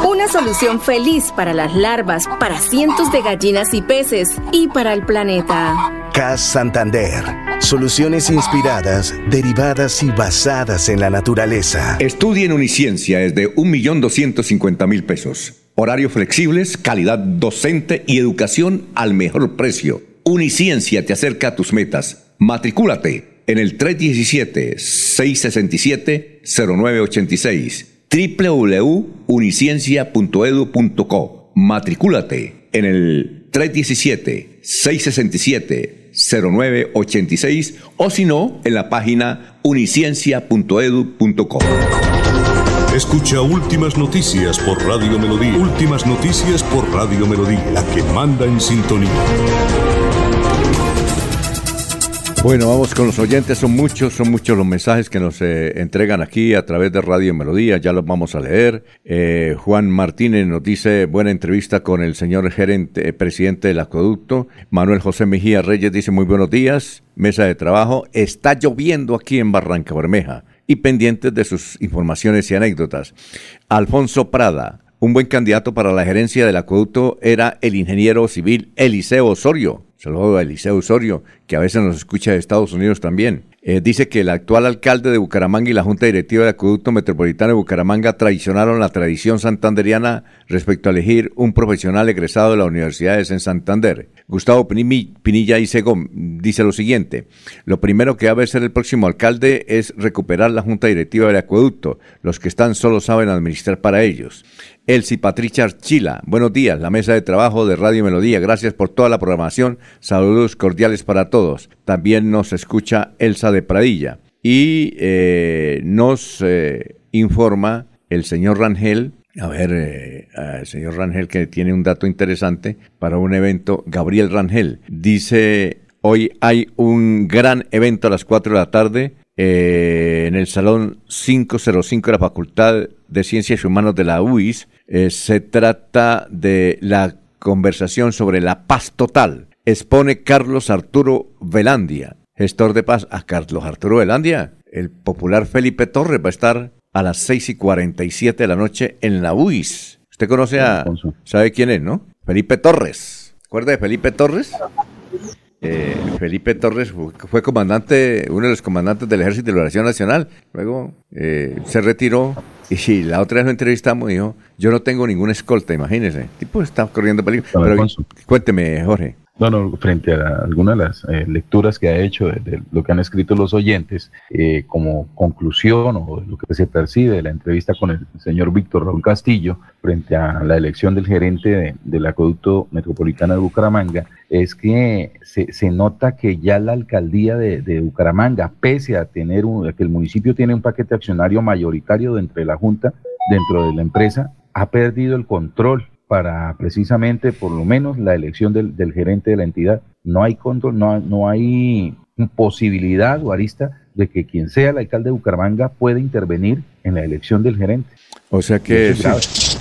Una solución feliz para las larvas, para cientos de gallinas y peces y para el planeta. CAS Santander. Soluciones inspiradas, derivadas y basadas en la naturaleza. Estudia en Uniciencia es de 1.250.000 pesos. Horarios flexibles, calidad docente y educación al mejor precio. Uniciencia te acerca a tus metas. Matricúlate en el 317-667-0986 www.uniciencia.edu.co. Matricúlate en el 317-667-0986 o si no, en la página uniciencia.edu.co. Escucha Últimas Noticias por Radio Melodía. Últimas Noticias por Radio Melodía, la que manda en sintonía. Bueno, vamos con los oyentes, son muchos, son muchos los mensajes que nos eh, entregan aquí a través de Radio Melodía, ya los vamos a leer. Eh, Juan Martínez nos dice, buena entrevista con el señor gerente, eh, presidente del acueducto. Manuel José Mejía Reyes dice, muy buenos días, mesa de trabajo. Está lloviendo aquí en Barranca Bermeja y pendientes de sus informaciones y anécdotas. Alfonso Prada, un buen candidato para la gerencia del acueducto era el ingeniero civil Eliseo Osorio. Saludo a Eliseo Osorio, que a veces nos escucha de Estados Unidos también. Eh, dice que el actual alcalde de Bucaramanga y la Junta Directiva del Acueducto Metropolitano de Bucaramanga traicionaron la tradición santanderiana respecto a elegir un profesional egresado de la Universidad de Santander. Gustavo Pinilla Isego dice lo siguiente, lo primero que debe hacer el próximo alcalde es recuperar la Junta Directiva del Acueducto. Los que están solo saben administrar para ellos. Elsie Patricia Archila, buenos días, la mesa de trabajo de Radio Melodía, gracias por toda la programación, saludos cordiales para todos. También nos escucha Elsa de Pradilla. Y eh, nos eh, informa el señor Rangel, a ver, eh, el señor Rangel que tiene un dato interesante para un evento, Gabriel Rangel, dice, hoy hay un gran evento a las 4 de la tarde eh, en el Salón 505 de la Facultad de Ciencias Humanas de la UIS. Eh, se trata de la conversación sobre la paz total. Expone Carlos Arturo Velandia, gestor de paz. A Carlos Arturo Velandia, el popular Felipe Torres va a estar a las 6 y 47 de la noche en la UIS. ¿Usted conoce a... ¿Sabe quién es, no? Felipe Torres. ¿Recuerda de Felipe Torres? Eh, Felipe Torres fu- fue comandante, uno de los comandantes del Ejército de Liberación Nacional. Luego eh, se retiró y la otra vez lo entrevistamos y dijo, yo no tengo ninguna escolta, imagínese. El tipo está corriendo peligro. Pero, cuénteme, Jorge. No, no, frente a algunas de las eh, lecturas que ha hecho de, lo que han escrito los oyentes, eh, como conclusión o lo que se percibe de la entrevista con el señor Víctor Raúl Castillo frente a la elección del gerente del acueducto metropolitano de Bucaramanga, es que se, nota que ya la alcaldía de, Bucaramanga, pese a tener un, que el municipio tiene un paquete accionario mayoritario dentro de la Junta, dentro de la empresa, ha perdido el control para precisamente, por lo menos, la elección del, gerente de la entidad. No hay control, no, no hay posibilidad o arista de que quien sea el alcalde de Bucaramanga pueda intervenir en la elección del gerente. O sea que es,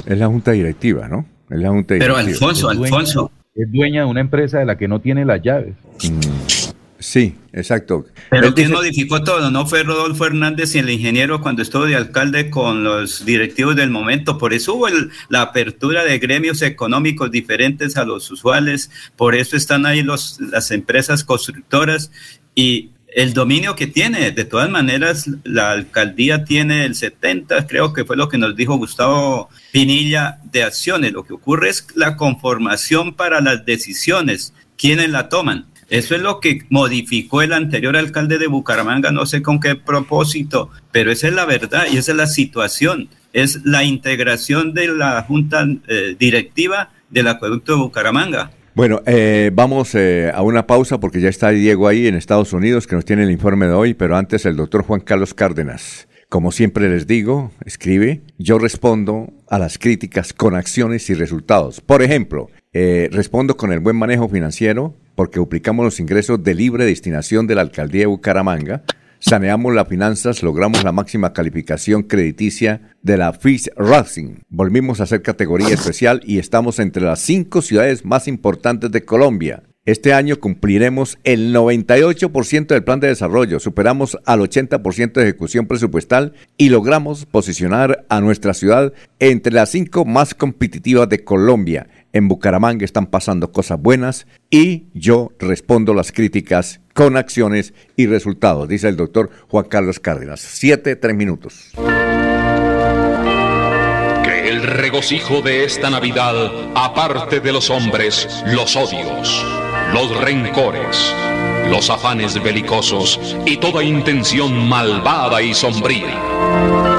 la junta directiva, ¿no? Es la junta directiva. Pero Alfonso, Alfonso. Es dueña de una empresa de la que no tiene las llaves. Mm. Sí, exacto. Pero ¿quién modificó todo? ¿No fue Rodolfo Hernández y el ingeniero cuando estuvo de alcalde con los directivos del momento? Por eso hubo la apertura de gremios económicos diferentes a los usuales, por eso están ahí los, las empresas constructoras y el dominio que tiene. De todas maneras, la alcaldía tiene el 70, creo que fue lo que nos dijo Gustavo Pinilla, de acciones. Lo que ocurre es la conformación para las decisiones, quiénes la toman. Eso es lo que modificó el anterior alcalde de Bucaramanga, no sé con qué propósito, pero esa es la verdad y esa es la situación. Es la integración de la junta eh, directiva del acueducto de Bucaramanga. Bueno, eh, vamos eh, a una pausa porque ya está Diego ahí en Estados Unidos que nos tiene el informe de hoy, pero antes el doctor Juan Carlos Cárdenas. Como siempre les digo, escribe, yo respondo a las críticas con acciones y resultados. Por ejemplo, respondo con el buen manejo financiero, porque duplicamos los ingresos de libre destinación de la alcaldía de Bucaramanga, saneamos las finanzas, logramos la máxima calificación crediticia de la Fish Racing, volvimos a ser categoría especial y estamos entre las cinco ciudades más importantes de Colombia. Este año cumpliremos el 98% del plan de desarrollo, superamos al 80% de ejecución presupuestal y logramos posicionar a nuestra ciudad entre las cinco más competitivas de Colombia en Bucaramanga están pasando cosas buenas y yo respondo las críticas con acciones y resultados, dice el doctor Juan Carlos Cárdenas. Siete, tres minutos. Que el regocijo de esta Navidad aparte de los hombres los odios, los rencores, los afanes belicosos y toda intención malvada y sombría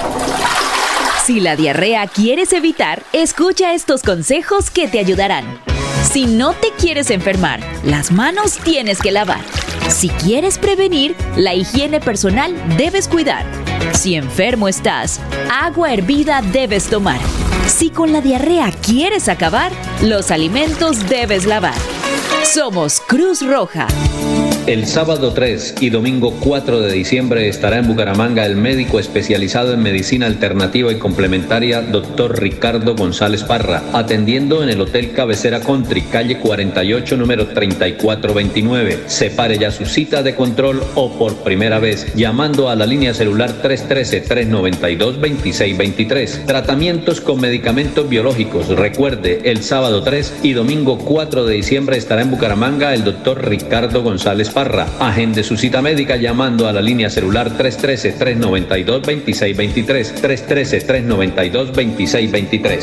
Si la diarrea quieres evitar, escucha estos consejos que te ayudarán. Si no te quieres enfermar, las manos tienes que lavar. Si quieres prevenir, la higiene personal debes cuidar. Si enfermo estás, agua hervida debes tomar. Si con la diarrea quieres acabar, los alimentos debes lavar. Somos Cruz Roja. El sábado 3 y domingo 4 de diciembre estará en Bucaramanga el médico especializado en medicina alternativa y complementaria, doctor Ricardo González Parra, atendiendo en el Hotel Cabecera Country, calle 48, número 3429. Separe ya su cita de control o por primera vez llamando a la línea celular 313-392-2623. Tratamientos con medicamentos biológicos. Recuerde, el sábado 3 y domingo 4 de diciembre estará en Bucaramanga el doctor Ricardo González Parra. Agende su cita médica llamando a la línea celular 313-392-2623. 313-392-2623.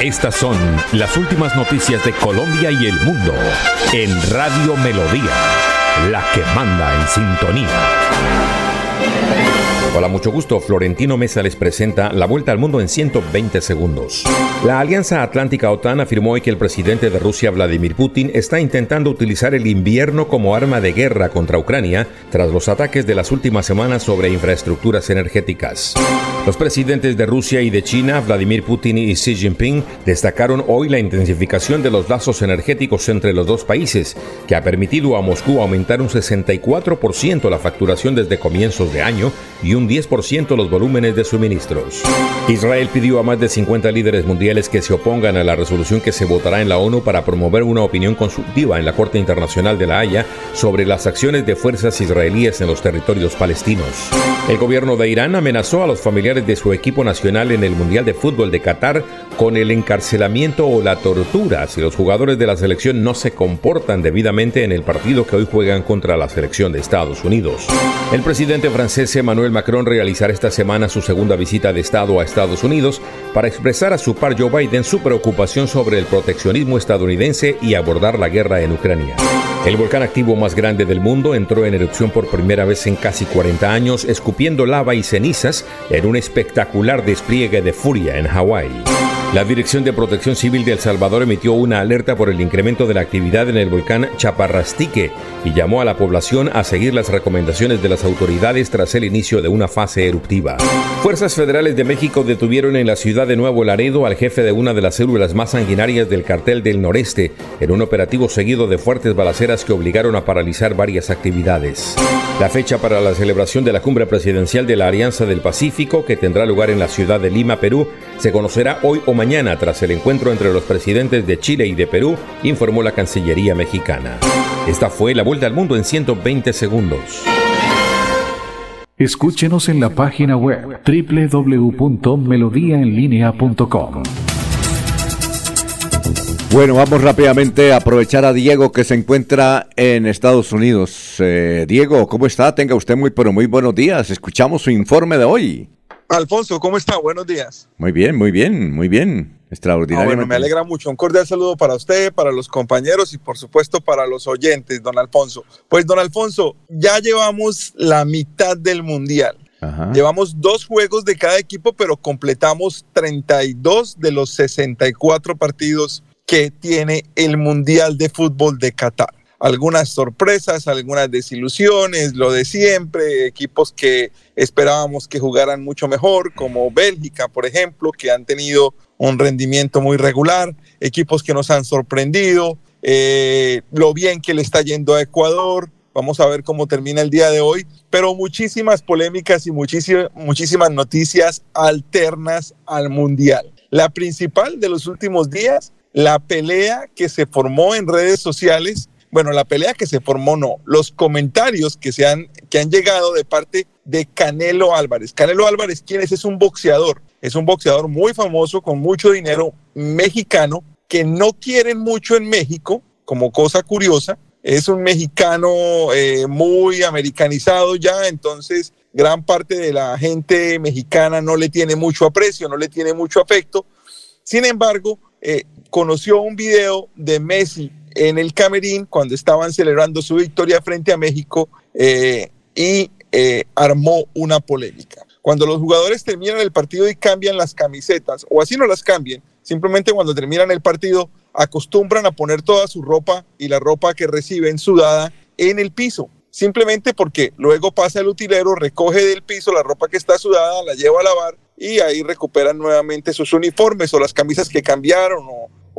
Estas son las últimas noticias de Colombia y el mundo en Radio Melodía, la que manda en sintonía. Hola, mucho gusto. Florentino Mesa les presenta la vuelta al mundo en 120 segundos. La Alianza Atlántica OTAN afirmó hoy que el presidente de Rusia, Vladimir Putin, está intentando utilizar el invierno como arma de guerra contra Ucrania tras los ataques de las últimas semanas sobre infraestructuras energéticas. Los presidentes de Rusia y de China, Vladimir Putin y Xi Jinping, destacaron hoy la intensificación de los lazos energéticos entre los dos países, que ha permitido a Moscú aumentar un 64% la facturación desde comienzos de año y un 10% los volúmenes de suministros. Israel pidió a más de 50 líderes mundiales que se opongan a la resolución que se votará en la ONU para promover una opinión consultiva en la Corte Internacional de la Haya sobre las acciones de fuerzas israelíes en los territorios palestinos. El gobierno de Irán amenazó a los familiares de su equipo nacional en el Mundial de Fútbol de Qatar con el encarcelamiento o la tortura si los jugadores de la selección no se comportan debidamente en el partido que hoy juegan contra la selección de Estados Unidos. El presidente francés Emmanuel Macron realizará esta semana su segunda visita de Estado a Estados Unidos para expresar a su par Joe Biden su preocupación sobre el proteccionismo estadounidense y abordar la guerra en Ucrania. El volcán activo más grande del mundo entró en erupción por primera vez en casi 40 años, escupiendo lava y cenizas en un espectacular despliegue de furia en Hawái. La Dirección de Protección Civil de El Salvador emitió una alerta por el incremento de la actividad en el volcán Chaparrastique y llamó a la población a seguir las recomendaciones de las autoridades tras el inicio de una fase eruptiva. Fuerzas federales de México detuvieron en la ciudad de Nuevo Laredo al jefe de una de las células más sanguinarias del cartel del noreste en un operativo seguido de fuertes balaceras que obligaron a paralizar varias actividades. La fecha para la celebración de la cumbre presidencial de la Alianza del Pacífico, que tendrá lugar en la ciudad de Lima, Perú, se conocerá hoy o mañana tras el encuentro entre los presidentes de Chile y de Perú, informó la Cancillería mexicana. Esta fue la vuelta al mundo en 120 segundos. Escúchenos en la página web www.melodiaenlinea.com. Bueno, vamos rápidamente a aprovechar a Diego que se encuentra en Estados Unidos. Eh, Diego, ¿cómo está? Tenga usted muy, pero muy buenos días. Escuchamos su informe de hoy. Alfonso, ¿cómo está? Buenos días. Muy bien, muy bien, muy bien. Extraordinario. Ah, bueno, me alegra mucho. Un cordial saludo para usted, para los compañeros y por supuesto para los oyentes, don Alfonso. Pues, don Alfonso, ya llevamos la mitad del Mundial. Llevamos dos juegos de cada equipo, pero completamos 32 de los 64 partidos que tiene el Mundial de Fútbol de Qatar. Algunas sorpresas, algunas desilusiones, lo de siempre, equipos que esperábamos que jugaran mucho mejor, como Bélgica, por ejemplo, que han tenido un rendimiento muy regular, equipos que nos han sorprendido, eh, lo bien que le está yendo a Ecuador, vamos a ver cómo termina el día de hoy, pero muchísimas polémicas y muchísimas, muchísimas noticias alternas al Mundial. La principal de los últimos días la pelea que se formó en redes sociales, bueno, la pelea que se formó no, los comentarios que, se han, que han llegado de parte de Canelo Álvarez. Canelo Álvarez, ¿quién es? Es un boxeador, es un boxeador muy famoso, con mucho dinero, mexicano, que no quieren mucho en México, como cosa curiosa. Es un mexicano eh, muy americanizado ya, entonces gran parte de la gente mexicana no le tiene mucho aprecio, no le tiene mucho afecto. Sin embargo, eh, conoció un video de Messi en el Camerín cuando estaban celebrando su victoria frente a México eh, y eh, armó una polémica. Cuando los jugadores terminan el partido y cambian las camisetas, o así no las cambien, simplemente cuando terminan el partido acostumbran a poner toda su ropa y la ropa que reciben sudada en el piso simplemente porque luego pasa el utilero, recoge del piso la ropa que está sudada, la lleva a lavar y ahí recuperan nuevamente sus uniformes o las camisas que cambiaron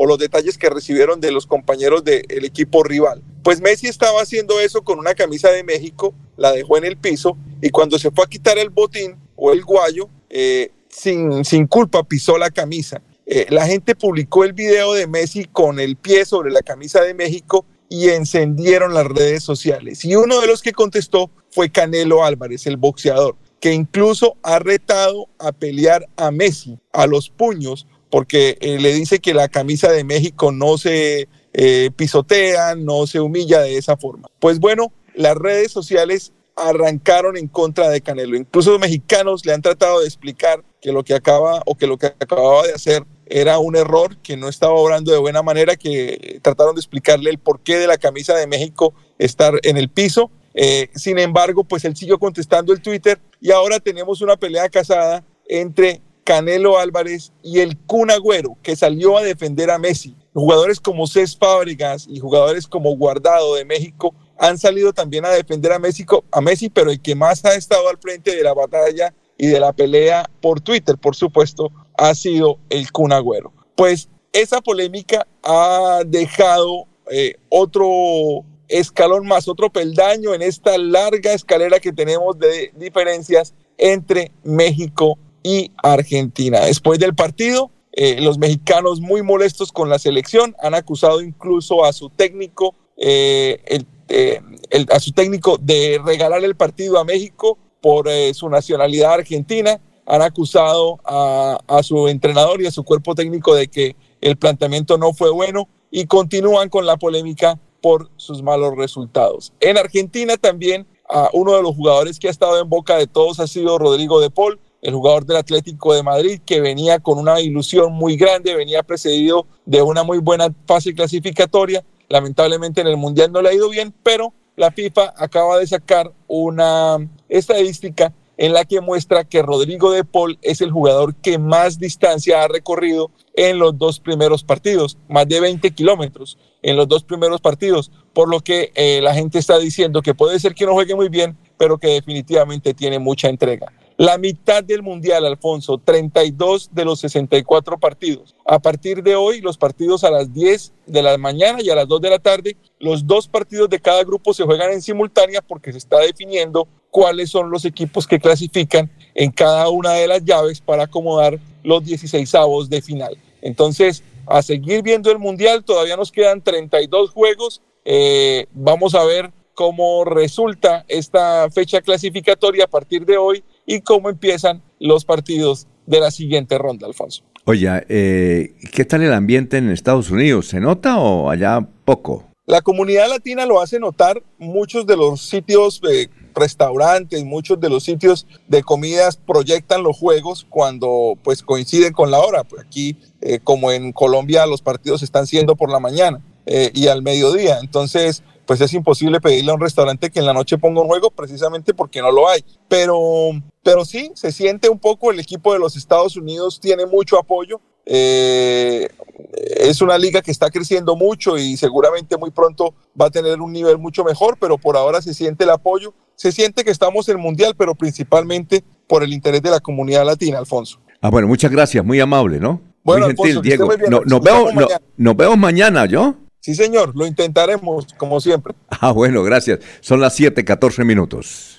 los detalles que recibieron de los compañeros del equipo rival. Pues Messi estaba haciendo eso con una camisa de México, la dejó en el piso y cuando se fue a quitar el botín o el guayo, eh, sin, sin culpa pisó la camisa. Eh, la gente publicó el video de Messi con el pie sobre la camisa de México y encendieron las redes sociales. Y uno de los que contestó fue Canelo Álvarez, el boxeador, que incluso ha retado a pelear a Messi a los puños porque eh, le dice que la camisa de México no se eh, pisotea, no se humilla de esa forma. Pues bueno, las redes sociales arrancaron en contra de Canelo. Incluso los mexicanos le han tratado de explicar que lo que acaba o que lo que acababa de hacer era un error, que no estaba obrando de buena manera, que trataron de explicarle el porqué de la camisa de México estar en el piso. Eh, sin embargo, pues él siguió contestando el Twitter y ahora tenemos una pelea casada entre Canelo Álvarez y el Kun Agüero, que salió a defender a Messi. Jugadores como Cés Fábregas y jugadores como Guardado de México han salido también a defender a Messi, a Messi, pero el que más ha estado al frente de la batalla y de la pelea por Twitter, por supuesto, ha sido el Kun Agüero. Pues esa polémica ha dejado eh, otro escalón más, otro peldaño en esta larga escalera que tenemos de diferencias entre México y Argentina. Después del partido, eh, los mexicanos muy molestos con la selección han acusado incluso a su técnico, eh, eh, a su técnico de regalar el partido a México por su nacionalidad argentina. Han acusado a su entrenador y a su cuerpo técnico de que el planteamiento no fue bueno y continúan con la polémica por sus malos resultados. En Argentina también uno de los jugadores que ha estado en boca de todos ha sido Rodrigo de Paul, el jugador del Atlético de Madrid, que venía con una ilusión muy grande, venía precedido de una muy buena fase clasificatoria. Lamentablemente en el Mundial no le ha ido bien, pero la FIFA acaba de sacar una estadística en la que muestra que Rodrigo de Paul es el jugador que más distancia ha recorrido en los dos primeros partidos, más de 20 kilómetros en los dos primeros partidos, por lo que eh, la gente está diciendo que puede ser que no juegue muy bien, pero que definitivamente tiene mucha entrega. La mitad del Mundial, Alfonso, 32 de los 64 partidos. A partir de hoy, los partidos a las 10 de la mañana y a las 2 de la tarde, los dos partidos de cada grupo se juegan en simultánea porque se está definiendo cuáles son los equipos que clasifican en cada una de las llaves para acomodar los 16 avos de final. Entonces, a seguir viendo el Mundial, todavía nos quedan 32 juegos. Eh, vamos a ver cómo resulta esta fecha clasificatoria a partir de hoy y cómo empiezan los partidos de la siguiente ronda, Alfonso. Oye, eh, ¿qué tal el ambiente en Estados Unidos? ¿Se nota o allá poco? La comunidad latina lo hace notar. Muchos de los sitios, de restaurantes, muchos de los sitios de comidas proyectan los juegos cuando pues coinciden con la hora. Pues aquí, eh, como en Colombia, los partidos están siendo por la mañana eh, y al mediodía. Entonces, pues es imposible pedirle a un restaurante que en la noche ponga un juego precisamente porque no lo hay. Pero, pero sí, se siente un poco, el equipo de los Estados Unidos tiene mucho apoyo. Eh, es una liga que está creciendo mucho y seguramente muy pronto va a tener un nivel mucho mejor, pero por ahora se siente el apoyo, se siente que estamos en el Mundial, pero principalmente por el interés de la comunidad latina, Alfonso. Ah, bueno, muchas gracias, muy amable, ¿no? Bueno, muy gentil, Diego. nos, vemos, nos vemos mañana, ¿yo? Sí, señor, lo intentaremos, como siempre. Ah, bueno, gracias. Son las 7:14 minutos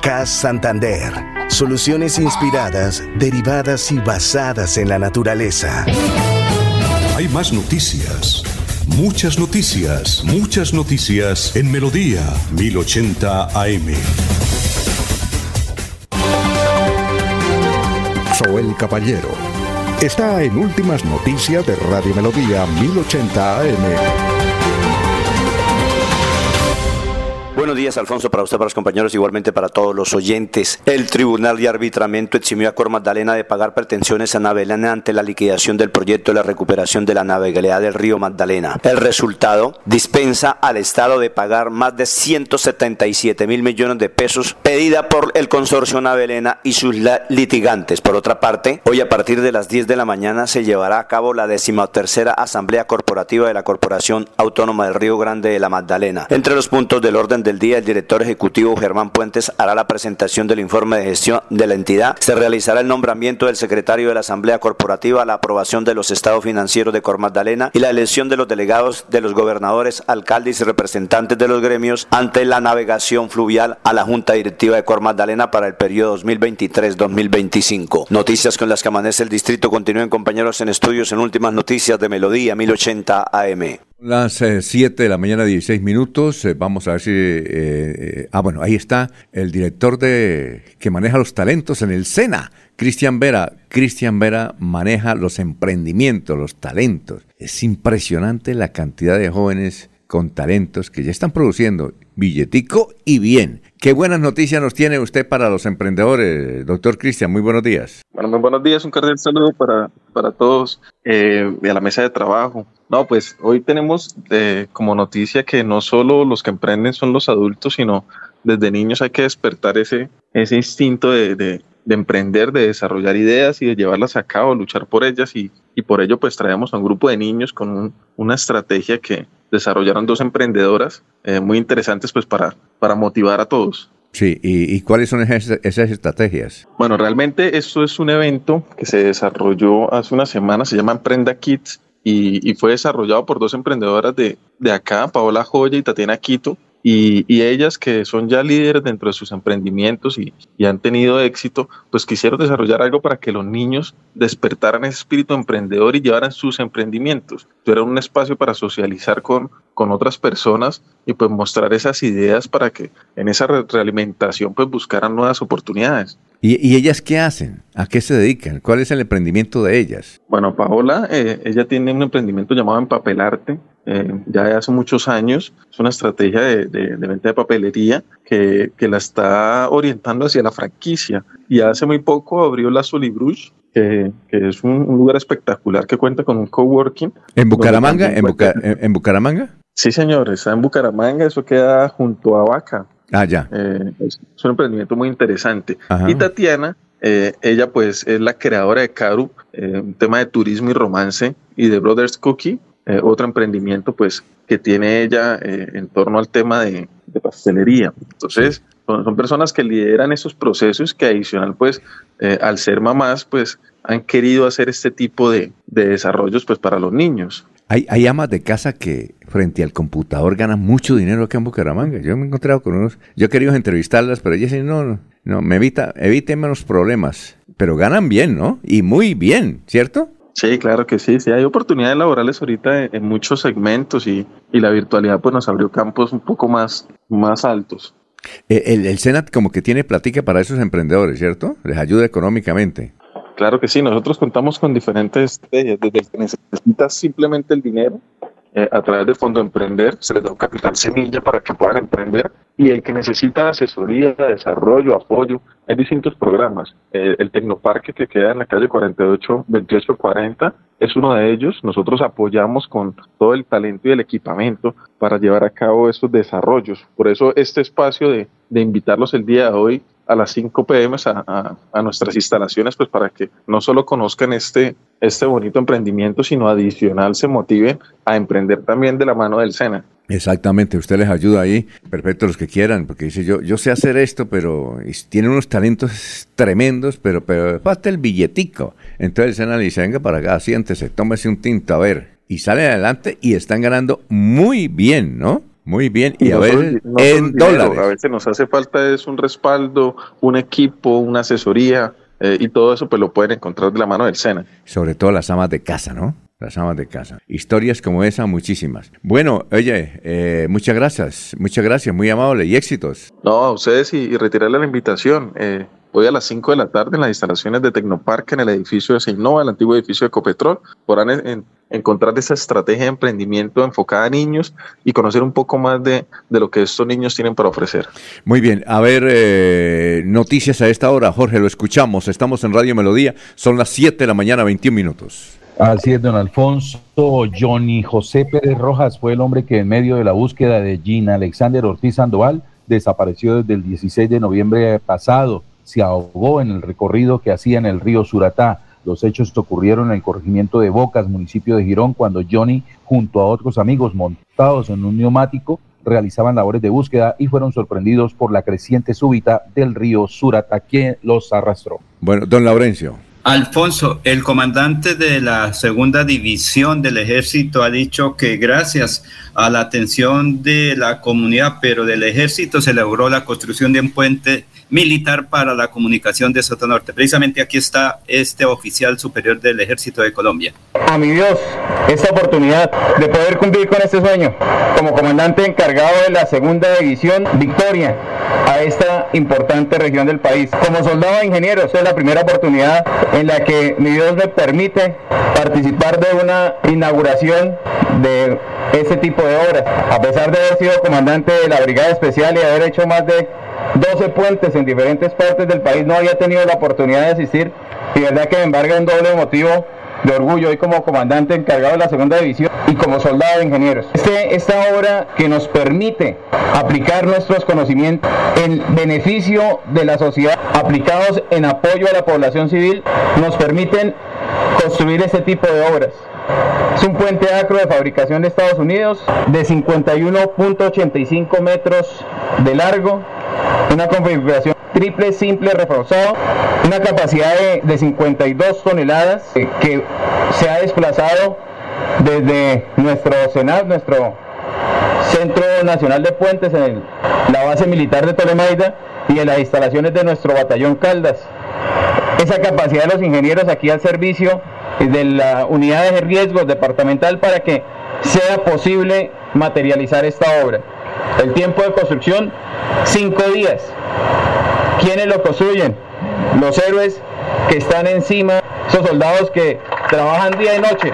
CAS Santander. Soluciones inspiradas, derivadas y basadas en la naturaleza. Hay más noticias. Muchas noticias, muchas noticias en Melodía 1080 AM. Soy el Caballero. Está en Últimas Noticias de Radio Melodía 1080 AM. Buenos días, Alfonso, para usted, para los compañeros, igualmente para todos los oyentes. El Tribunal de Arbitramiento eximió a Cor Magdalena de pagar pretensiones a Navelana ante la liquidación del proyecto de la recuperación de la navegabilidad del río Magdalena. El resultado dispensa al Estado de pagar más de 177 mil millones de pesos pedida por el consorcio Navelena y sus litigantes. Por otra parte, hoy a partir de las 10 de la mañana se llevará a cabo la decimotercera Asamblea Corporativa de la Corporación Autónoma del Río Grande de la Magdalena. Entre los puntos del orden de del día, el director ejecutivo Germán Puentes hará la presentación del informe de gestión de la entidad. Se realizará el nombramiento del secretario de la Asamblea Corporativa, la aprobación de los estados financieros de Cor Magdalena y la elección de los delegados de los gobernadores, alcaldes y representantes de los gremios ante la navegación fluvial a la Junta Directiva de Cor Magdalena para el periodo 2023-2025. Noticias con las que amanece el distrito. Continúen compañeros en estudios en últimas noticias de Melodía 1080 AM. Las 7 eh, de la mañana, 16 minutos. Eh, vamos a ver si. Eh, ah, bueno, ahí está el director de que maneja los talentos en el SENA, Cristian Vera. Cristian Vera maneja los emprendimientos, los talentos. Es impresionante la cantidad de jóvenes con talentos que ya están produciendo billetico y bien. Qué buenas noticias nos tiene usted para los emprendedores, doctor Cristian. Muy buenos días. Bueno, muy buenos días. Un cordial saludo para, para todos eh, a la mesa de trabajo. No, pues hoy tenemos eh, como noticia que no solo los que emprenden son los adultos, sino desde niños hay que despertar ese, ese instinto de, emprender, de desarrollar ideas y de llevarlas a cabo, luchar por ellas y, y por ello pues traemos a un grupo de niños con una estrategia que desarrollaron dos emprendedoras eh, muy interesantes pues para, para motivar a todos. Sí, ¿Y, cuáles son esas, estrategias? Bueno, realmente esto es un evento que se desarrolló hace una semana, se llama Emprenda Kids y, y fue desarrollado por dos emprendedoras de, de acá, Paola Joya y Tatiana Quito, y, ellas que son ya líderes dentro de sus emprendimientos y, han tenido éxito, pues quisieron desarrollar algo para que los niños despertaran ese espíritu emprendedor y llevaran sus emprendimientos. Era un espacio para socializar con, con otras personas y pues mostrar esas ideas para que en esa realimentación pues buscaran nuevas oportunidades. ¿Y, ellas qué hacen? ¿A qué se dedican? ¿Cuál es el emprendimiento de ellas? Bueno, Paola, eh, ella tiene un emprendimiento llamado Empapelarte, eh, ya de hace muchos años. Es una estrategia de, venta de papelería que, la está orientando hacia la franquicia. Y hace muy poco abrió la Solibrush, que, que es un, lugar espectacular que cuenta con un coworking. ¿En Bucaramanga? ¿En, ¿En, Bucaramanga? Sí, señor, está en Bucaramanga, eso queda junto a Vaca. Ah, ya. Eh, es, un emprendimiento muy interesante. Y Tatiana, eh, ella pues es la creadora de Caru, un tema de turismo y romance, y de Brothers Cookie, eh, otro emprendimiento pues que tiene ella eh, en torno al tema de, pastelería. Entonces, son, personas que lideran esos procesos que adicional pues eh, al ser mamás pues han querido hacer este tipo de, desarrollos pues para los niños. Hay, hay, amas de casa que frente al computador ganan mucho dinero acá en Bucaramanga. Yo me he encontrado con unos, yo he querido entrevistarlas, pero ellas dicen, no, no, no, me evita, eviten menos problemas. Pero ganan bien, ¿no? Y muy bien, ¿cierto? Sí, claro que sí, sí, hay oportunidades laborales ahorita en, muchos segmentos y, la virtualidad pues nos abrió campos un poco más, más altos. Eh, el, el, Senat como que tiene platica para esos emprendedores, ¿cierto? Les ayuda económicamente. Claro que sí, nosotros contamos con diferentes estrategias, desde que necesitas simplemente el dinero eh, a través de Fondo Emprender, se les da un capital semilla para que puedan emprender y el que necesita asesoría, desarrollo, apoyo, hay distintos programas. Eh, el Tecnoparque que queda en la calle 48 2840 es uno de ellos. Nosotros apoyamos con todo el talento y el equipamiento para llevar a cabo estos desarrollos. Por eso este espacio de invitarlos el día de hoy a las 5 pm a, a, nuestras instalaciones, pues para que no solo conozcan este, este bonito emprendimiento, sino adicional se motiven a emprender también de la mano del SENA. Exactamente, usted les ayuda ahí, perfecto los que quieran, porque dice yo, yo sé hacer esto, pero tiene unos talentos tremendos, pero, pero falta el billetico. Entonces el SENA le dice, venga para acá, siéntese, tómese un tinto, a ver. Y sale adelante y están ganando muy bien, ¿no? Muy bien, y, a ver, en dólares. A veces nos hace falta es un respaldo, un equipo, una asesoría, eh, y todo eso pues lo pueden encontrar de la mano del SENA. Sobre todo las amas de casa, ¿no? Las amas de casa. Historias como esa, muchísimas. Bueno, oye, eh, muchas gracias, muchas gracias, muy amable y éxitos. No, a ustedes y, y retirarle la invitación. Eh, Hoy a las 5 de la tarde en las instalaciones de Tecnoparque en el edificio de Seinova, el antiguo edificio de Ecopetrol, podrán encontrar esa estrategia de emprendimiento enfocada a niños y conocer un poco más de, lo que estos niños tienen para ofrecer. Muy bien, a ver, eh, noticias a esta hora, Jorge, lo escuchamos, estamos en Radio Melodía, son las 7 de la mañana, 21 minutos. Así es, don Alfonso. Johnny José Pérez Rojas fue el hombre que en medio de la búsqueda de Gina Alexander Ortiz Sandoval desapareció desde el 16 de noviembre pasado se ahogó en el recorrido que hacía en el río Suratá. Los hechos ocurrieron en el corregimiento de Bocas, municipio de Girón, cuando Johnny, junto a otros amigos montados en un neumático, realizaban labores de búsqueda y fueron sorprendidos por la creciente súbita del río Surata que los arrastró. Bueno, don Laurencio. Alfonso, el comandante de la segunda división del ejército ha dicho que gracias a la atención de la comunidad, pero del ejército se logró la construcción de un puente militar para la comunicación de Sotonorte. Precisamente aquí está este oficial superior del Ejército de Colombia. A mi Dios, esta oportunidad de poder cumplir con este sueño como comandante encargado de la segunda división Victoria a esta importante región del país. Como soldado de ingeniero, esta es la primera oportunidad en la que mi Dios me permite participar de una inauguración de este tipo de obras. A pesar de haber sido comandante de la Brigada Especial y haber hecho más de 12 puentes en diferentes partes del país, no había tenido la oportunidad de asistir y verdad que me embarga un doble motivo de orgullo hoy como comandante encargado de la segunda división y como soldado de ingenieros. Este, esta obra que nos permite aplicar nuestros conocimientos en beneficio de la sociedad, aplicados en apoyo a la población civil, nos permiten construir este tipo de obras. Es un puente acro de fabricación de Estados Unidos de 51.85 metros de largo, una configuración triple simple reforzado, una capacidad de, 52 toneladas eh, que se ha desplazado desde nuestro Senado, nuestro Centro Nacional de Puentes en la base militar de Tolemaida y en las instalaciones de nuestro batallón Caldas. Esa capacidad de los ingenieros aquí al servicio de la unidad de riesgos departamental para que sea posible materializar esta obra. El tiempo de construcción, cinco días. ¿Quiénes lo construyen? Los héroes que están encima, esos soldados que trabajan día y noche.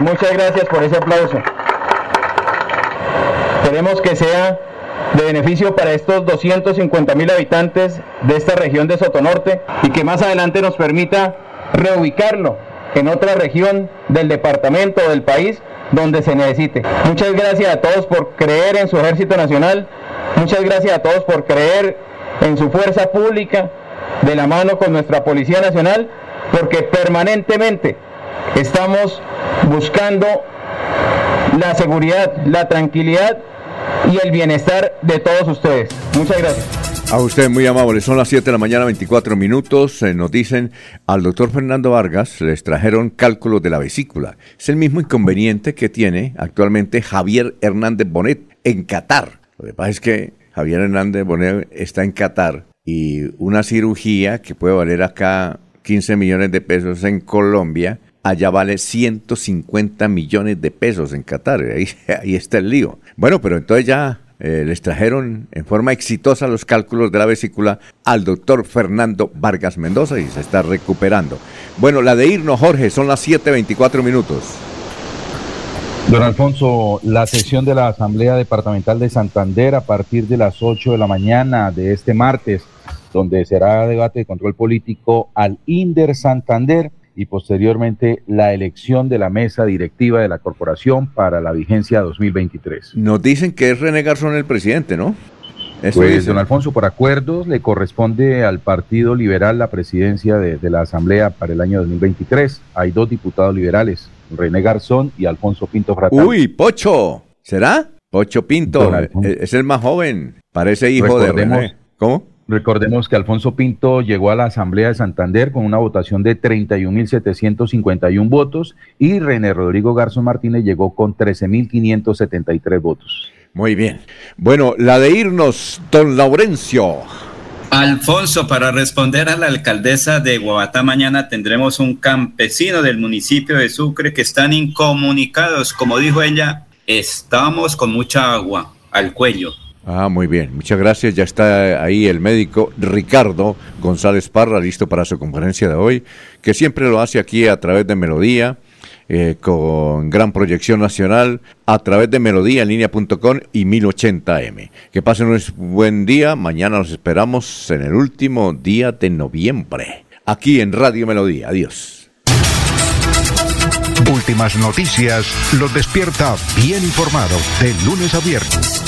Muchas gracias por ese aplauso. Queremos que sea de beneficio para estos 250 mil habitantes de esta región de Sotonorte y que más adelante nos permita reubicarlo en otra región del departamento o del país donde se necesite. Muchas gracias a todos por creer en su ejército nacional, muchas gracias a todos por creer en su fuerza pública de la mano con nuestra Policía Nacional, porque permanentemente estamos buscando la seguridad, la tranquilidad y el bienestar de todos ustedes. Muchas gracias. A usted muy amable, son las 7 de la mañana, 24 minutos. Eh, nos dicen al doctor Fernando Vargas les trajeron cálculos de la vesícula. Es el mismo inconveniente que tiene actualmente Javier Hernández Bonet en Qatar. Lo que pasa es que Javier Hernández Bonet está en Qatar y una cirugía que puede valer acá 15 millones de pesos en Colombia, allá vale 150 millones de pesos en Qatar. Ahí, <laughs> ahí está el lío. Bueno, pero entonces ya eh, les trajeron en forma exitosa los cálculos de la vesícula al doctor Fernando Vargas Mendoza y se está recuperando. Bueno, la de irnos, Jorge, son las 7.24 minutos. Don Alfonso, la sesión de la Asamblea Departamental de Santander a partir de las 8 de la mañana de este martes, donde será debate de control político al INDER Santander y posteriormente la elección de la mesa directiva de la corporación para la vigencia 2023. Nos dicen que es René Garzón el presidente, ¿no? pues, don Alfonso, por acuerdos le corresponde al Partido Liberal la presidencia de, la Asamblea para el año 2023. Hay dos diputados liberales, René Garzón y Alfonso Pinto Fratán. Uy, Pocho, ¿será? Pocho Pinto, es el más joven, parece hijo de René. ¿Cómo? Recordemos que Alfonso Pinto llegó a la Asamblea de Santander con una votación de 31.751 votos y René Rodrigo Garzón Martínez llegó con 13.573 votos. Muy bien. Bueno, la de irnos, don Laurencio. Alfonso, para responder a la alcaldesa de Guabatá, mañana tendremos un campesino del municipio de Sucre que están incomunicados. Como dijo ella, estamos con mucha agua al cuello. Ah, muy bien, muchas gracias. Ya está ahí el médico Ricardo González Parra, listo para su conferencia de hoy, que siempre lo hace aquí a través de Melodía, eh, con gran proyección nacional, a través de melodía línea.com y 1080m. Que pasen un buen día, mañana nos esperamos en el último día de noviembre, aquí en Radio Melodía. Adiós. Últimas noticias los despierta bien informados de lunes a viernes.